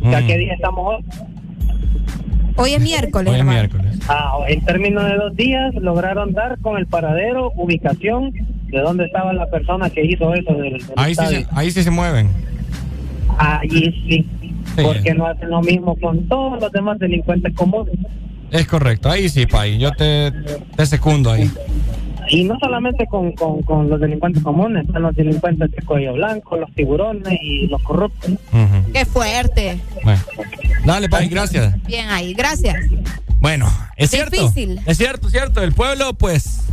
Mm. ¿qué día estamos hoy? Hoy es miércoles. Hoy es miércoles. Ah, en términos de dos días lograron dar con el paradero, ubicación de dónde estaba la persona que hizo eso del, del Ahí sí, se, ahí sí se mueven. allí sí. Porque no hacen lo mismo con todos los demás delincuentes comunes. Es correcto, ahí sí, Pai. Yo te, te secundo ahí. Y no solamente con, con, con los delincuentes comunes, están los delincuentes de cuello blanco, los tiburones y los corruptos. Qué fuerte. Bueno. Dale, Pai, gracias. Bien ahí, gracias. Bueno, es cierto. Difícil. Es cierto, cierto. El pueblo, pues,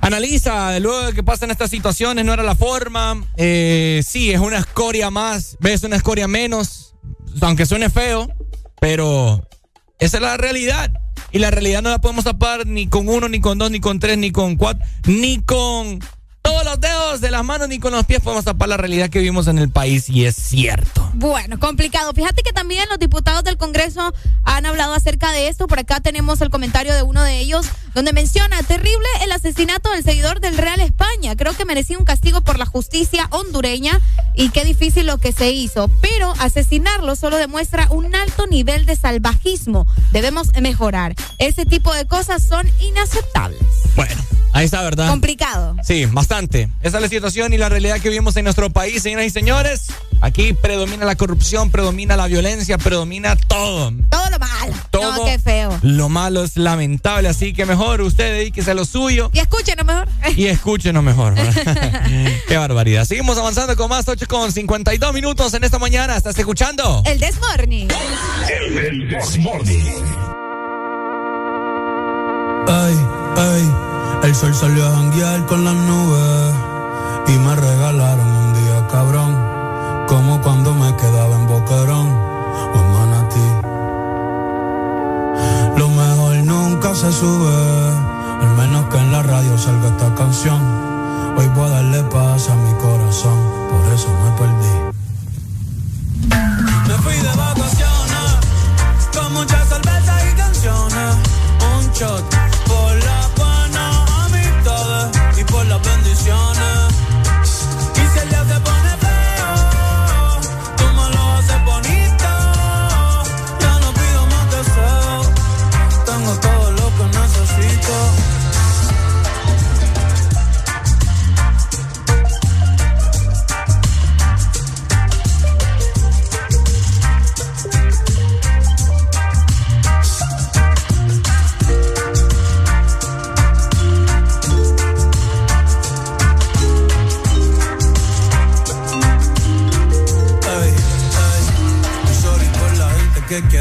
analiza luego de que pasan estas situaciones, no era la forma. Eh, sí, es una escoria más, ves una escoria menos, aunque suene feo, pero esa es la realidad. Y la realidad no la podemos tapar ni con uno, ni con dos, ni con tres, ni con cuatro, ni con todos los dedos de las manos, ni con los pies podemos tapar la realidad que vivimos en el país. Y es cierto. Bueno, complicado. Fíjate que también los diputados del Congreso han hablado acerca de esto. Por acá tenemos el comentario de uno de ellos donde menciona, terrible el asesinato del seguidor del Real España. Creo que merecía un castigo por la justicia hondureña y qué difícil lo que se hizo. Pero asesinarlo solo demuestra un alto nivel de salvajismo. Debemos mejorar. Ese tipo de cosas son inaceptables. Bueno, ahí está, ¿verdad? Complicado. Sí, bastante. Esa es la situación y la realidad que vivimos en nuestro país, señoras y señores. Aquí predomina la corrupción, predomina la violencia, predomina todo. Todo lo malo. Todo no, qué feo. Lo malo es lamentable, así que mejor usted dedíquese a lo suyo. Y escúchenos mejor. Y escúchenos mejor. Qué barbaridad. Seguimos avanzando con más 8 con 52 minutos en esta mañana. ¿Estás escuchando? El Desmorning. El, el Desmorning. Ay, ay, el sol salió a janguear con las nubes y me regalaron un día cabrón, como cuando me quedaba en Boquerón o en Manatí. Lo mejor nunca se sube, al menos que en la radio salga esta canción. Hoy voy a darle paz a mi corazón, por eso me perdí. Me fui de vacaciones, con muchas cervezas y canciones. Un shot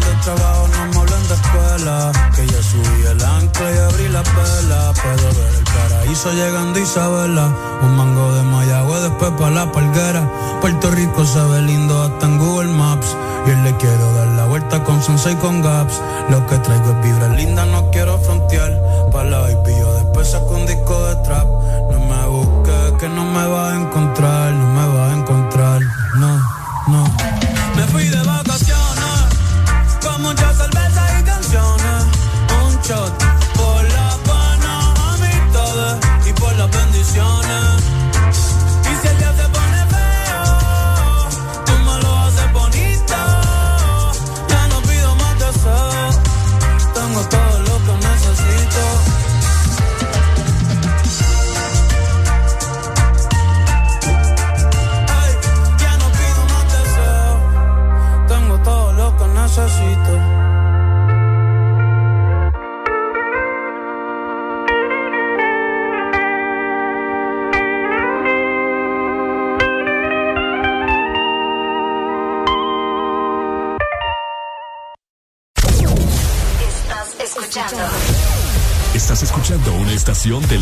De trabajo, no me hablen de escuela. Que ya subí el ancla y abrí la vela. Puedo ver el paraíso llegando Isabela. Un mango de Mayagüe, después pa' la palguera. Puerto Rico se ve lindo hasta en Google Maps. Y hoy le quiero dar la vuelta con Sunset y con Gaps. Lo que traigo es vibra linda, no quiero frontear. Pa' la baby, yo después saco un disco de trap. No me busques, que no me va a encontrar. Escuchando una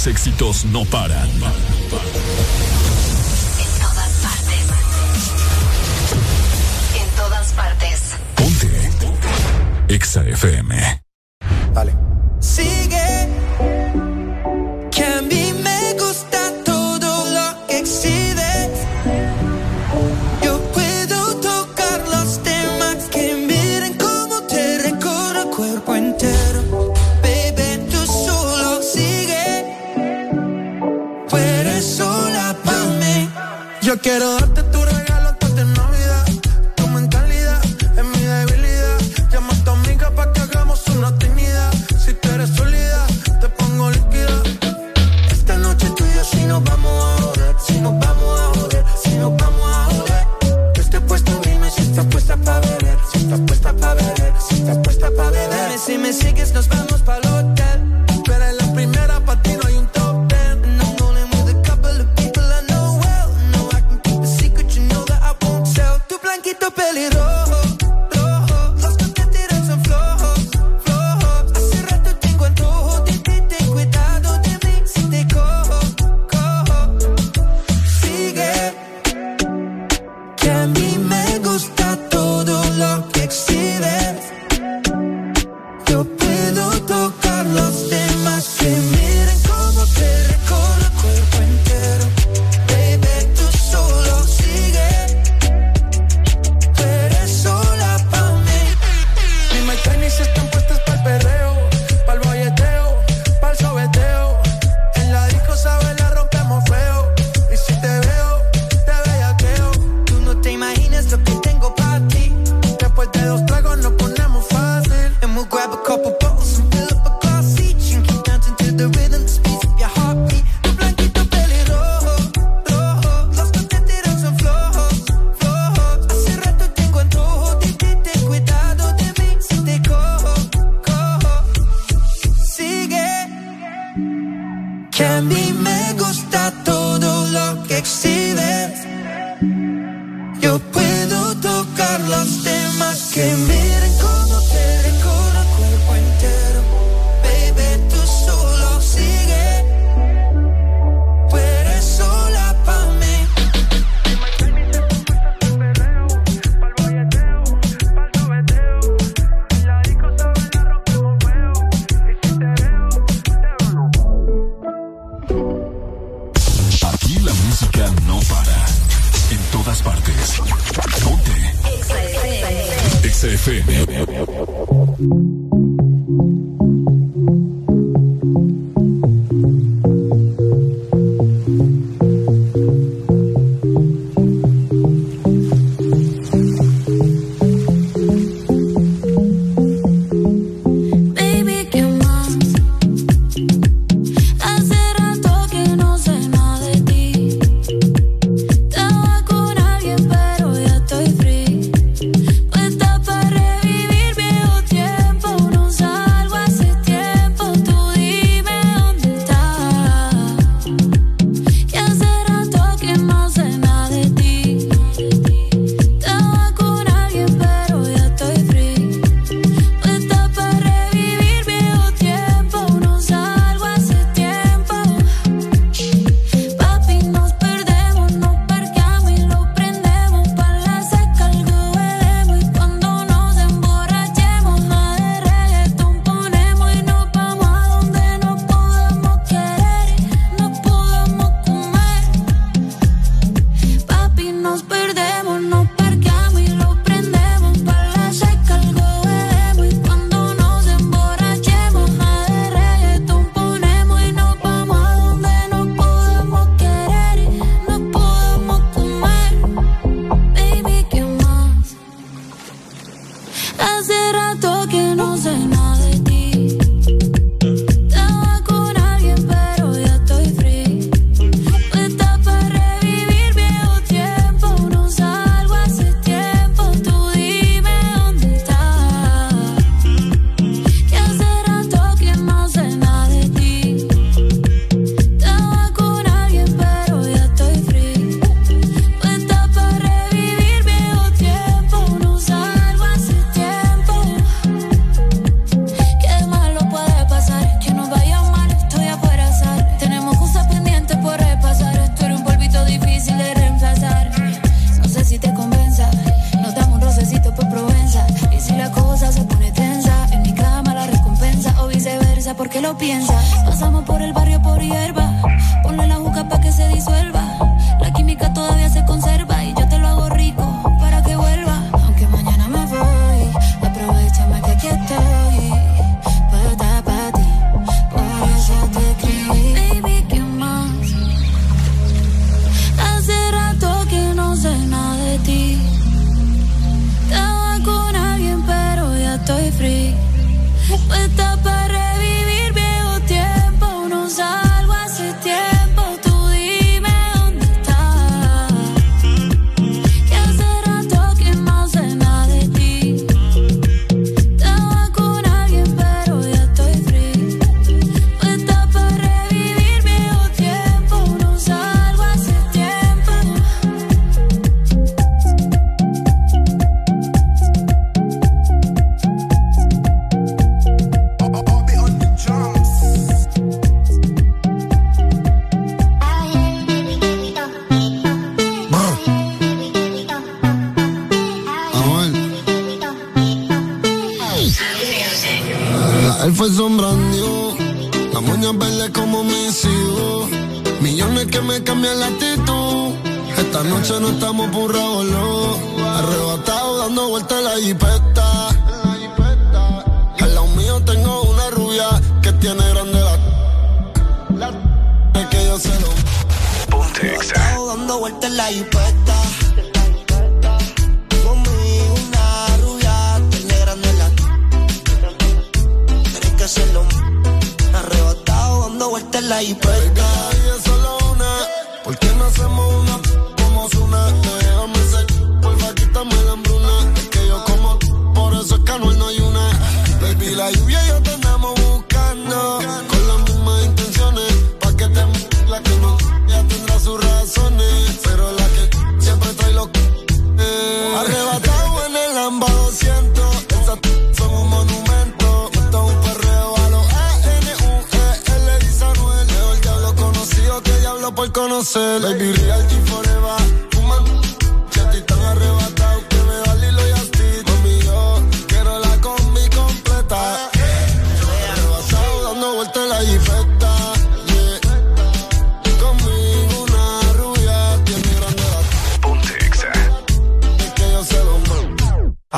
Los éxitos no paran. En todas partes. En todas partes. Ponte. Exa FM. yo quiero la lluvia y yo te andamos buscando. Con las mismas intenciones. Pa' que te la que no ya tendrá sus razones. Pero la que siempre trae los eh. Arrebatado en el Lamba 200. Esas son un monumento. Esto es un perreo a los A-N-U-E-L. Dice Anuel. Mejor diablo conocido que diablo por conocer. Baby, real G forever.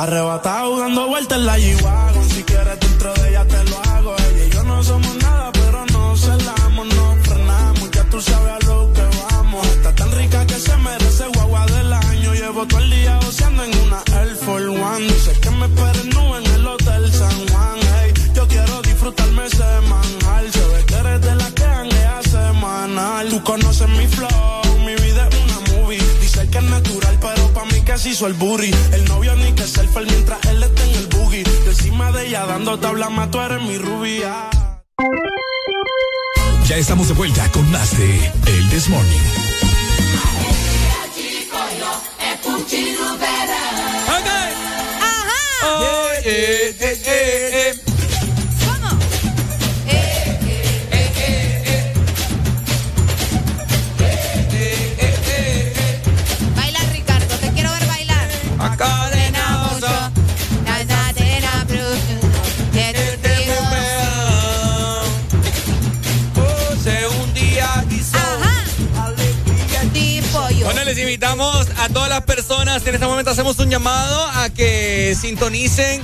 Arrebatado dando vueltas en la G-Wagon. Si quieres dentro de ella te lo hago. Ella y yo no somos nada, pero no celamos, no frenamos. Ya tú sabes a lo que vamos. Está tan rica que se merece guagua del año. Llevo todo el día oceando en una Air Force One. Dice que me esperen nube en el Hotel San Juan. Hey, yo quiero disfrutarme semanal. Se ve que eres de la que hanguea semanal. Tú conoces mi flow, mi vida es una movie. Dice que es natural, pero pa' mí que se hizo el novio mientras él está en el boogie. De encima de ella dando tabla más, tú eres mi rubia. Ya estamos de vuelta con más de El This Morning. Oye, eh, eh, eh. Baila, a todas las personas. En este momento hacemos un llamado a que sintonicen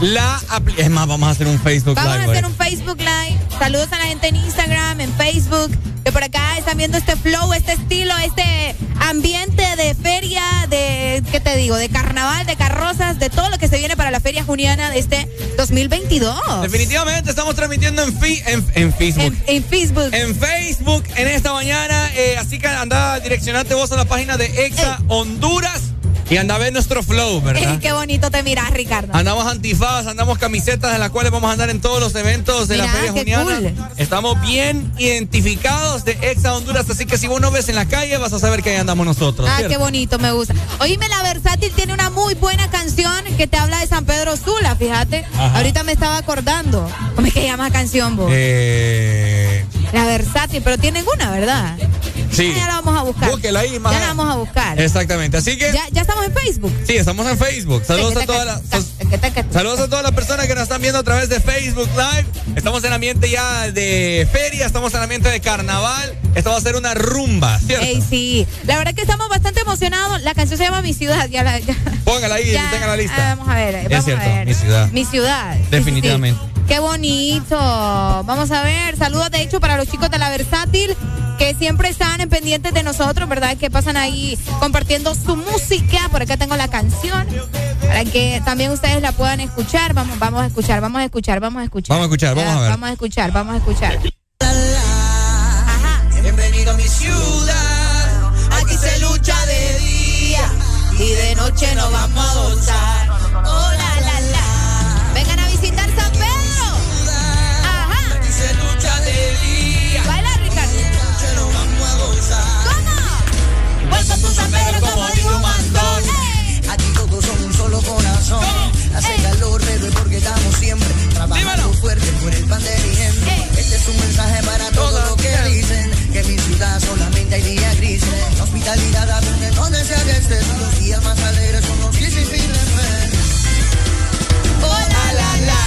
la aplicación. Es más, vamos a hacer un Facebook Vamos Live. a hacer hoy. un Facebook Live. Saludos a la gente en Instagram, en Facebook, que por acá están viendo este flow, este estilo, este ambiente de feria, de, ¿qué te digo? De carnaval, de carrozas, de todo lo que se viene para la feria juniana de este 2022. Definitivamente estamos transmitiendo en, fi- en, en Facebook. En, Facebook. En Facebook en esta mañana. eh, así que anda direccionate vos a la página de Exa Honduras y anda a ver nuestro flow, ¿verdad? Qué bonito te miras, Ricardo. Andamos antifaz, andamos camisetas en las cuales vamos a andar en todos los eventos de la Mira, Feria Juniana. cool. Estamos bien identificados de Exa Honduras, así que si vos nos ves en la calle vas a saber que ahí andamos nosotros. Ah, ¿cierto? qué bonito, me gusta. Oíme, la Versátil tiene una muy buena canción que te habla de San Pedro Sula, fíjate. Ajá. Ahorita me estaba acordando. ¿Cómo es que llama la canción, vos? Eh, La Versátil, pero tienen una, ¿verdad? Sí. Ya la vamos a buscar. Búsquela ahí. Ya la vamos a buscar. Exactamente, así que Ya, ya estamos en Facebook. sí, estamos en Facebook. Saludos a todas las... ¿Qué tal que Saludos a todas las personas que nos están viendo a través de Facebook Live. Estamos en ambiente ya de feria, estamos en ambiente de carnaval. Esto va a ser una rumba, ¿cierto? Ey, sí. La verdad que estamos bastante emocionados. La canción se llama Mi Ciudad. Ya la, ya- Póngala ahí, ya- tenga la lista. ah, vamos a ver. es cierto, a ver. mi ciudad. Mi ciudad. Sí, sí. Qué bonito. Vamos a ver. Saludos, de hecho, para los chicos de la Versátil que siempre están en pendientes de nosotros, ¿verdad? Que pasan ahí compartiendo su música. Por acá tengo la canción para que también ustedes la puedan escuchar. Vamos, vamos a escuchar, vamos a escuchar, vamos a escuchar. Vamos a escuchar, vamos a ver. Vamos a escuchar, vamos a escuchar. Bienvenido a mi ciudad. Aquí se lucha de día y de noche nos vamos a gozar. Porque estamos siempre trabajando fuerte por el pan de mi gente. Este es un mensaje para todos los que dicen que en mi ciudad solamente hay días grises. La hospitalidad abunde donde sea que estés. Los días más alegres son los sin fin de fe. Oh, la, la, la.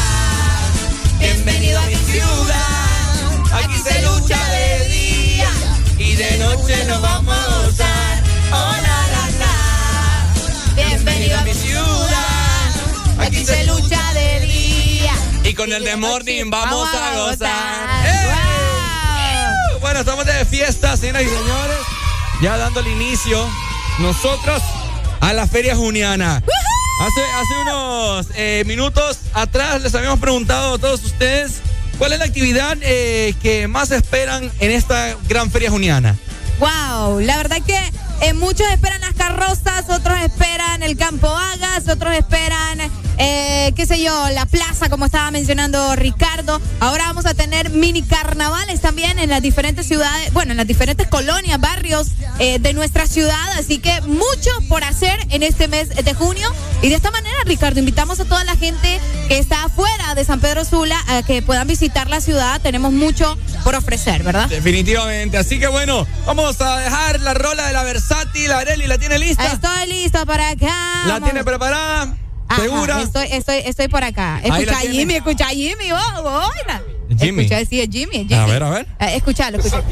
Bienvenido a mi ciudad. Aquí se lucha de día y de noche nos vamos a gozar. Oh, la, la, la. Bienvenido a mi ciudad. Aquí se lucha. Y con el de Morning vamos Vamos a gozar. ¡Eh! Bueno, estamos de fiesta, señoras y señores. Ya dándole inicio nosotros a la Feria Juniana. Hace, hace unos eh, minutos atrás les habíamos preguntado a todos ustedes cuál es la actividad eh, que más esperan en esta gran Feria Juniana. Wow, la verdad que eh, muchos esperan las carrozas, otros esperan el campo Hagas, otros esperan, eh, qué sé yo, la plaza, como estaba mencionando Ricardo. Ahora vamos a tener mini carnavales también en las diferentes ciudades, bueno, en las diferentes colonias, barrios eh, de nuestra ciudad. Así que mucho por hacer en este mes de junio. Y de esta manera, Ricardo, invitamos a toda la gente que está afuera de San Pedro Sula a que puedan visitar la ciudad. Tenemos mucho por ofrecer, ¿verdad? Definitivamente. Así que bueno, vamos a dejar la rola de la versátil. Areli, ¿la tiene lista? Estoy listo para acá. ¿La Vamos. tiene preparada? Ajá, ¿Segura? Estoy, estoy, estoy por acá. Escucha a. Jimmy, escucha a Jimmy. Oh, oiga. Jimmy. Escucha, sí, es Jimmy, es Jimmy. A ver, a ver. Eh, escuchalo, escuchalo.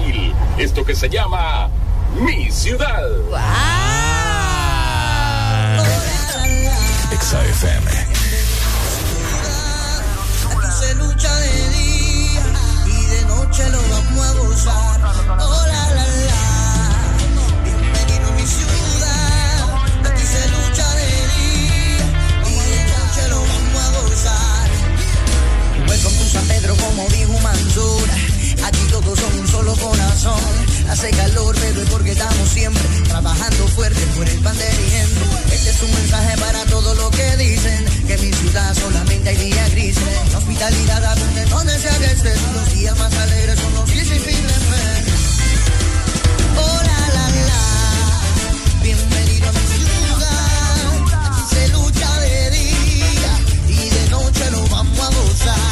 Esto que se llama Mi Ciudad. Exa FM. Aquí se lucha de día y de noche lo vamos a gozar. Aquí todos son un solo corazón. Hace calor, pero es porque estamos siempre trabajando fuerte por el pan de gente. Este es un mensaje para todos los que dicen que en mi ciudad solamente hay días grises. La hospitalidad abunde donde que estés. Los días más alegres son los que sin fin. Oh, la, la, la. Bienvenido a mi ciudad. Aquí se lucha de día y de noche lo vamos a gozar.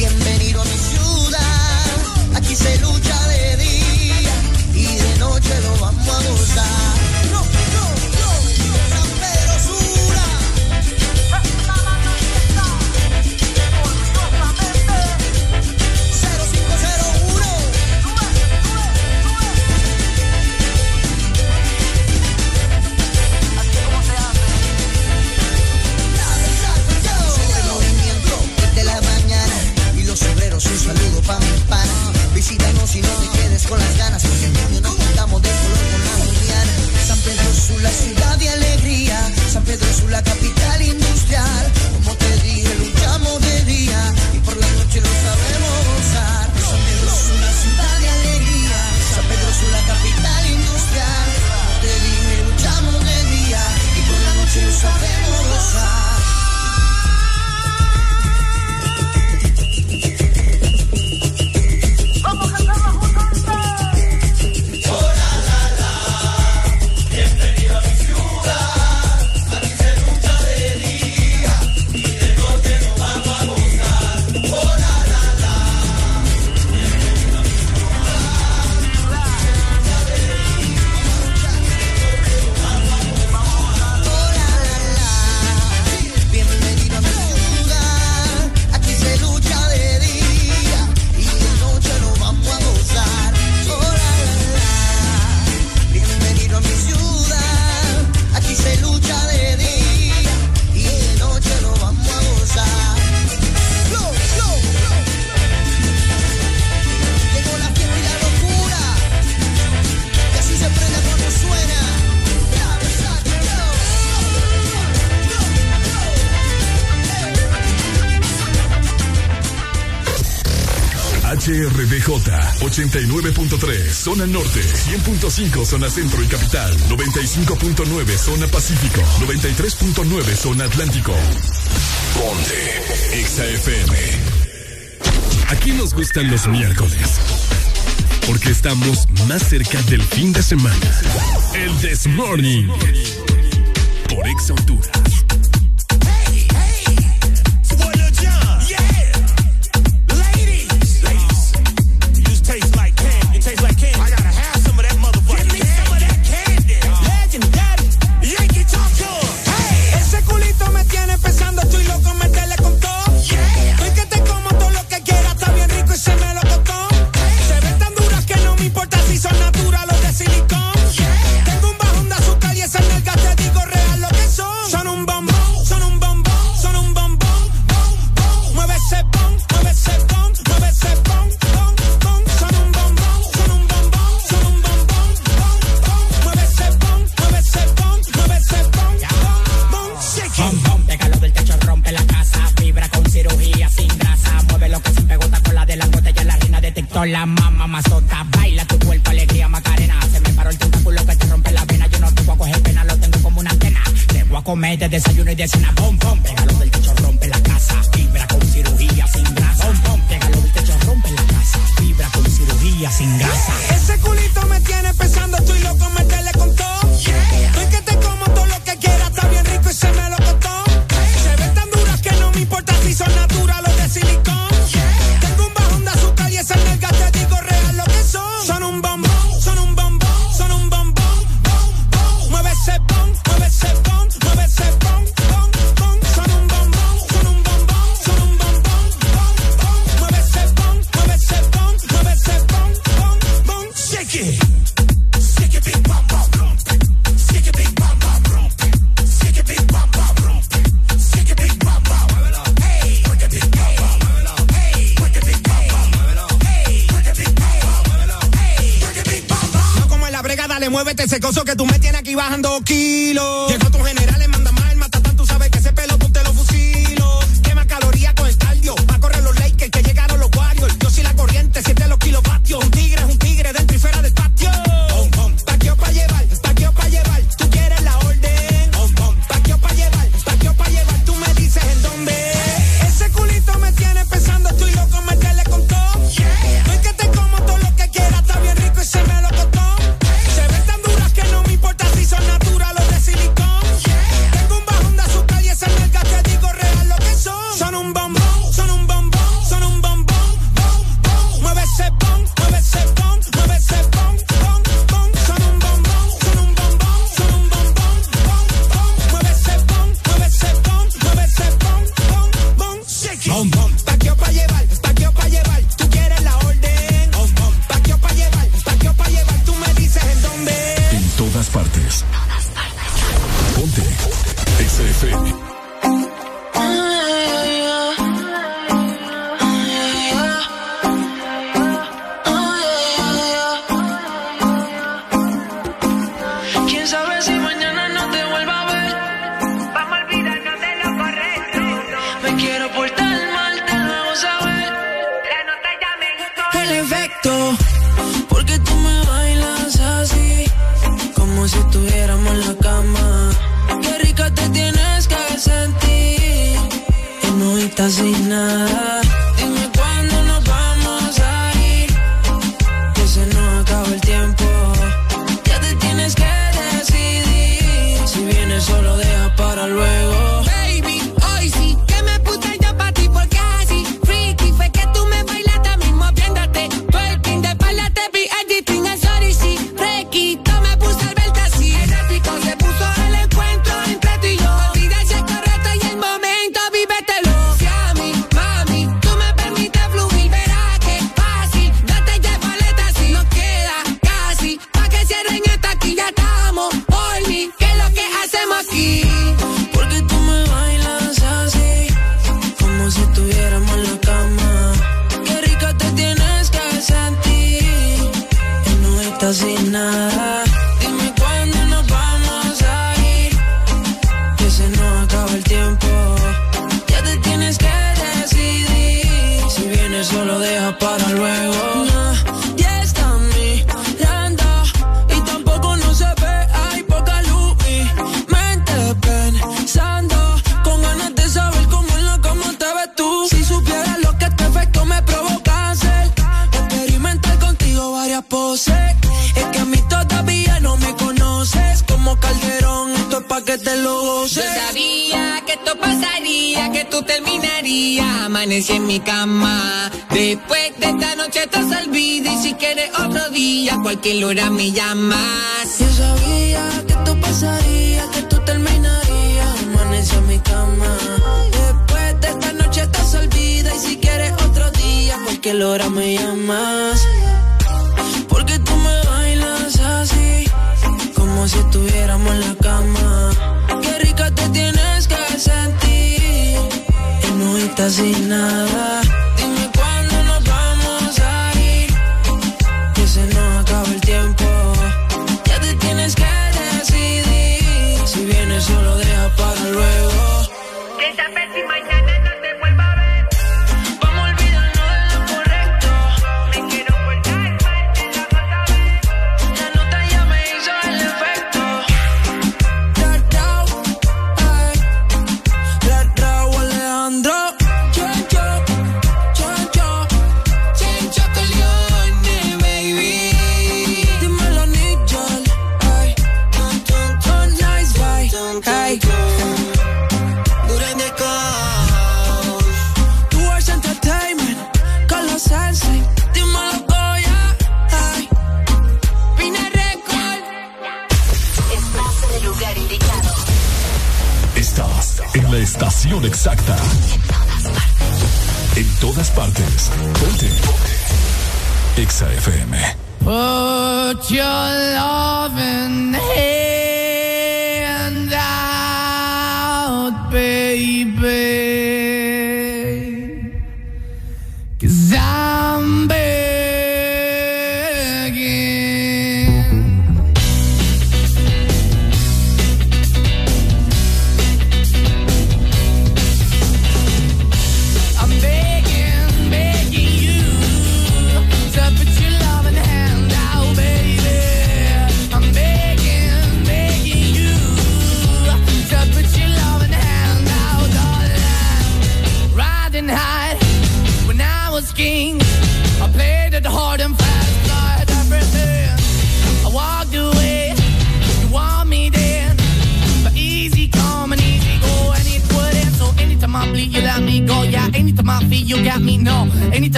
Bienvenido a mi ciudad. Aquí se lucha de día y de noche lo vamos a gozar. Visítanos y no te quedes con las ganas, porque en junio nos juntamos de color con la Juliana. San Pedro Sula, ciudad de alegría. San Pedro Sula, capital industrial. Como te dije, luchamos de día y por la noche lo sabemos gozar. San Pedro Sula, ciudad de alegría. San Pedro Sula, capital industrial. Como te dije, luchamos de día y por la noche lo sabemos gozar. HRDJ 89.3 Zona Norte, 100.5 Zona Centro y Capital, 95.9 Zona Pacífico, 93.9 Zona Atlántico. Ponte XAFM. Aquí nos gustan los miércoles. Porque estamos más cerca del fin de semana. El This Morning. Por Ex Honduras.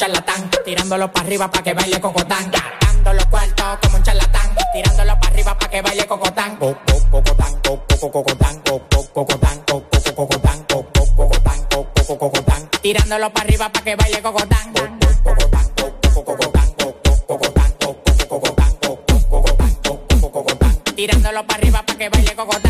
Charlatán. Tirándolo para arriba para que baile cocotán. Gastando los cuartos como un charlatán. Tirándolo para arriba para que baile cocotán. Co- co- Cocotán, co- co- cocotán, co- co- cocotán, co- co- cocotán, co- co- cocotán, co- co- cocotán. Tirándolo para arriba para que baile cocotán. Co- co- cocotán, co- co- cocotán, co- co- cocotán, co- co- cocotán, co- co- cocotán, co- co- cocotán. Tirándolo para arriba para que baile cocotán.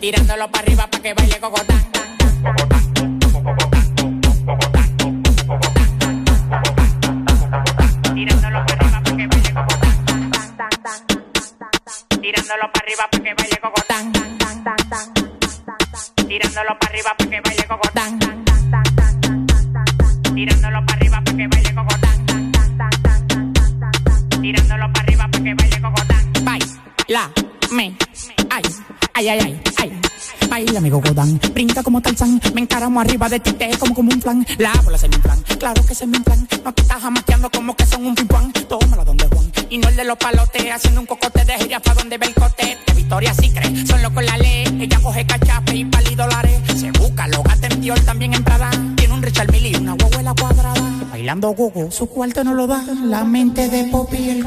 Tirándolo para arriba para que baile cocotán. Tirándolo para arriba para que baile cocotán. Tirándolo para arriba Baila, amigo Godán, brinca como Tarzán, me encaramo arriba de ti, te como como un plan, la bola se me plan, claro que se me plan, no te estás jamaqueando como que son un pimpán, tómala donde Juan, y no el de los palotes, haciendo un cocote de gira pa' donde ve el cote, de Victoria sí cree, son locos la ley, ella coge cachape y pali dólares, se busca, lo Dior, también en Prada, tiene un Richard Mille y una guaguela cuadrada, bailando gogo, su cuarto no lo da, la mente de Poppy y el...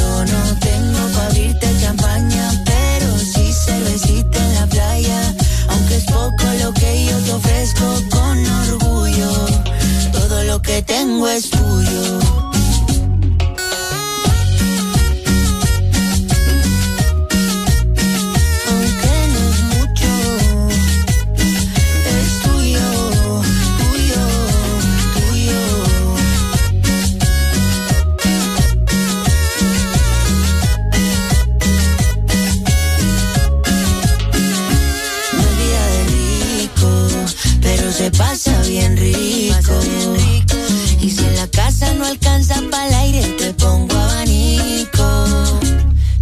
que tengo es tuyo.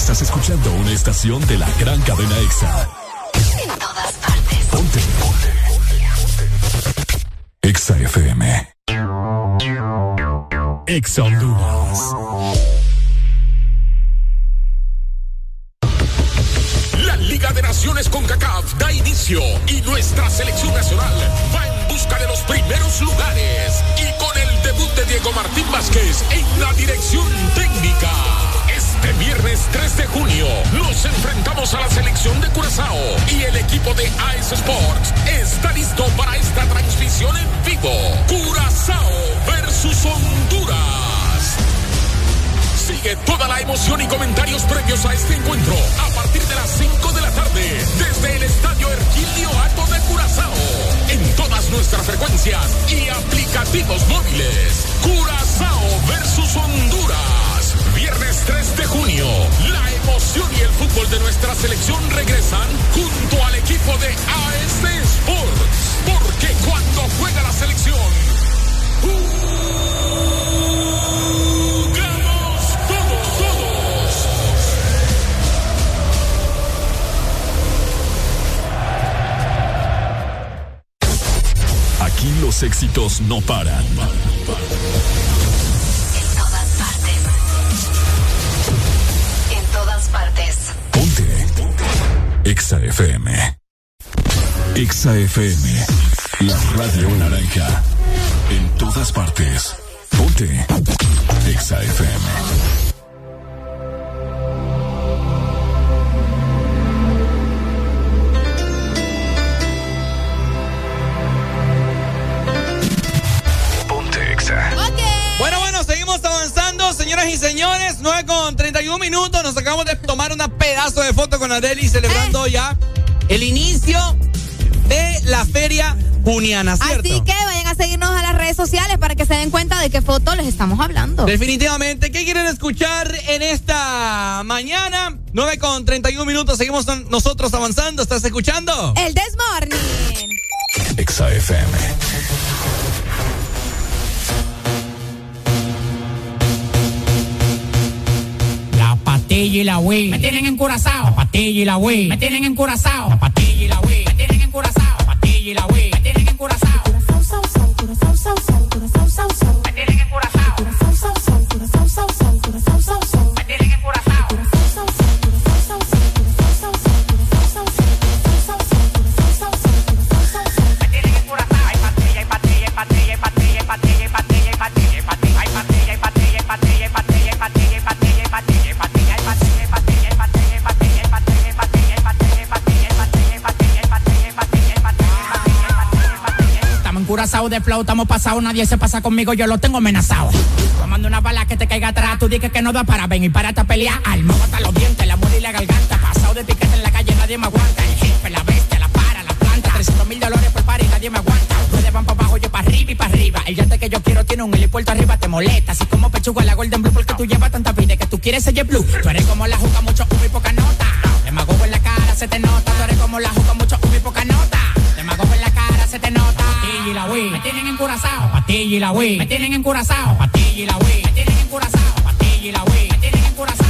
Estás escuchando una estación de la gran cadena EXA. En todas partes. Ponte. EXA FM. EXA Honduras. La Liga de Naciones con CACAF da inicio y nuestra selección nacional va en busca de los primeros lugares y con el debut de Diego Martín Vázquez en la dirección técnica. Este viernes 3 de junio nos enfrentamos a la selección de Curazao y el equipo de AS Sports está listo para esta transmisión en vivo. Curazao versus Honduras. Sigue toda la emoción y comentarios previos a este encuentro a partir de las 5 de la tarde desde el Estadio Erquilio Alto de Curazao en todas nuestras frecuencias y aplicativos móviles. Curazao versus Honduras. Viernes 3 de junio. La emoción y el fútbol de nuestra selección regresan junto al equipo de AS Sports. Porque cuando juega la selección, jugamos todos, todos. Aquí los éxitos no paran. Exa FM. Exa FM. La radio naranja. En todas partes. Ponte. Exa FM. Ponte Exa. Bueno, bueno, seguimos avanzando, señoras y señores. 9 con 31 minutos. Nos acabamos de tomar una pedazo de foto con Adeli celebrando ya el inicio de la feria juniana, ¿cierto? Así que vayan a seguirnos a las redes sociales para que se den cuenta de qué foto les estamos hablando. Definitivamente. ¿Qué quieren escuchar en esta mañana? 9 con 31 minutos. Seguimos nosotros avanzando. ¿Estás escuchando? El This Morning. Exa FM. Patilla y la Wii. Me tienen encurazao. La patilla y la Wii. Me tienen encurazao. La patilla y la Wii. Me tienen encurazao. La patilla y la Wii. Me tienen encurazao. Me tienen encurazao. Encurazados de flow, estamos pasados, nadie se pasa conmigo, yo lo tengo amenazado. Tomando una bala que te caiga atrás, tú dices que no da para ven y para a pelear. Alma, hasta los dientes, la muela y la garganta. Pasado de piquete en la calle, nadie me aguanta. El jefe, la bestia, la para, la planta. 300 mil dólares por par y nadie me aguanta. Van para abajo, yo para arriba y para arriba. El yate que yo quiero tiene un helipuerto arriba, te molesta. Así como pechuga la Golden Blue, porque tú llevas tanta vida que tú quieres ser blue. Tú eres como la juca, mucho humo y poca nota. Demagogo en la cara, se te nota. Tú eres como la juca, mucho humo y poca nota. Demagogo en la cara, se te nota. Patilla y la Wii, me tienen encurazao. Patilla y la Wii, me tienen encurazao. Patilla y la Wii, me tienen encurazao. Patilla y la Wii, me tienen encurazao.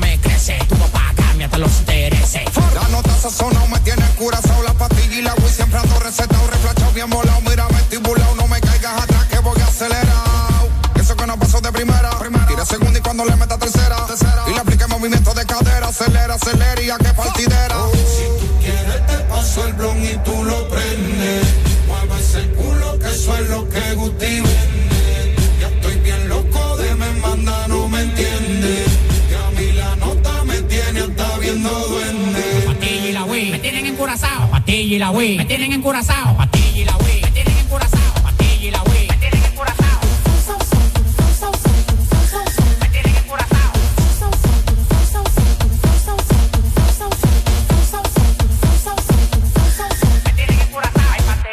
crece. Tu papá cambia hasta los intereses. La nota sazonado me tiene curazao La pastilla y la Wii siempre ando recetado Reflachado bien volado, mira vestibulado No me caigas atrás que voy acelerado Eso que no pasó de primera, Tira segunda y cuando le meta tercera, Y le aplique movimiento de cadera Acelera, acelera y a que partidera. Si tú quieres te paso el blon y tú lo prendes. Mueve ese culo que eso es lo que Guti y la Wii. Me tienen encurazao. Patilla y la Wii. Me tienen encurazao. Patilla y la Wii. Me tienen encurazao. Me tienen. Me tienen.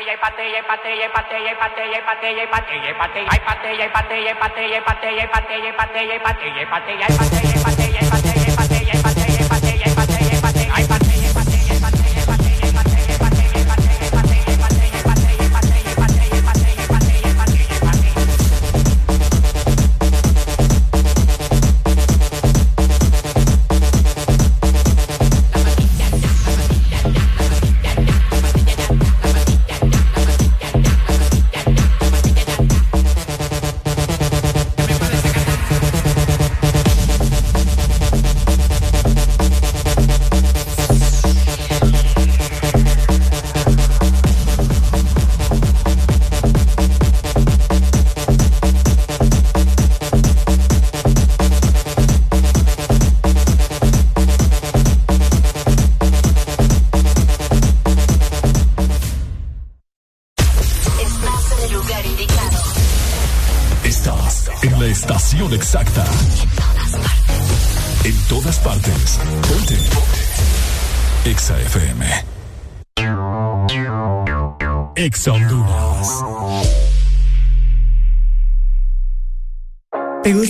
Hay patilla, hay patilla, hay patilla, hay patilla, hay patilla, hay patilla, hay patilla, hay patilla, hay patilla, hay patilla, hay patilla, hay patilla, hay patilla,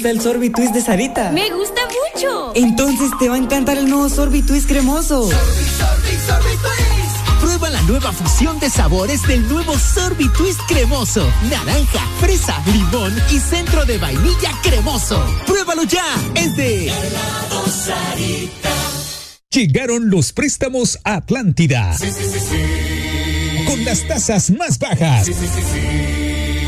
gusta el sorbitwist de Sarita? Me gusta mucho. Entonces te va a encantar el nuevo sorbitwist cremoso. Prueba la nueva fusión de sabores del nuevo Sorbi Twist cremoso. Naranja, fresa, limón y centro de vainilla cremoso. Pruébalo ya. Es de Llegaron los préstamos a Atlántida. Con las tasas más bajas.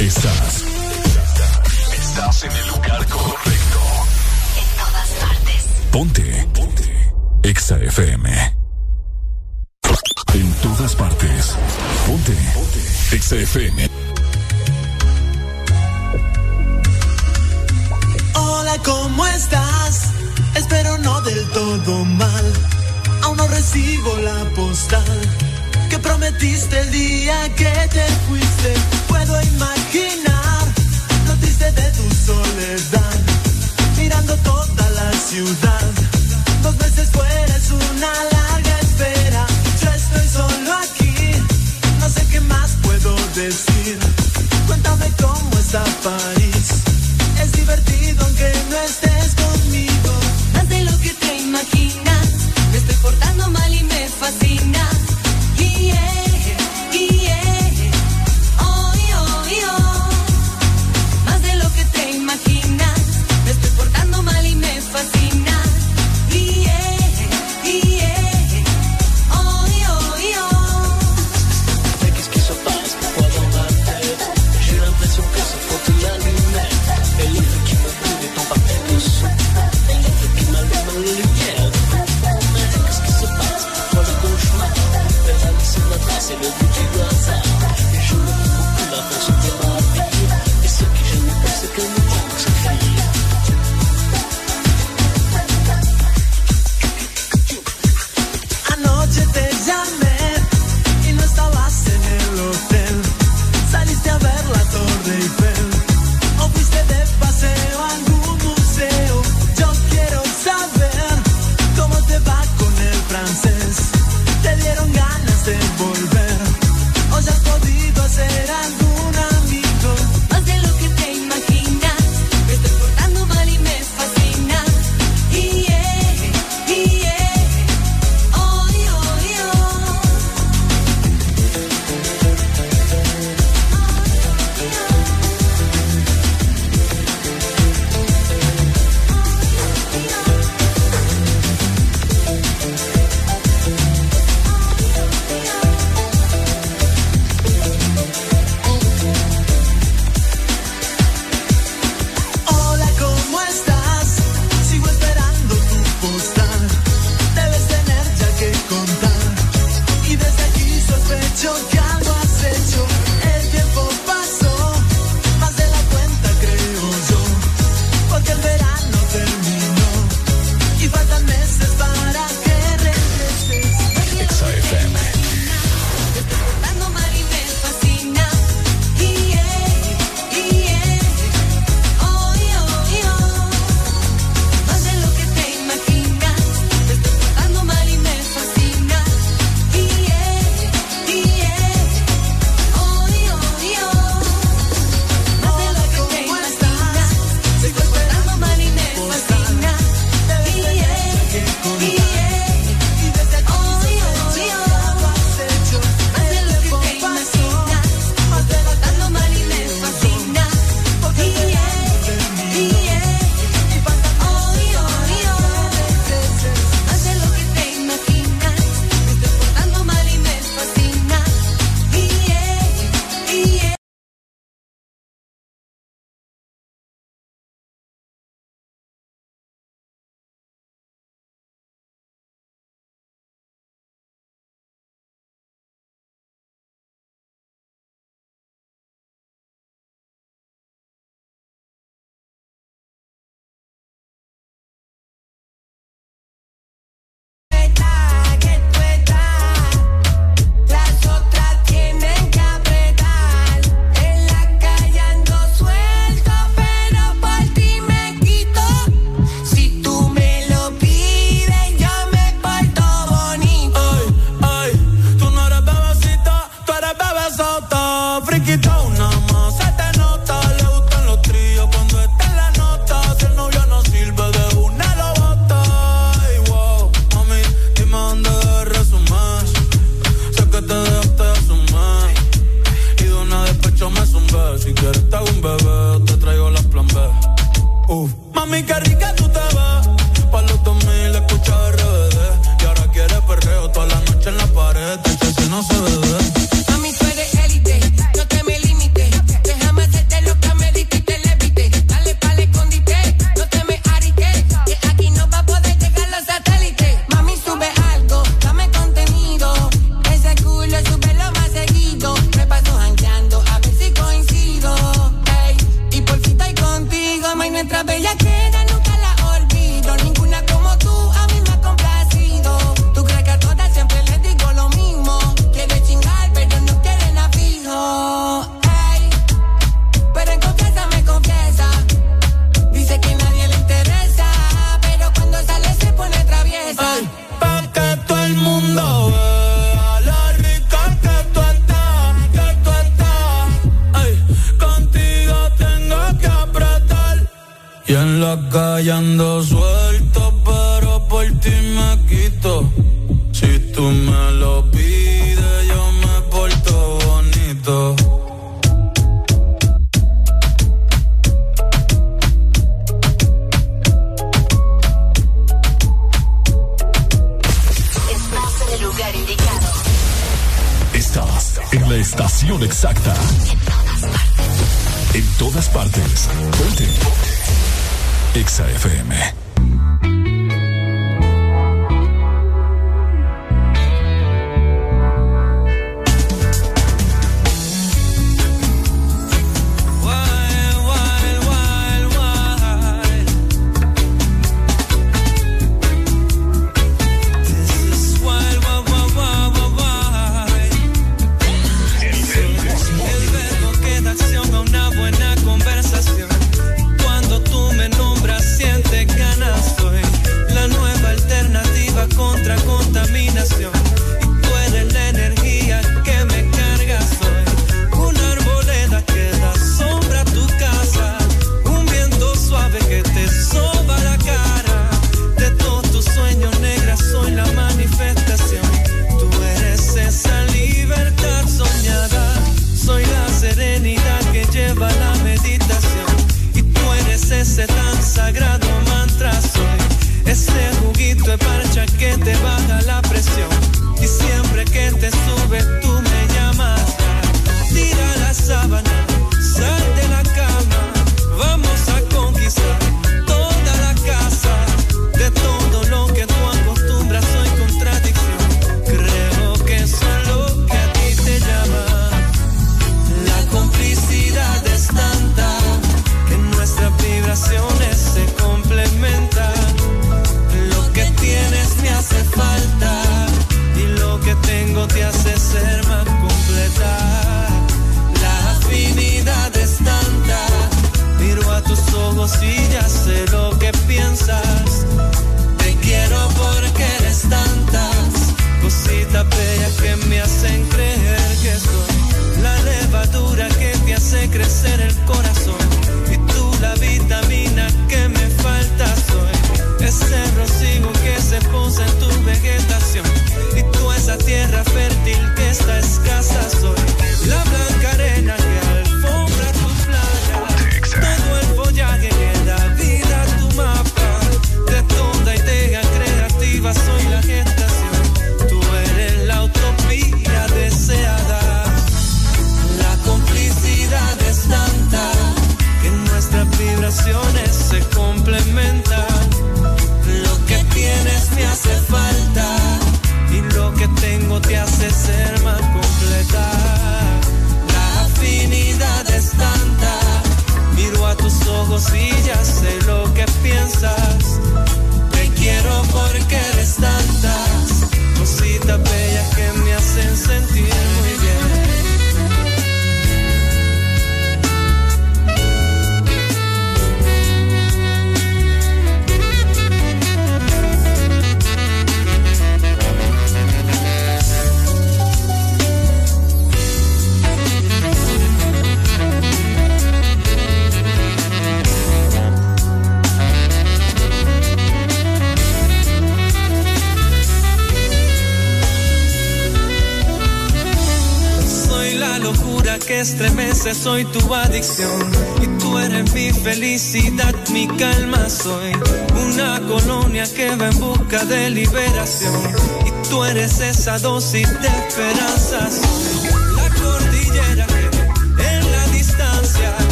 Estás. Estás en el lugar correcto. En todas partes. Ponte. Ponte. Exa FM. En todas partes. Ponte. Ponte. Exa FM. Hola, ¿cómo estás? Espero no del todo mal. Aún no recibo la postal que prometiste el día que te fuiste. Puedo imaginar lo triste de tu soledad, mirando toda la ciudad. Dos meses fuera es una larga espera. Yo estoy solo aquí, no sé qué más puedo decir. Cuéntame cómo está París. Es divertido aunque no estés conmigo. Más de lo que te imaginas. Me estoy portando mal y me fascina.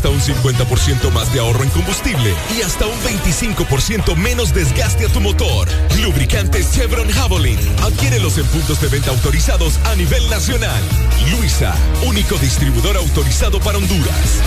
Hasta un 50% más de ahorro en combustible y hasta un 25% menos desgaste a tu motor. Lubricantes Chevron Javelin. Adquiérelos en puntos de venta autorizados a nivel nacional. Luisa, único distribuidor autorizado para Honduras.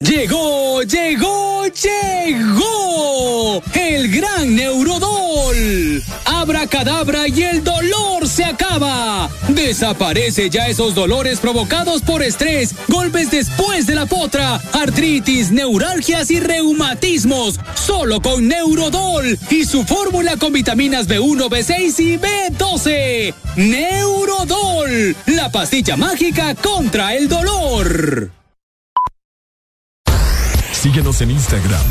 Llegó, llegó, llegó el gran Neurodol. Abracadabra y el dolor se acaba. Desaparece ya esos dolores provocados por estrés, golpes después de la potra, artritis, neuralgias y reumatismos. Solo con Neurodol y su fórmula con vitaminas B1, B6 y B12. Neurodol, la pastilla mágica contra el dolor. Síguenos en Instagram,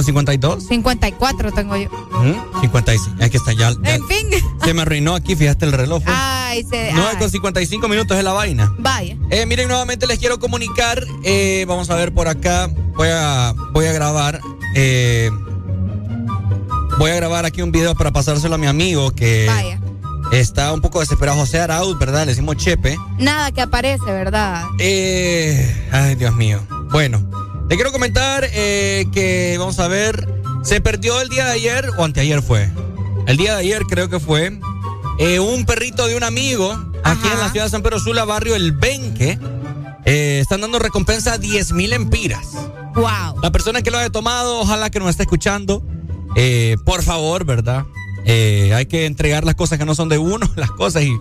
con 52. 54 tengo yo. ¿Mm? 55. Es que está ya. ya- En fin. Se me arruinó aquí, fíjate el reloj. fue. Ay, se. 9 ay. con 55 minutos es la vaina. Vaya. Eh, miren, nuevamente les quiero comunicar. eh, vamos a ver por acá. Voy a, voy a grabar. eh, voy a grabar aquí un video para pasárselo a mi amigo que Vaya. está un poco desesperado. José Arauz, ¿verdad? Le decimos Chepe. Nada que aparece, ¿verdad? Eh, ay, Dios mío. Bueno, le quiero comentar eh, que, vamos a ver, se perdió el día de ayer, o anteayer fue. El día de ayer creo que fue. eh, un perrito de un amigo aquí en la ciudad de San Pedro Sula, barrio El Benque. eh, están dando recompensa a 10 mil empiras. Wow. La persona que lo haya tomado, ojalá que nos esté escuchando. eh, por favor, ¿verdad? Eh, hay que entregar las cosas que no son de uno, las cosas y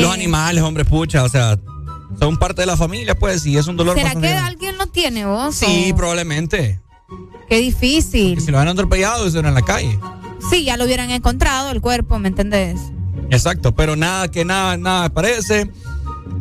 los animales, hombre, pucha, o sea, son parte de la familia, pues, y es un dolor ¿Será que alguien lo tiene vos? Sí, o- probablemente. Qué difícil. Si lo han atropellado, eso era en la calle. Sí, ya lo hubieran encontrado el cuerpo, ¿me entendés? Exacto, pero nada, que nada, nada aparece.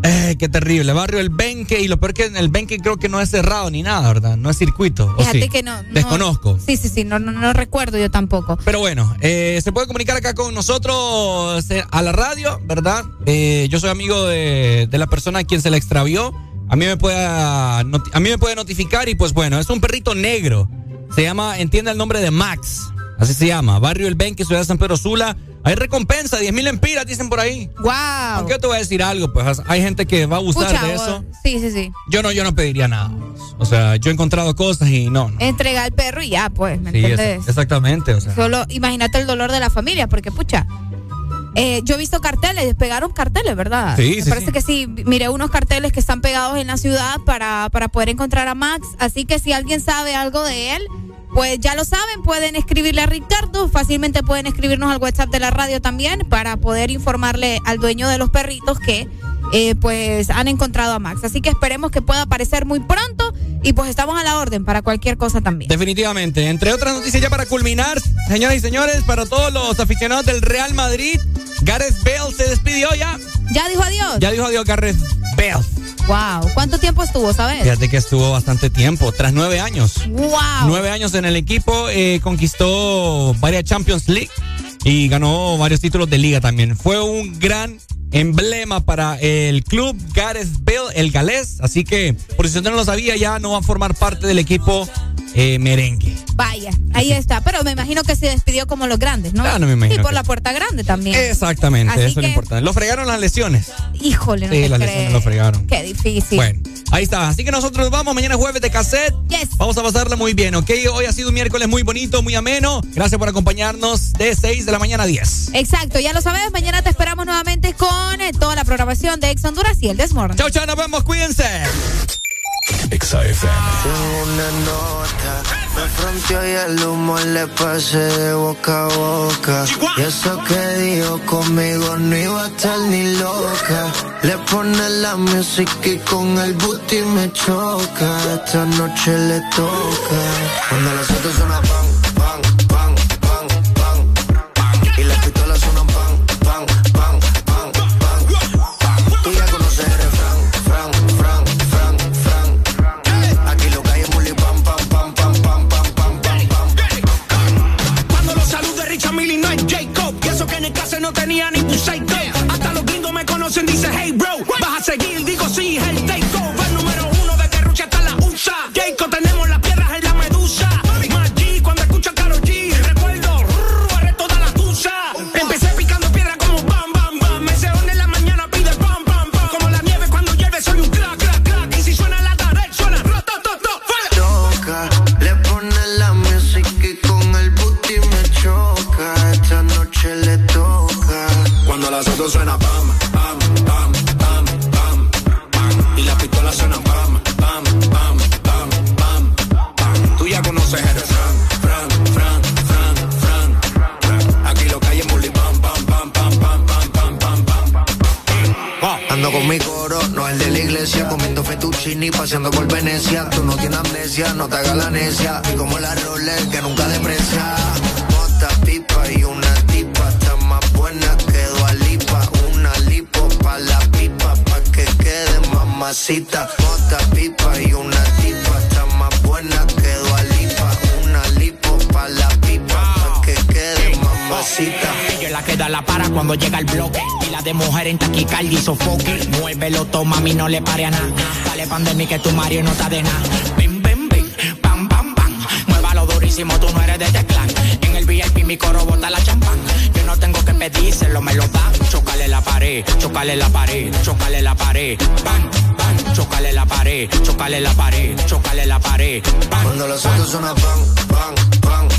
Eh, qué terrible. Barrio El Benque, y lo peor que en el Benque creo que no es cerrado ni nada, ¿verdad? No es circuito. ¿o Fíjate sí? que no, no- Desconozco. Sí, sí, sí, no, no, no recuerdo yo tampoco. Pero bueno, eh, se puede comunicar acá con nosotros eh, a la radio, ¿verdad? Eh, yo soy amigo de, de la persona a quien se le extravió. A mí me puede a, mí me puede notificar y pues bueno, es un perrito negro. Se llama, entiende el nombre de Max. Así se llama. Barrio El Benque, Ciudad de San Pedro Sula. Hay recompensa, 10 mil empiras, dicen por ahí. ¡Wow! Aunque yo te voy a decir algo, pues hay gente que va a Pucha, de vos- eso. Sí, sí, sí. Yo no, yo no pediría nada. O sea, yo he encontrado cosas y no. no. Entrega al perro y ya, pues, ¿me Sí, es- entendés? exactamente. O sea. Solo imagínate el dolor de la familia, porque pucha. eh, yo he visto carteles, pegaron carteles, ¿verdad? Sí, Me sí, parece sí. que sí. Miré unos carteles que están pegados en la ciudad para, para poder encontrar a Max. Así que si alguien sabe algo de él, pues ya lo saben, pueden escribirle a Ricardo. Fácilmente pueden escribirnos al WhatsApp de la radio también para poder informarle al dueño de los perritos que eh, pues han encontrado a Max. Así que esperemos que pueda aparecer muy pronto y pues estamos a la orden para cualquier cosa también. Definitivamente. Entre otras noticias ya para culminar, señoras y señores, para todos los aficionados del Real Madrid, Gareth Bale se despidió ya. ¿Ya dijo adiós? Ya dijo adiós Gareth Bale. Wow. ¿Cuánto tiempo estuvo, sabes? Fíjate que estuvo bastante tiempo, tras nueve años. Wow. Nueve años en el equipo, eh, conquistó varias Champions League y ganó varios títulos de liga también. Fue un gran emblema para el club Gareth Bale, el galés. Así que, por si usted no lo sabía, ya no va a formar parte del equipo eh, merengue. Vaya, ahí está. Pero me imagino que se despidió como los grandes, ¿no? Ah, no me imagino Y por que la puerta grande también. Exactamente, Así eso es lo que- importante. Lo fregaron las lesiones. Híjole, no Sí, te las crees. lesiones lo fregaron. Qué difícil. Bueno, ahí está. Así que nosotros nos vamos mañana jueves de cassette. Yes. Vamos a pasarla muy bien, ¿ok? Hoy ha sido un miércoles muy bonito, muy ameno. Gracias por acompañarnos de 6 de la mañana a 10. Exacto, ya lo sabes. Mañana te esperamos nuevamente con eh, toda la programación de Ex Honduras y el Desmorning. Chao, chao, nos vemos, cuídense. Tengo una nota, me fronteó y el humo le pasé de boca a boca. Y eso que dijo conmigo no iba a estar ni loca. Le pone la música y con el booty me choca. Esta noche le toca. Cuando las autos suenan dice hey bro. Vas a seguir, digo sí, es el takeover. Número uno de Terrucha hasta la USA. Jacob, tenemos las piedras en la medusa. G cuando escucho a Karol G. Recuerdo, arre toda la tusa. Empecé picando piedra como bam bam bam. Me se en la mañana pide bam bam bam. Como la nieve cuando llueve soy un crack crack crack. Y si suena la tarde, suena rotototo. Toca, le pone la música y con el booty me choca. Esta noche le toca. Cuando las autos suena Ando con mi coro, no el de la iglesia, comiendo fettuccini, paseando por Venecia. Tú no tienes amnesia, no te hagas la necia. Y como la Rolex que nunca deprecia. Mota, pipa y una tipa, está más buena que Lipa. Una lipo pa' la pipa, pa' que quede mamacita. Mota, pipa y una tipa, está más buena que Lipa. Una lipo pa' la pipa, pa' que quede mamacita. La queda la para cuando llega el bloque. Y la de mujer en taquicardia y sofoque. Muévelo, toma, mami, no le pare a nada. Dale pandemia que tu Mario no está de nada. Bim, bim, bim, pam, pam, pam. Muévalo durísimo, tú no eres de este clan. En el VIP mi coro bota la champán. Yo no tengo que pedírselo, me lo dan. Chocale la pared, chocale la pared, chocale la pared. Bam, bam, chocale la pared, chocale la pared, chocale la pared. Bam, Cuando los autos suenan pan, pan, pan, pan, pan,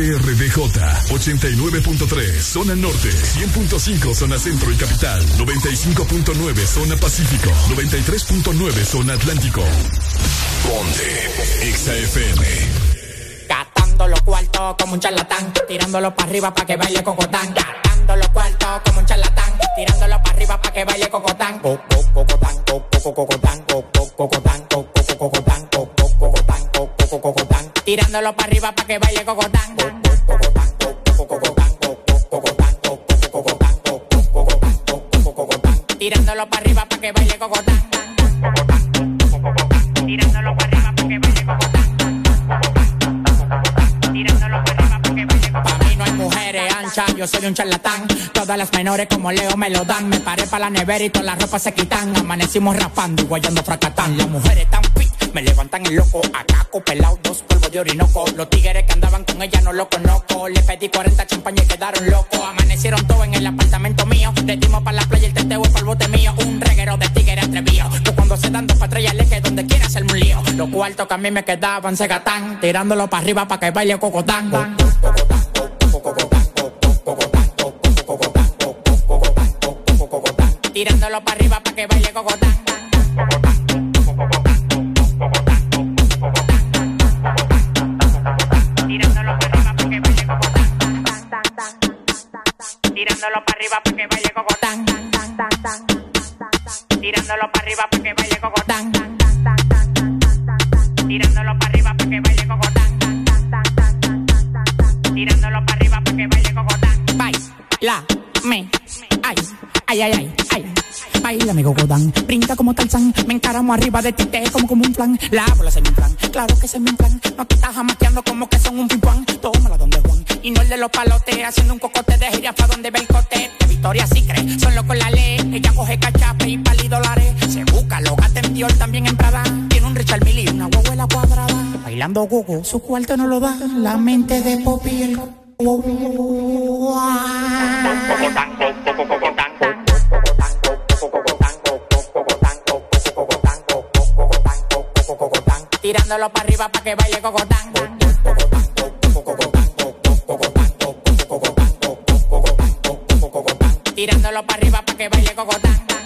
HRDJ 89.3 zona norte, 100.5 zona centro y capital, 95.9 zona pacífico, 93.9 zona atlántico. Ponte XAFM. Gastando los cuartos como un charlatán, tirándolo para arriba para que baile cocotán. Gastando los cuartos como un charlatán, tirándolo para arriba para que baile cocotán. Co- co- Cocotán, co- co- cocotán, co- co- cocotán, co- co- cocotán, co- co- cocotán, co- co- cocotán. Tirándolo para arriba para que baile cocotán. Co- co- cocotán, co- co- cocotán, co- co- cocotán, co- co- cocotán, co- co- cocotán, co- co- cocotán. Tirándolo para arriba para que baile cocotán. Tirándolo para arriba para que baile cocotán. Tirándolo para arriba para que baile cocotán. Pa' mí no hay mujeres anchas, yo soy un charlatán. Todas las menores como Leo me lo dan. Me paré para la nevera y todas las ropas se quitan. Amanecimos rapando y guayando fracatán. Las mujeres tan fit, me levantan el loco. Acaco, pelado, dos polvos de orinoco. Los tigres que andaban con ella no lo conozco. Le pedí 40 champañas y quedaron locos. Amanecieron todos en el apartamento mío. Le dimos para la playa el teteo para el bote mío. Un reguero de tigres atrevido. Pues cuando se dan dos patrullas le que donde quiera hacerme un lío. Los cuartos que a mí me quedaban se gatán. Tirándolo para arriba para que baile cocotán. Tirándolo para arriba para que baile cocotán. Tirándolo para arriba para que baile cocotán. Tirándolo para arriba para que baile cocotán. Tirándolo para arriba para que baile cocotán. Tirándolo para arriba para que baile cocotán. Baila, me, ay, ay, ay, ay, ay. Baila mi cocotán, brinca como Tarzán, me encaramo arriba de ti, te como como un plan, la bola se me inflan, claro que se me inflan, no te estás jamaqueando como que son un pimpán, y no el de los palotes, haciendo un cocote de gira pa' donde ve el cote, de Victoria sí cree, son locos la ley, ella coge cachape y pali dólares, se busca, lo gata en Dior también en Prada, tiene un Richard Mille y una huevuela cuadrada, bailando gogo, su cuarto no lo da, la mente de Poppy Tirándolo para arriba para que baile cocotán. Tirándolo para arriba para que baile cocotán.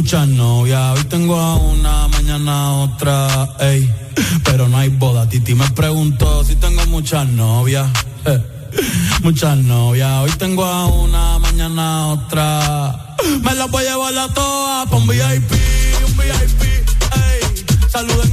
muchas novias. Hoy tengo a una, mañana otra, ey. Pero no hay boda. Titi me preguntó si tengo muchas novias. Muchas novias. Hoy tengo a una, mañana otra. Me las voy a llevar a todas un VIP, un VIP, ey. Saluden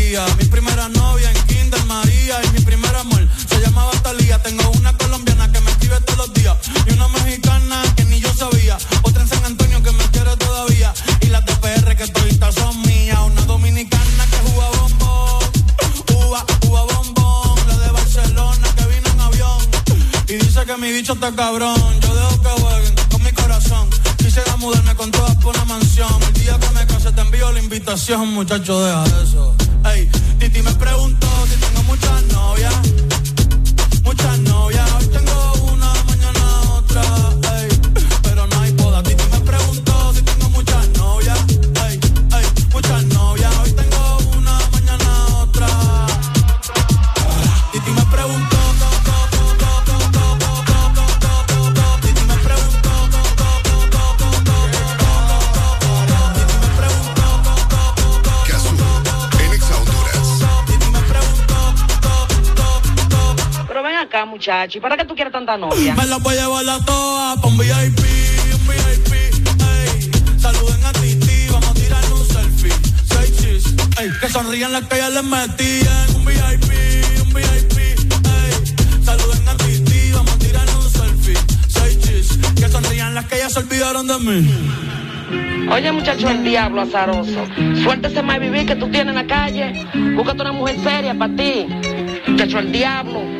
Mi primera novia en Kinder María y mi primer amor se llamaba Talía. Tengo una colombiana que me escribe todos los días y una mexicana que ni yo sabía. Otra en San Antonio que me quiere todavía y las TPR PR que todavía son mías. Una dominicana que juega bombón, uva, uva bombón. La de Barcelona que vino en avión y dice que mi bicho está cabrón. Yo dejo que jueguen con mi corazón. Quisiera mudarme con todas por una mansión. El día que me case te envío la invitación, muchacho, deja eso. Titi me preguntó si tengo muchas novias. Muchas novias. Hoy tengo muchacho, ¿y para qué tú quieres tanta novia? Me la voy a llevar la toa pa' un VIP, un VIP, ey. Saluden a Titi, vamos a tirar un selfie. Seis chis, ey. Que sonrían las que ya les metían. Un VIP, un VIP, ey. Saluden a Titi, vamos a tirar un selfie. Seis chis, que sonrían las que ya se olvidaron de mí. Oye, muchacho, el diablo azaroso. Suéltese más vivir que tú tienes en la calle. Búscate una mujer seria para ti. Muchacho, el diablo.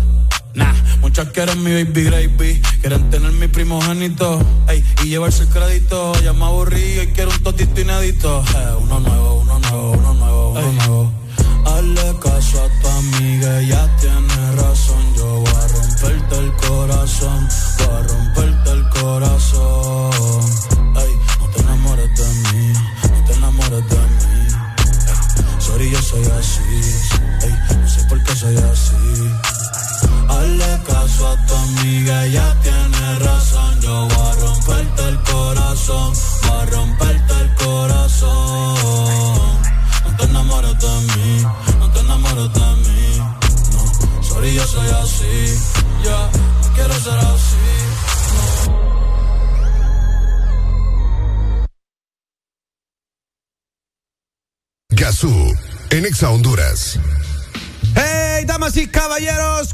Muchas quieren mi baby gravy, quieren tener mi primogénito, ey, y llevarse el crédito. Ya me aburrí y quiero un totito inédito. Eh, uno nuevo, uno nuevo, uno nuevo, uno nuevo. Hazle caso a tu amiga, ella tiene razón. Yo voy a romperte el corazón, voy a romperte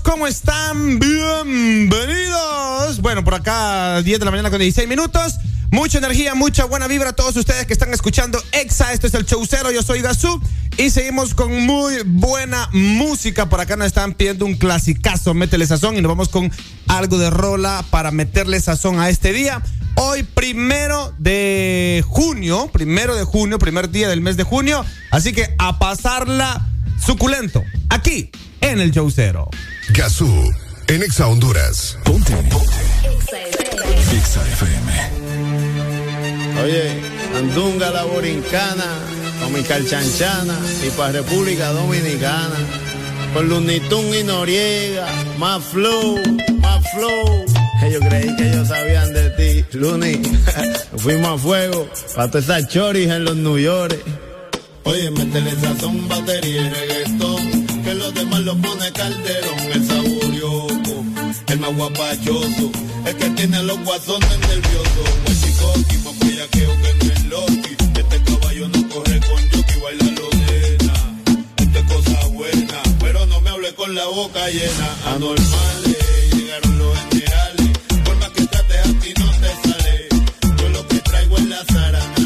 ¿cómo están? Bienvenidos. Bueno, por acá, 10 de la mañana con 16 minutos. Mucha energía, mucha buena vibra a todos ustedes que están escuchando Exa. Esto es el show cero. Yo soy Gazú. Y seguimos con muy buena música. Por acá nos están pidiendo un clasicazo. Métele sazón. Y nos vamos con algo de rola para meterle sazón a este día. Hoy, primero de junio. Primero de junio, primer día del mes de junio. Así que a pasarla suculento. Aquí, en el show cero. Gazú, en Exa Honduras. Ponte. Exa FM. Oye, Andunga la Borincana, Comical Chanchana y para República Dominicana. Con Lunitun y Noriega, más flow, más flow. Yo creí que ellos sabían de ti, Luni. Fuimos a fuego, para todas esas choris en los New York. Oye, métele sazón, batería y reggaetón. Que los demás lo pone calderón, el saborioco, el más guapachoso, el que tiene a los guasones nerviosos. Huachicoqui, más bellaqueo que no es Loki. Este caballo no corre con Yoki, baila lo nena. Esto es cosa buena, pero no me hable con la boca llena. Anormales, llegaron los generales. Por más que trates a ti no te sale. Yo lo que traigo es la zaranana.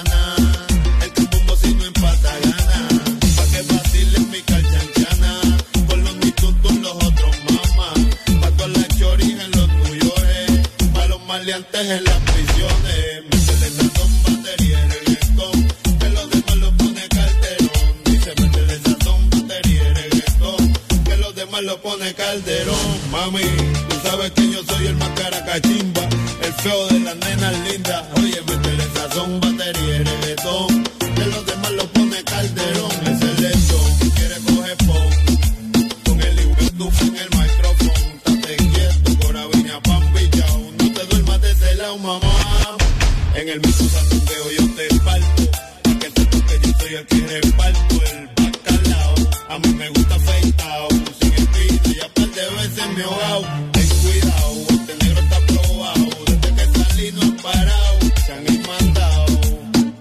Maleantes en las prisiones. Métele sazón, batería y reggaetón. Que los demás lo pone calderón. Dice métele sazón, batería y reggaetón. Que los demás lo pone calderón. Mami, tú sabes que yo soy el más caracachimba. El feo de las nenas lindas. Oye, métele sazón, batería y reggaetón. Que los demás lo pone calderón. En el mismo santuqueo yo te parto. Pa' que tú que yo soy el que reparto el bacalao. A mí me gusta afeitado. Sin espina, ya par de veces me he. Ten cuidado, este negro está probado. Desde que salí no han parado. Se han mandado,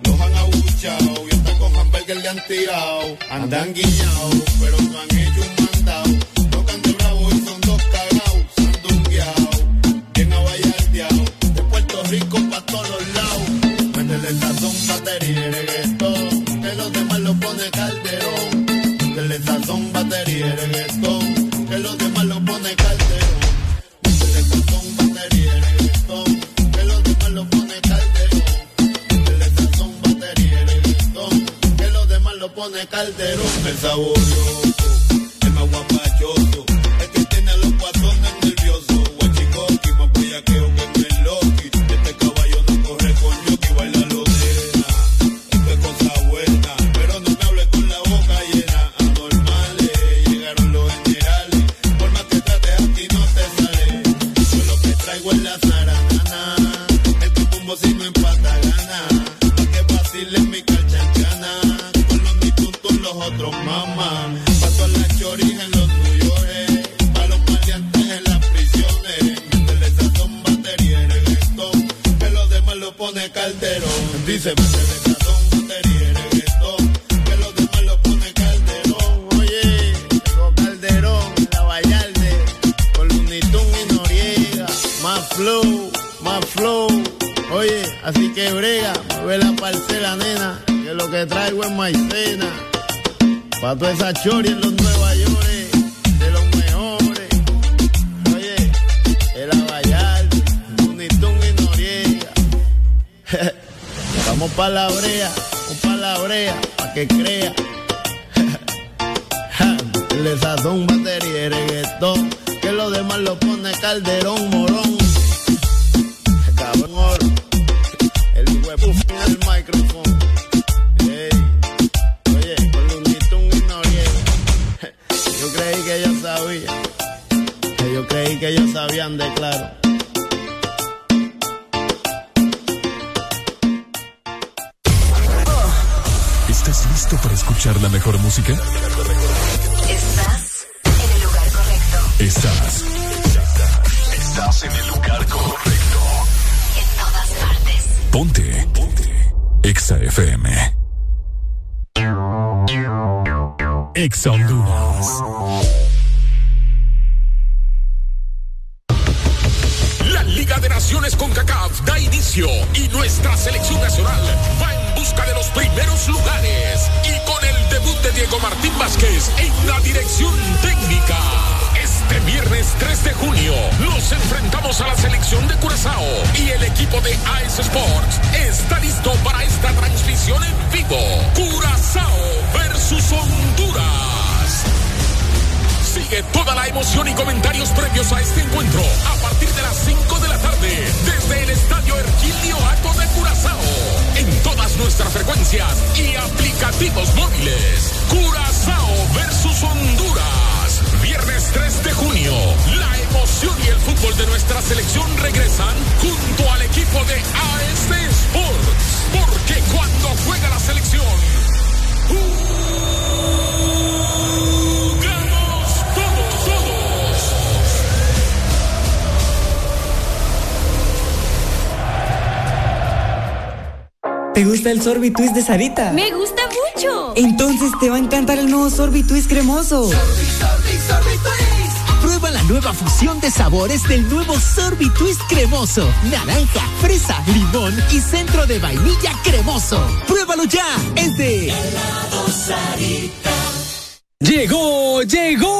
los han abuchado. Y hasta con hamburgues le han tirado. Andan guiñados, pero no han Métele sazón, batería y reggaetón. Que los demás lo pone calderón. Métele sazón, batería y reggaetón. Que los demás lo pone calderón. Métele sazón, batería y reggaetón. Que los demás lo pone calderón. Métele sazón, batería y reggaetón. Que los demás lo pone calderón. El sabor así que brega, mueve la parcela, nena. Que lo que traigo es maicena. Pa' toda esa chori en los Nueva York, de los mejores. Oye, el Abayal, Unitún y Noriega. Vamos pa' la brea, vamos pa' la brea, pa' que crea. Le sazón, batería y reggaetón. Que lo demás lo pone calderón, morón. Que ellos sabían de claro. ¿Estás listo para escuchar la mejor música? Estás en el lugar correcto. Estás. Estás en el lugar correcto. En todas partes. Ponte. Ponte. Exa FM. Exa Honduras. Con CACAF da inicio y nuestra selección nacional va en busca de los primeros lugares y con el debut de Diego Martín Vázquez en la dirección técnica. Este viernes 3 de junio nos enfrentamos a la selección de Curazao y el equipo de AS Sports está listo para esta transmisión en vivo. Curazao versus Honduras. Sigue toda la emoción y comentarios previos a este encuentro a partir de las 5 de la desde el Estadio Erquilio Acto de Curazao en todas nuestras frecuencias y aplicativos móviles. Curazao versus Honduras. Viernes 3 de junio. La emoción y el fútbol de nuestra selección regresan junto al equipo de AS Sports. Porque cuando juega la selección, jugamos ¿Te gusta el sorbitwist de Sarita? Me gusta mucho. Entonces te va a encantar el nuevo sorbitwist cremoso. Prueba la nueva fusión de sabores del nuevo Sorbitwist cremoso. Naranja, fresa, limón y centro de vainilla cremoso. Pruébalo ya. Es de Llegó, llegó,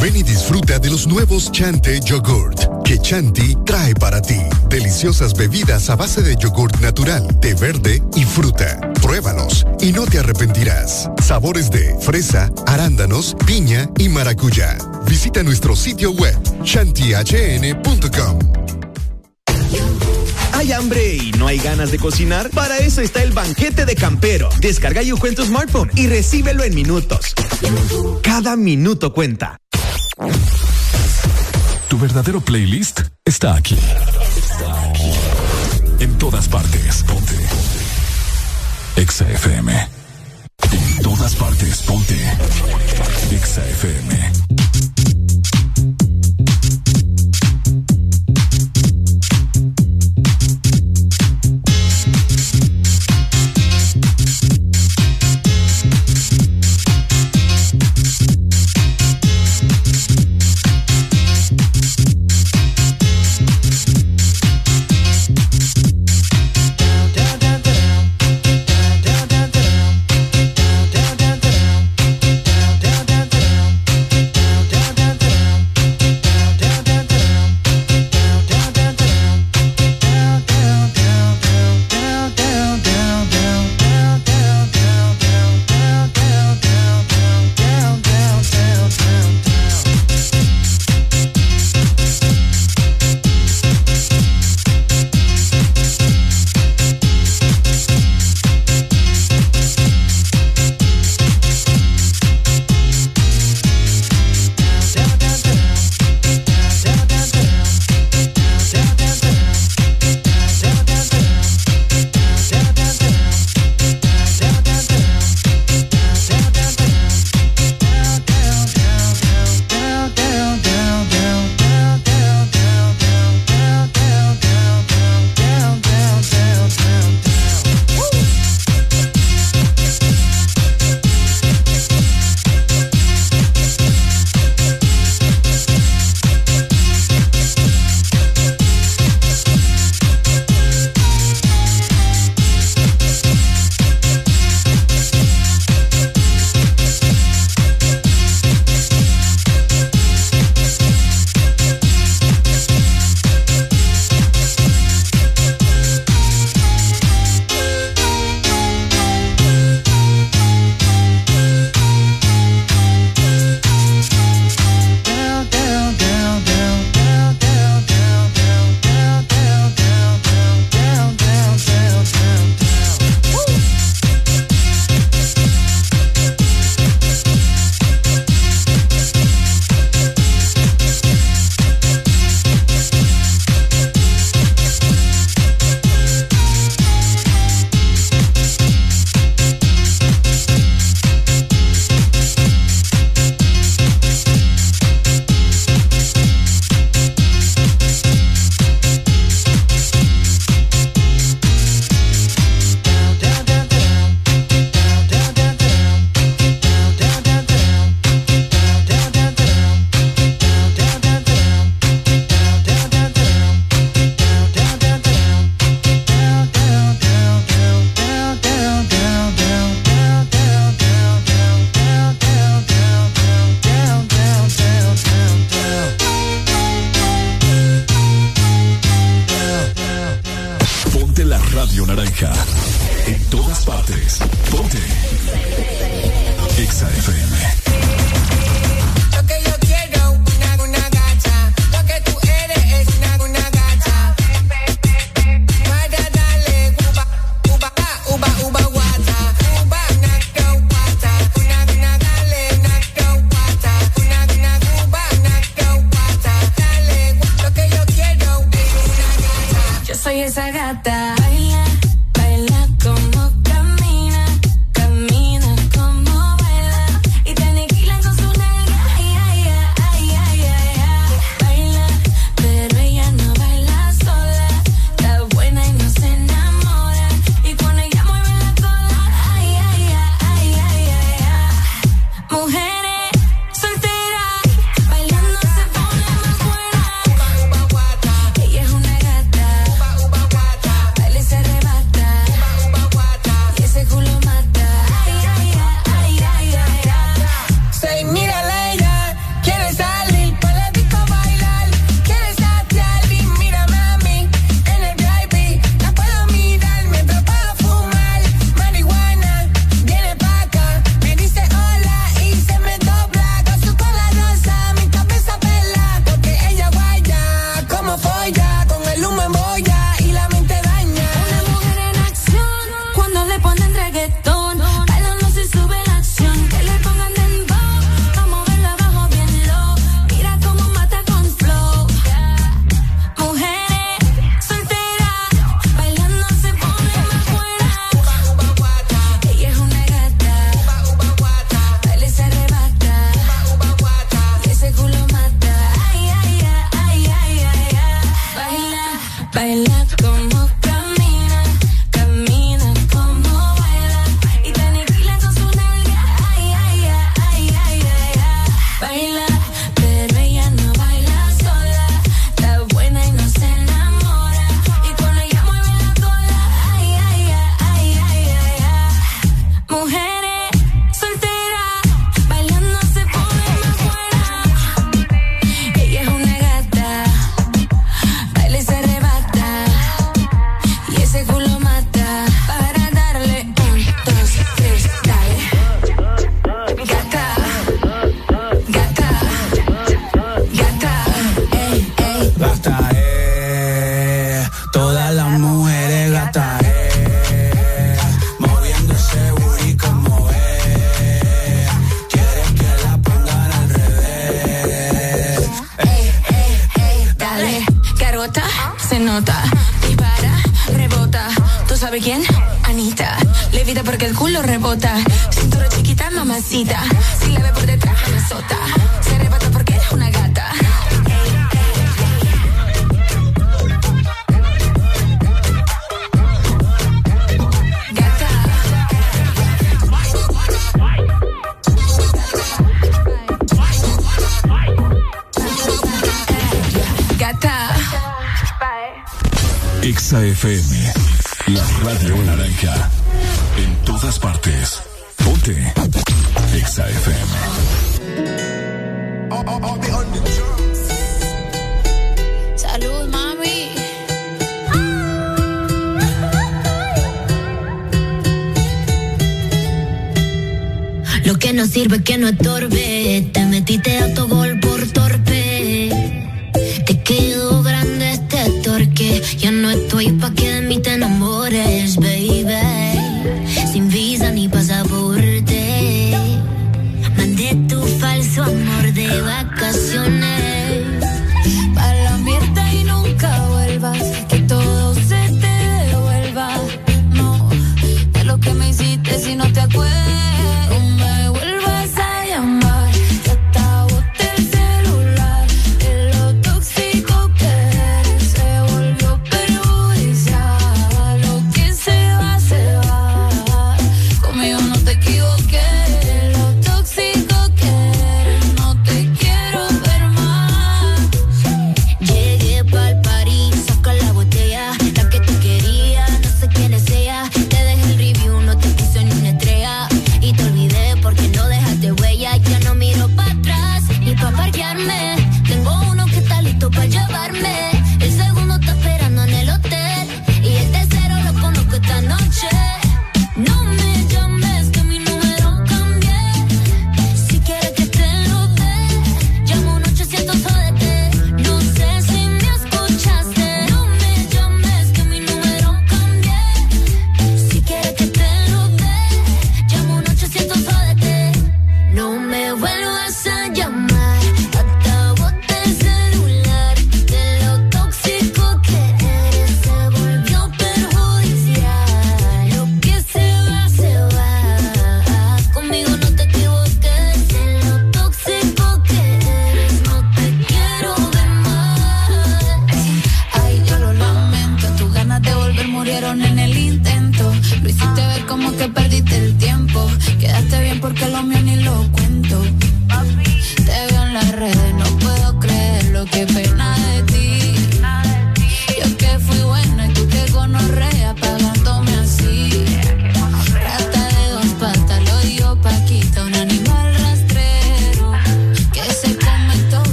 Ven y disfruta de los nuevos Chante Yogurt que Chanti trae para ti. Deliciosas bebidas a base de yogurt natural, de verde y fruta. Pruébalos y no te arrepentirás. Sabores de fresa, arándanos, piña y maracuyá. Visita nuestro sitio web chantihn.com. ¿Hay hambre y no hay ganas de cocinar? Para eso está el banquete de Campero. Descarga Yuko en tu smartphone y recíbelo en minutos. Cada minuto cuenta. Tu verdadero playlist está aquí. En todas partes. Ponte. Exa FM. En todas partes. Ponte. Exa FM.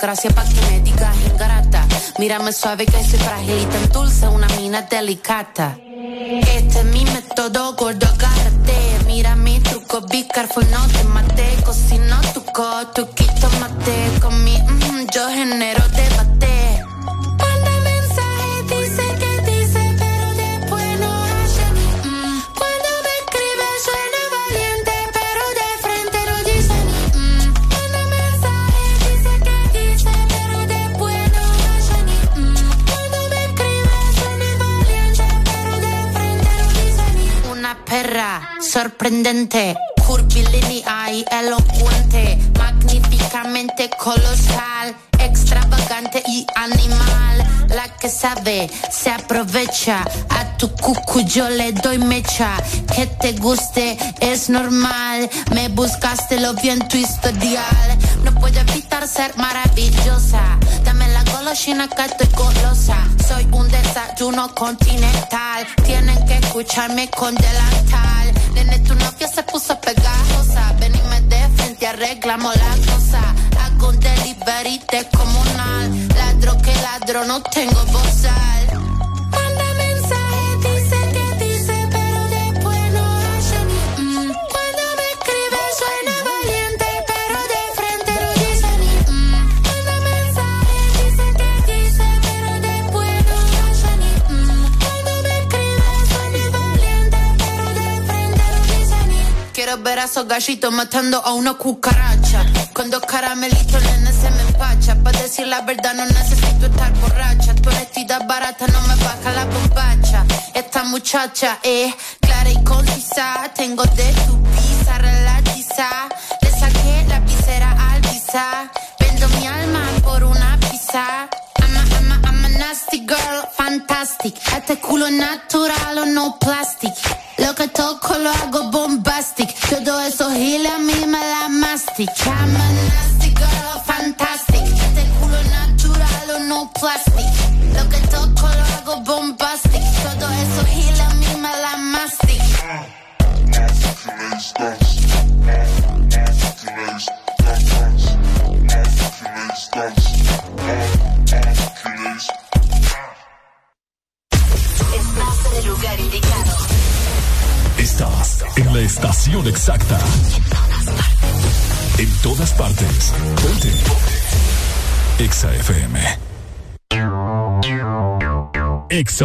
Gracias pa' que me digas ingrata. Mírame suave que soy fragilita en dulce, una mina delicata. Sorprendente, curvilínea y elocuente, magníficamente colosal, extravagante y animal. La que sabe se aprovecha, a tu cucu yo le doy mecha. Que te guste es normal, me buscaste lo bien tu historial. No puedo evitar ser maravillosa, golosina que estoy golosa. Soy un desayuno continental, tienen que escucharme con delantal. Nene, tu novia se puso pegajosa, ven y de frente, arreglamos la cosa. Hago un delivery comunal, ladro que ladro, no tengo bozal. Quiero ver a esos gallitos matando a una cucaracha. Con dos caramelitos, nene, se me empacha. Para decir la verdad, no necesito estar borracha. Tu honestidad barata no me baja la bombacha. Esta muchacha es clara y concisa. Tengo de tu pizza relatiza. Le saqué la visera al visa. Vendo mi alma por una pizza. I'm a, I'm I'm a nasty girl, fantastic. Este culo natural o no plastic. Lo que toco lo hago bombastic. Todo eso giles a mí me la mastic. A nasty girl, fantastic. Este culo natural o no plastic. Exa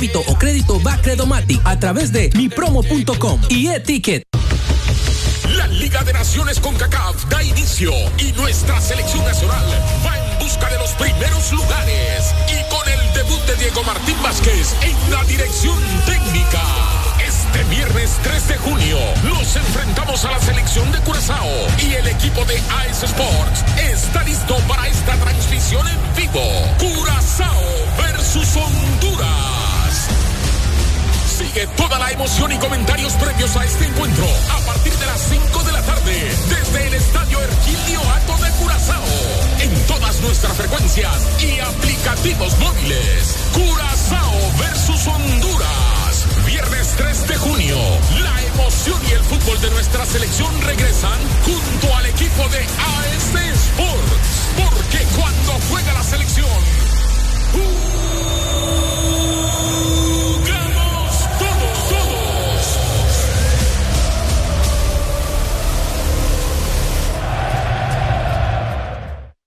débito o crédito Bacredomatic a través de mipromo.com y. La Liga de Naciones con CACAF da inicio y nuestra selección nacional va en busca de los primeros lugares y con el debut de Diego Martín Vázquez en la dirección técnica. Este viernes 3 de junio nos enfrentamos a la selección de Curazao y el equipo de AS Sports está listo para esta transmisión en vivo. Curazao versus Honduras. Sigue toda la emoción y comentarios previos a este encuentro a partir de las 5 de la tarde desde el Estadio Erquilio Ato de Curazao en todas nuestras frecuencias y aplicativos móviles. Curazao versus Honduras. Viernes 3 de junio. La emoción y el fútbol de nuestra selección regresan junto al equipo de AS Sports. Porque cuando juega la selección, jugamos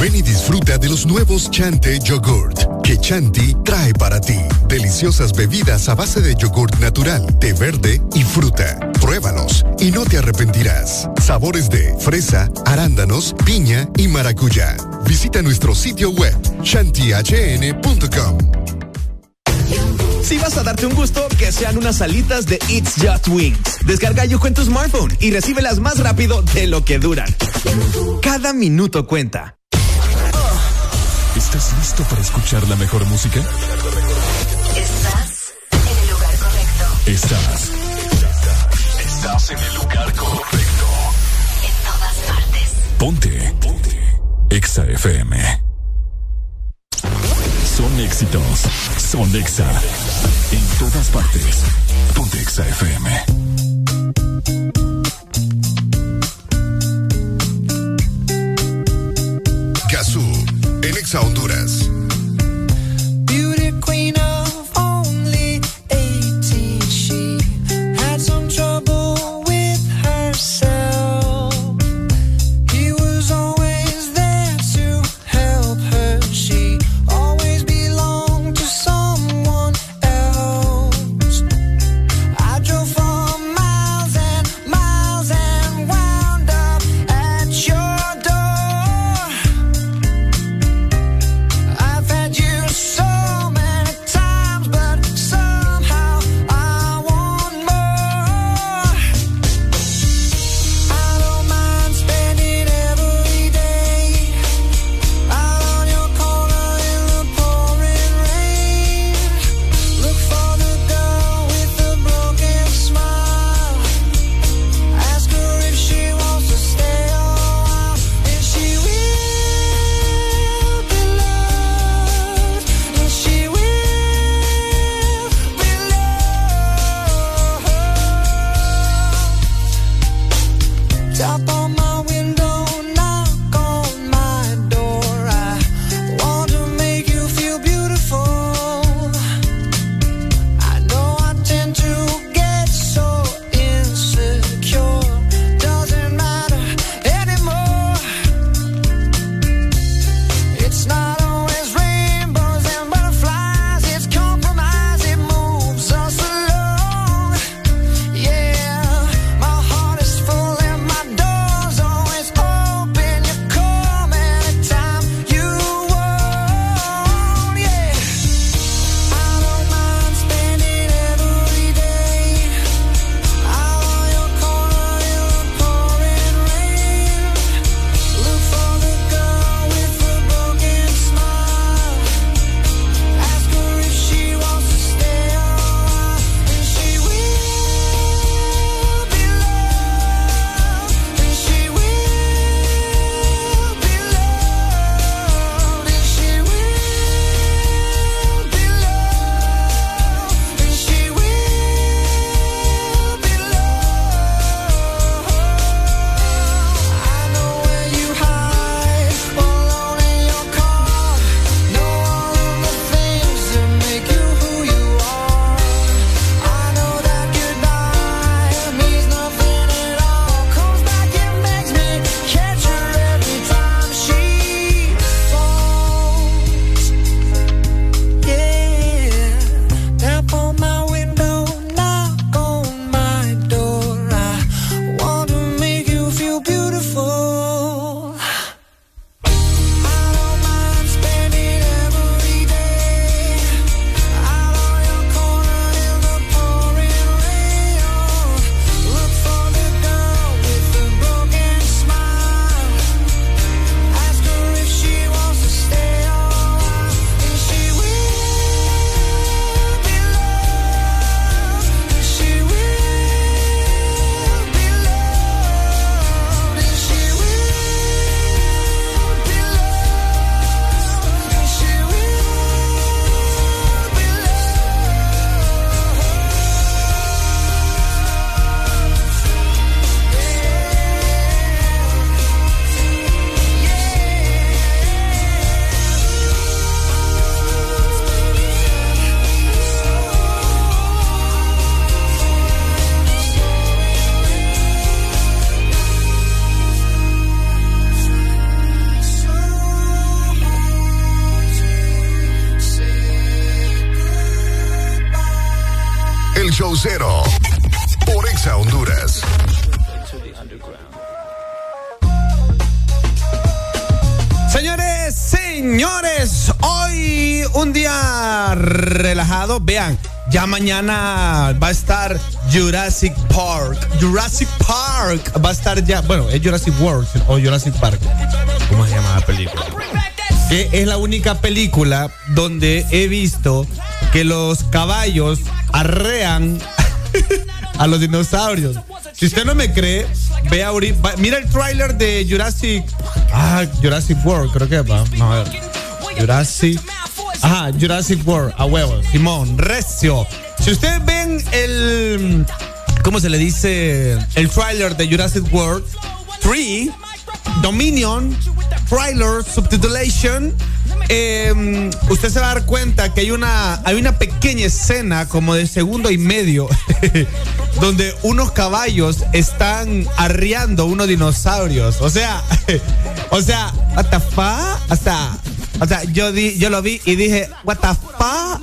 Ven y disfruta de los nuevos Chante Yogurt que Chanti trae para ti. Deliciosas bebidas a base de yogurt natural, té verde y fruta. Pruébalos y no te arrepentirás. Sabores de fresa, arándanos, piña y maracuyá. Visita nuestro sitio web chantihn.com. Si vas a darte un gusto, que sean unas alitas de It's Just Wings. Descarga Yujo en tu smartphone y recíbelas más rápido de lo que duran. Cada minuto cuenta. ¿Estás listo para escuchar la mejor música? Estás en el lugar correcto. Estás. Estás, en el lugar correcto. En todas partes. Ponte. Ponte. Exa FM. Son éxitos. Son Exa. En todas partes. Ponte Exa FM. Conexão ya mañana va a estar Jurassic Park. Jurassic Park va a estar ya. Bueno, es Jurassic World o Jurassic Park. ¿Cómo se llama la película? Que es la única película donde he visto que los caballos arrean a los dinosaurios. Si usted no me cree, ve ahorita. Mira el tráiler de Jurassic. Ah, Jurassic World, creo que va. No, a ver. Jurassic ajá, Jurassic World, a huevo, Simón, recio. Si ustedes ven el, ¿cómo se le dice? El tráiler de Jurassic World 3, Dominion, trailer, subtitulation, eh, usted se va a dar cuenta que hay una, hay una pequeña escena como de segundo y medio donde unos caballos están arriando unos dinosaurios. O sea, o sea, what the fuck? O o sea, yo, di, yo lo vi y dije, what the fuck?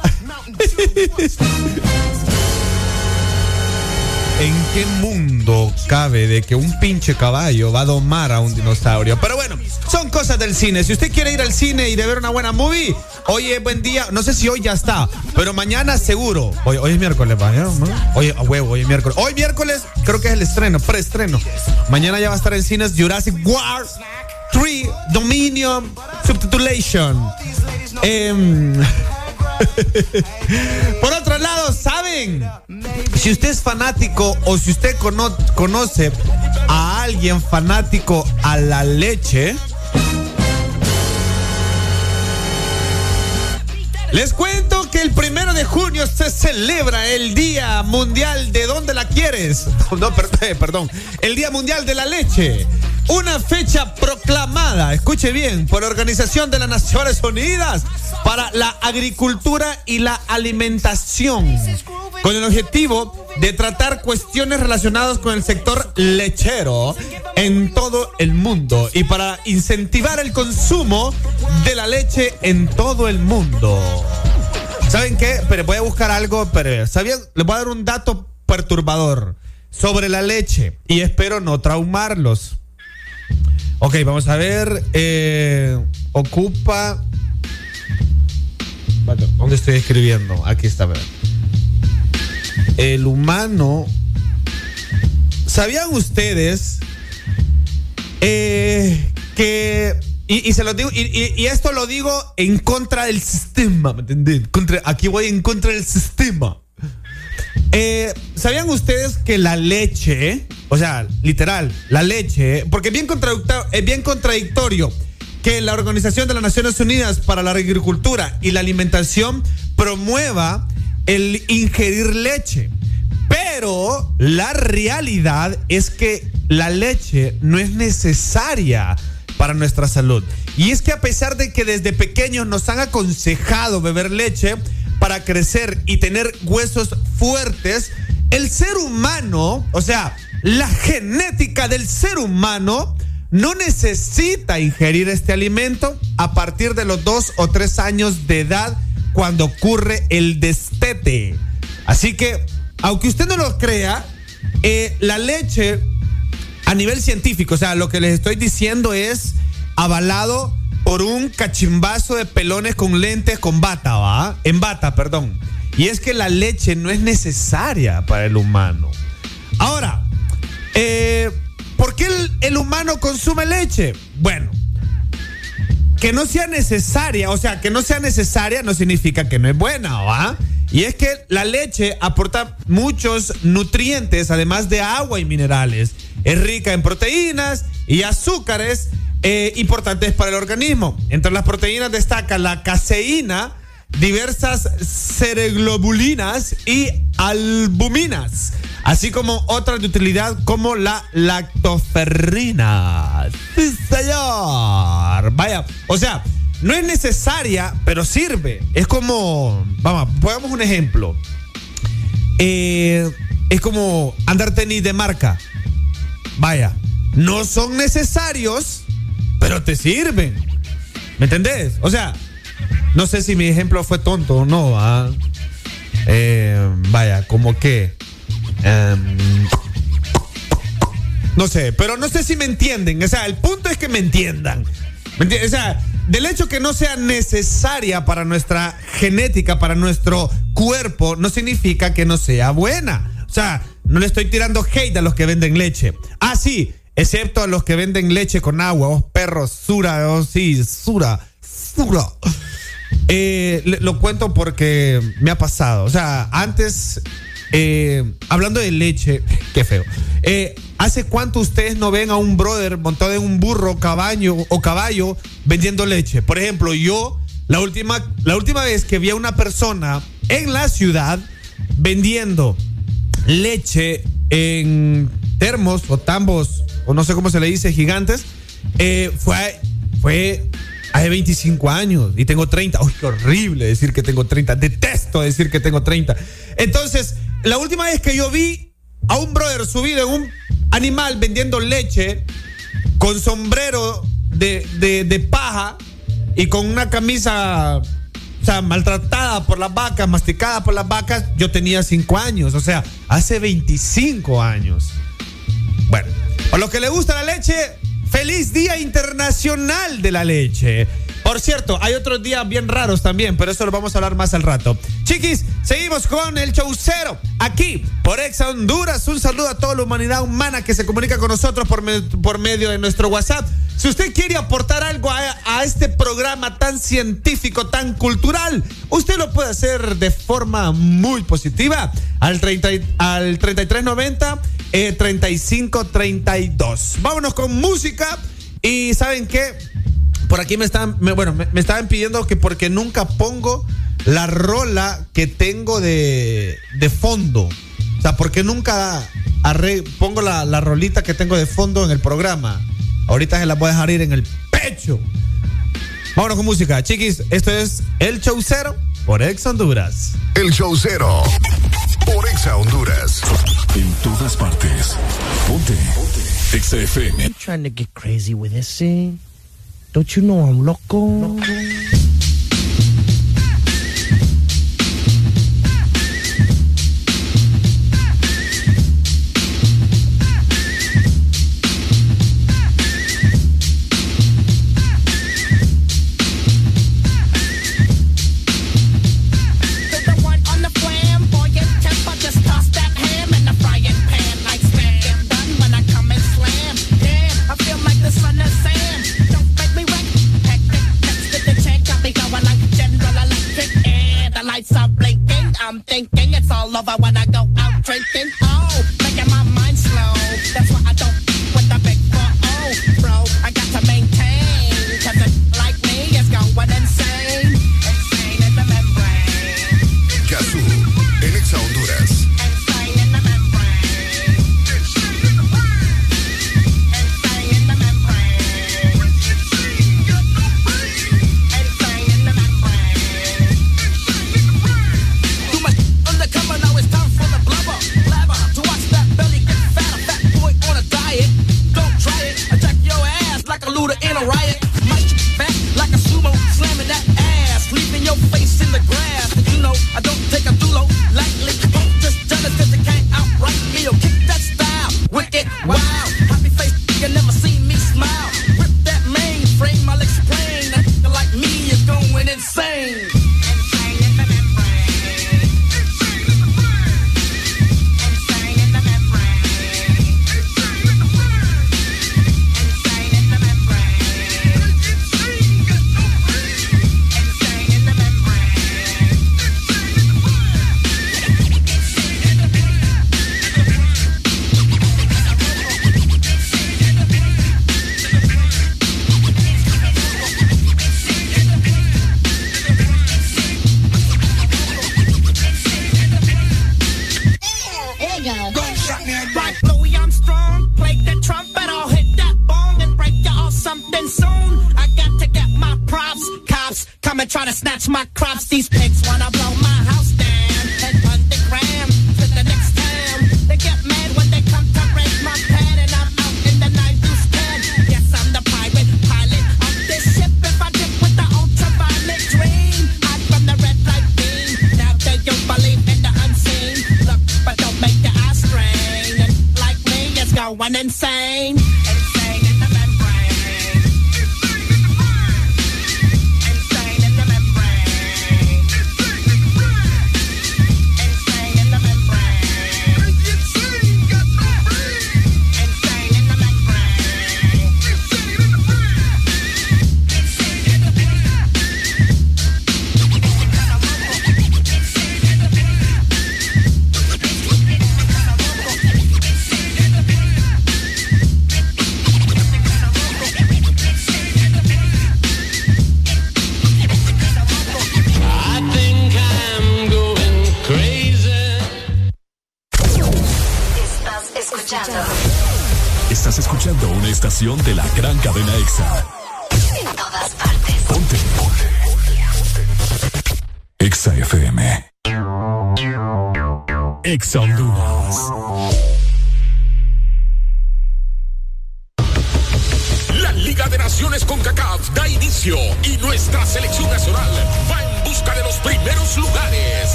¿En qué mundo cabe de que un pinche caballo va a domar a un dinosaurio? Pero bueno, son cosas del cine. Si usted quiere ir al cine y de ver una buena movie, hoy es buen día. No sé si hoy ya está, pero mañana seguro. Hoy, hoy es miércoles. ¿no? Hoy, a huevo, hoy es miércoles. Hoy miércoles creo que es el estreno, preestreno. Mañana ya va a estar en cines Jurassic World 3 Dominion Subtitulation. Em, Por otro lado, ¿saben? Si usted es fanático o si usted cono- conoce a alguien fanático a la leche, les cuento que el primero de junio se celebra el Día Mundial de ¿Dónde la quieres? No, per- eh, perdón, el Día Mundial de la Leche. Una fecha proclamada, escuche bien, por la Organización de las Naciones Unidas para la Agricultura y la Alimentación, con el objetivo de tratar cuestiones relacionadas con el sector lechero en todo el mundo y para incentivar el consumo de la leche en todo el mundo. ¿Saben qué? Pero voy a buscar algo, pero ¿sabían? Les voy a dar un dato perturbador sobre la leche y espero no traumarlos. Ok, vamos a ver. eh, ocupa. ¿Dónde estoy escribiendo? Aquí está, a ver. El humano. ¿Sabían ustedes eh, que y, esto lo digo en contra del sistema, ¿me entendés? Aquí voy en contra del sistema. Eh, ¿Sabían ustedes que la leche, o sea, literal, la leche, porque es bien, es bien contradictorio que la Organización de las Naciones Unidas para la Agricultura y la Alimentación promueva el ingerir leche? Pero la realidad es que la leche no es necesaria para nuestra salud. Y es que a pesar de que desde pequeños nos han aconsejado beber leche para crecer y tener huesos fuertes, el ser humano, o sea, la genética del ser humano, no necesita ingerir este alimento a partir de los dos o tres años de edad cuando ocurre el destete. Así que, aunque usted no lo crea, eh, la leche a nivel científico, o sea, lo que les estoy diciendo es avalado por un cachimbazo de pelones con lentes con bata, ¿va? En bata, perdón. Y es que la leche no es necesaria para el humano. Ahora, eh, ¿por qué el, el humano consume leche? Bueno, que no sea necesaria, o sea, que no sea necesaria no significa que no es buena, ¿va? Y es que la leche aporta muchos nutrientes, además de agua y minerales. Es rica en proteínas y azúcares eh, importantes para el organismo. Entre las proteínas destaca la caseína, diversas cereglobulinas y albuminas, así como otras de utilidad como la lactoferrina. Señor. Vaya, o sea, no es necesaria, pero sirve. Es como, vamos, pongamos un ejemplo. Eh, es como andar tenis de marca. Vaya, no son necesarios, pero te sirven. ¿Me entendés? O sea, no sé si mi ejemplo fue tonto o no. ¿ah? Eh, vaya, como que... em, no sé, pero no sé si me entienden. O sea, el punto es que me entiendan. O sea, del hecho que no sea necesaria para nuestra genética, para nuestro cuerpo, no significa que no sea buena. O sea, no le estoy tirando hate a los que venden leche. Ah, sí, excepto a los que venden leche con agua. Oh, perros, sura, oh, sí, sura. basura. Eh, lo cuento porque me ha pasado. O sea, antes, eh, hablando de leche, qué feo. Eh, ¿Hace cuánto ustedes no ven a un brother montado en un burro, caballo o caballo vendiendo leche? Por ejemplo, yo, la última, la última vez que vi a una persona en la ciudad vendiendo leche en termos o tambos, o no sé cómo se le dice, gigantes, eh, fue, fue hace 25 años y tengo 30. Uy, qué horrible decir que tengo 30. Detesto decir que tengo 30. Entonces, la última vez que yo vi a un brother subido en un animal vendiendo leche con sombrero de, de- de paja y con una camisa o sea, maltratada por las vacas, masticada por las vacas, yo tenía 5 años, o sea, hace 25 años. A los que le gusta la leche, feliz Día Internacional de la Leche. Por cierto, hay otros días bien raros también, pero eso lo vamos a hablar más al rato. Chiquis, seguimos con el chaucero. Aquí, por Exa Honduras, un saludo a toda la humanidad humana que se comunica con nosotros por, me- por medio de nuestro WhatsApp. Si usted quiere aportar algo a, este programa tan científico, tan cultural, usted lo puede hacer de forma muy positiva al, 30, y- al 3390 eh, 3532. Vámonos con música y ¿saben qué? Por aquí me estaban, me- bueno, me, me estaban pidiendo que porque nunca pongo la rola que tengo de, de fondo. O sea, porque nunca arre- pongo la, la rolita que tengo de fondo en el programa. Ahorita se la voy a dejar ir en el pecho. Vámonos con música. Chiquis, esto es El Chaucero por Ex Honduras. El Chaucero por Exa Honduras. En todas partes. Ponte. Exa FM. trying to get crazy with this thing. Don't you know I'm loco? lover when I go out drinking.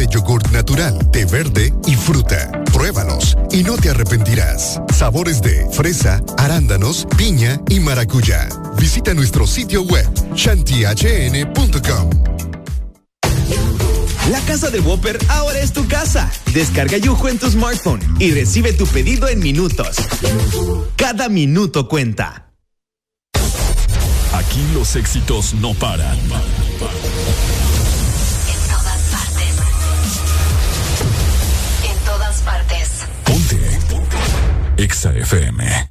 de yogurt natural, de verde y fruta. Pruébalos y no te arrepentirás. Sabores de fresa, arándanos, piña y maracuyá. Visita nuestro sitio web shantyhn.com. La casa de Whopper ahora es tu casa. Descarga Yujo en tu smartphone y recibe tu pedido en minutos. Cada minuto cuenta. Aquí los éxitos. No paran FM.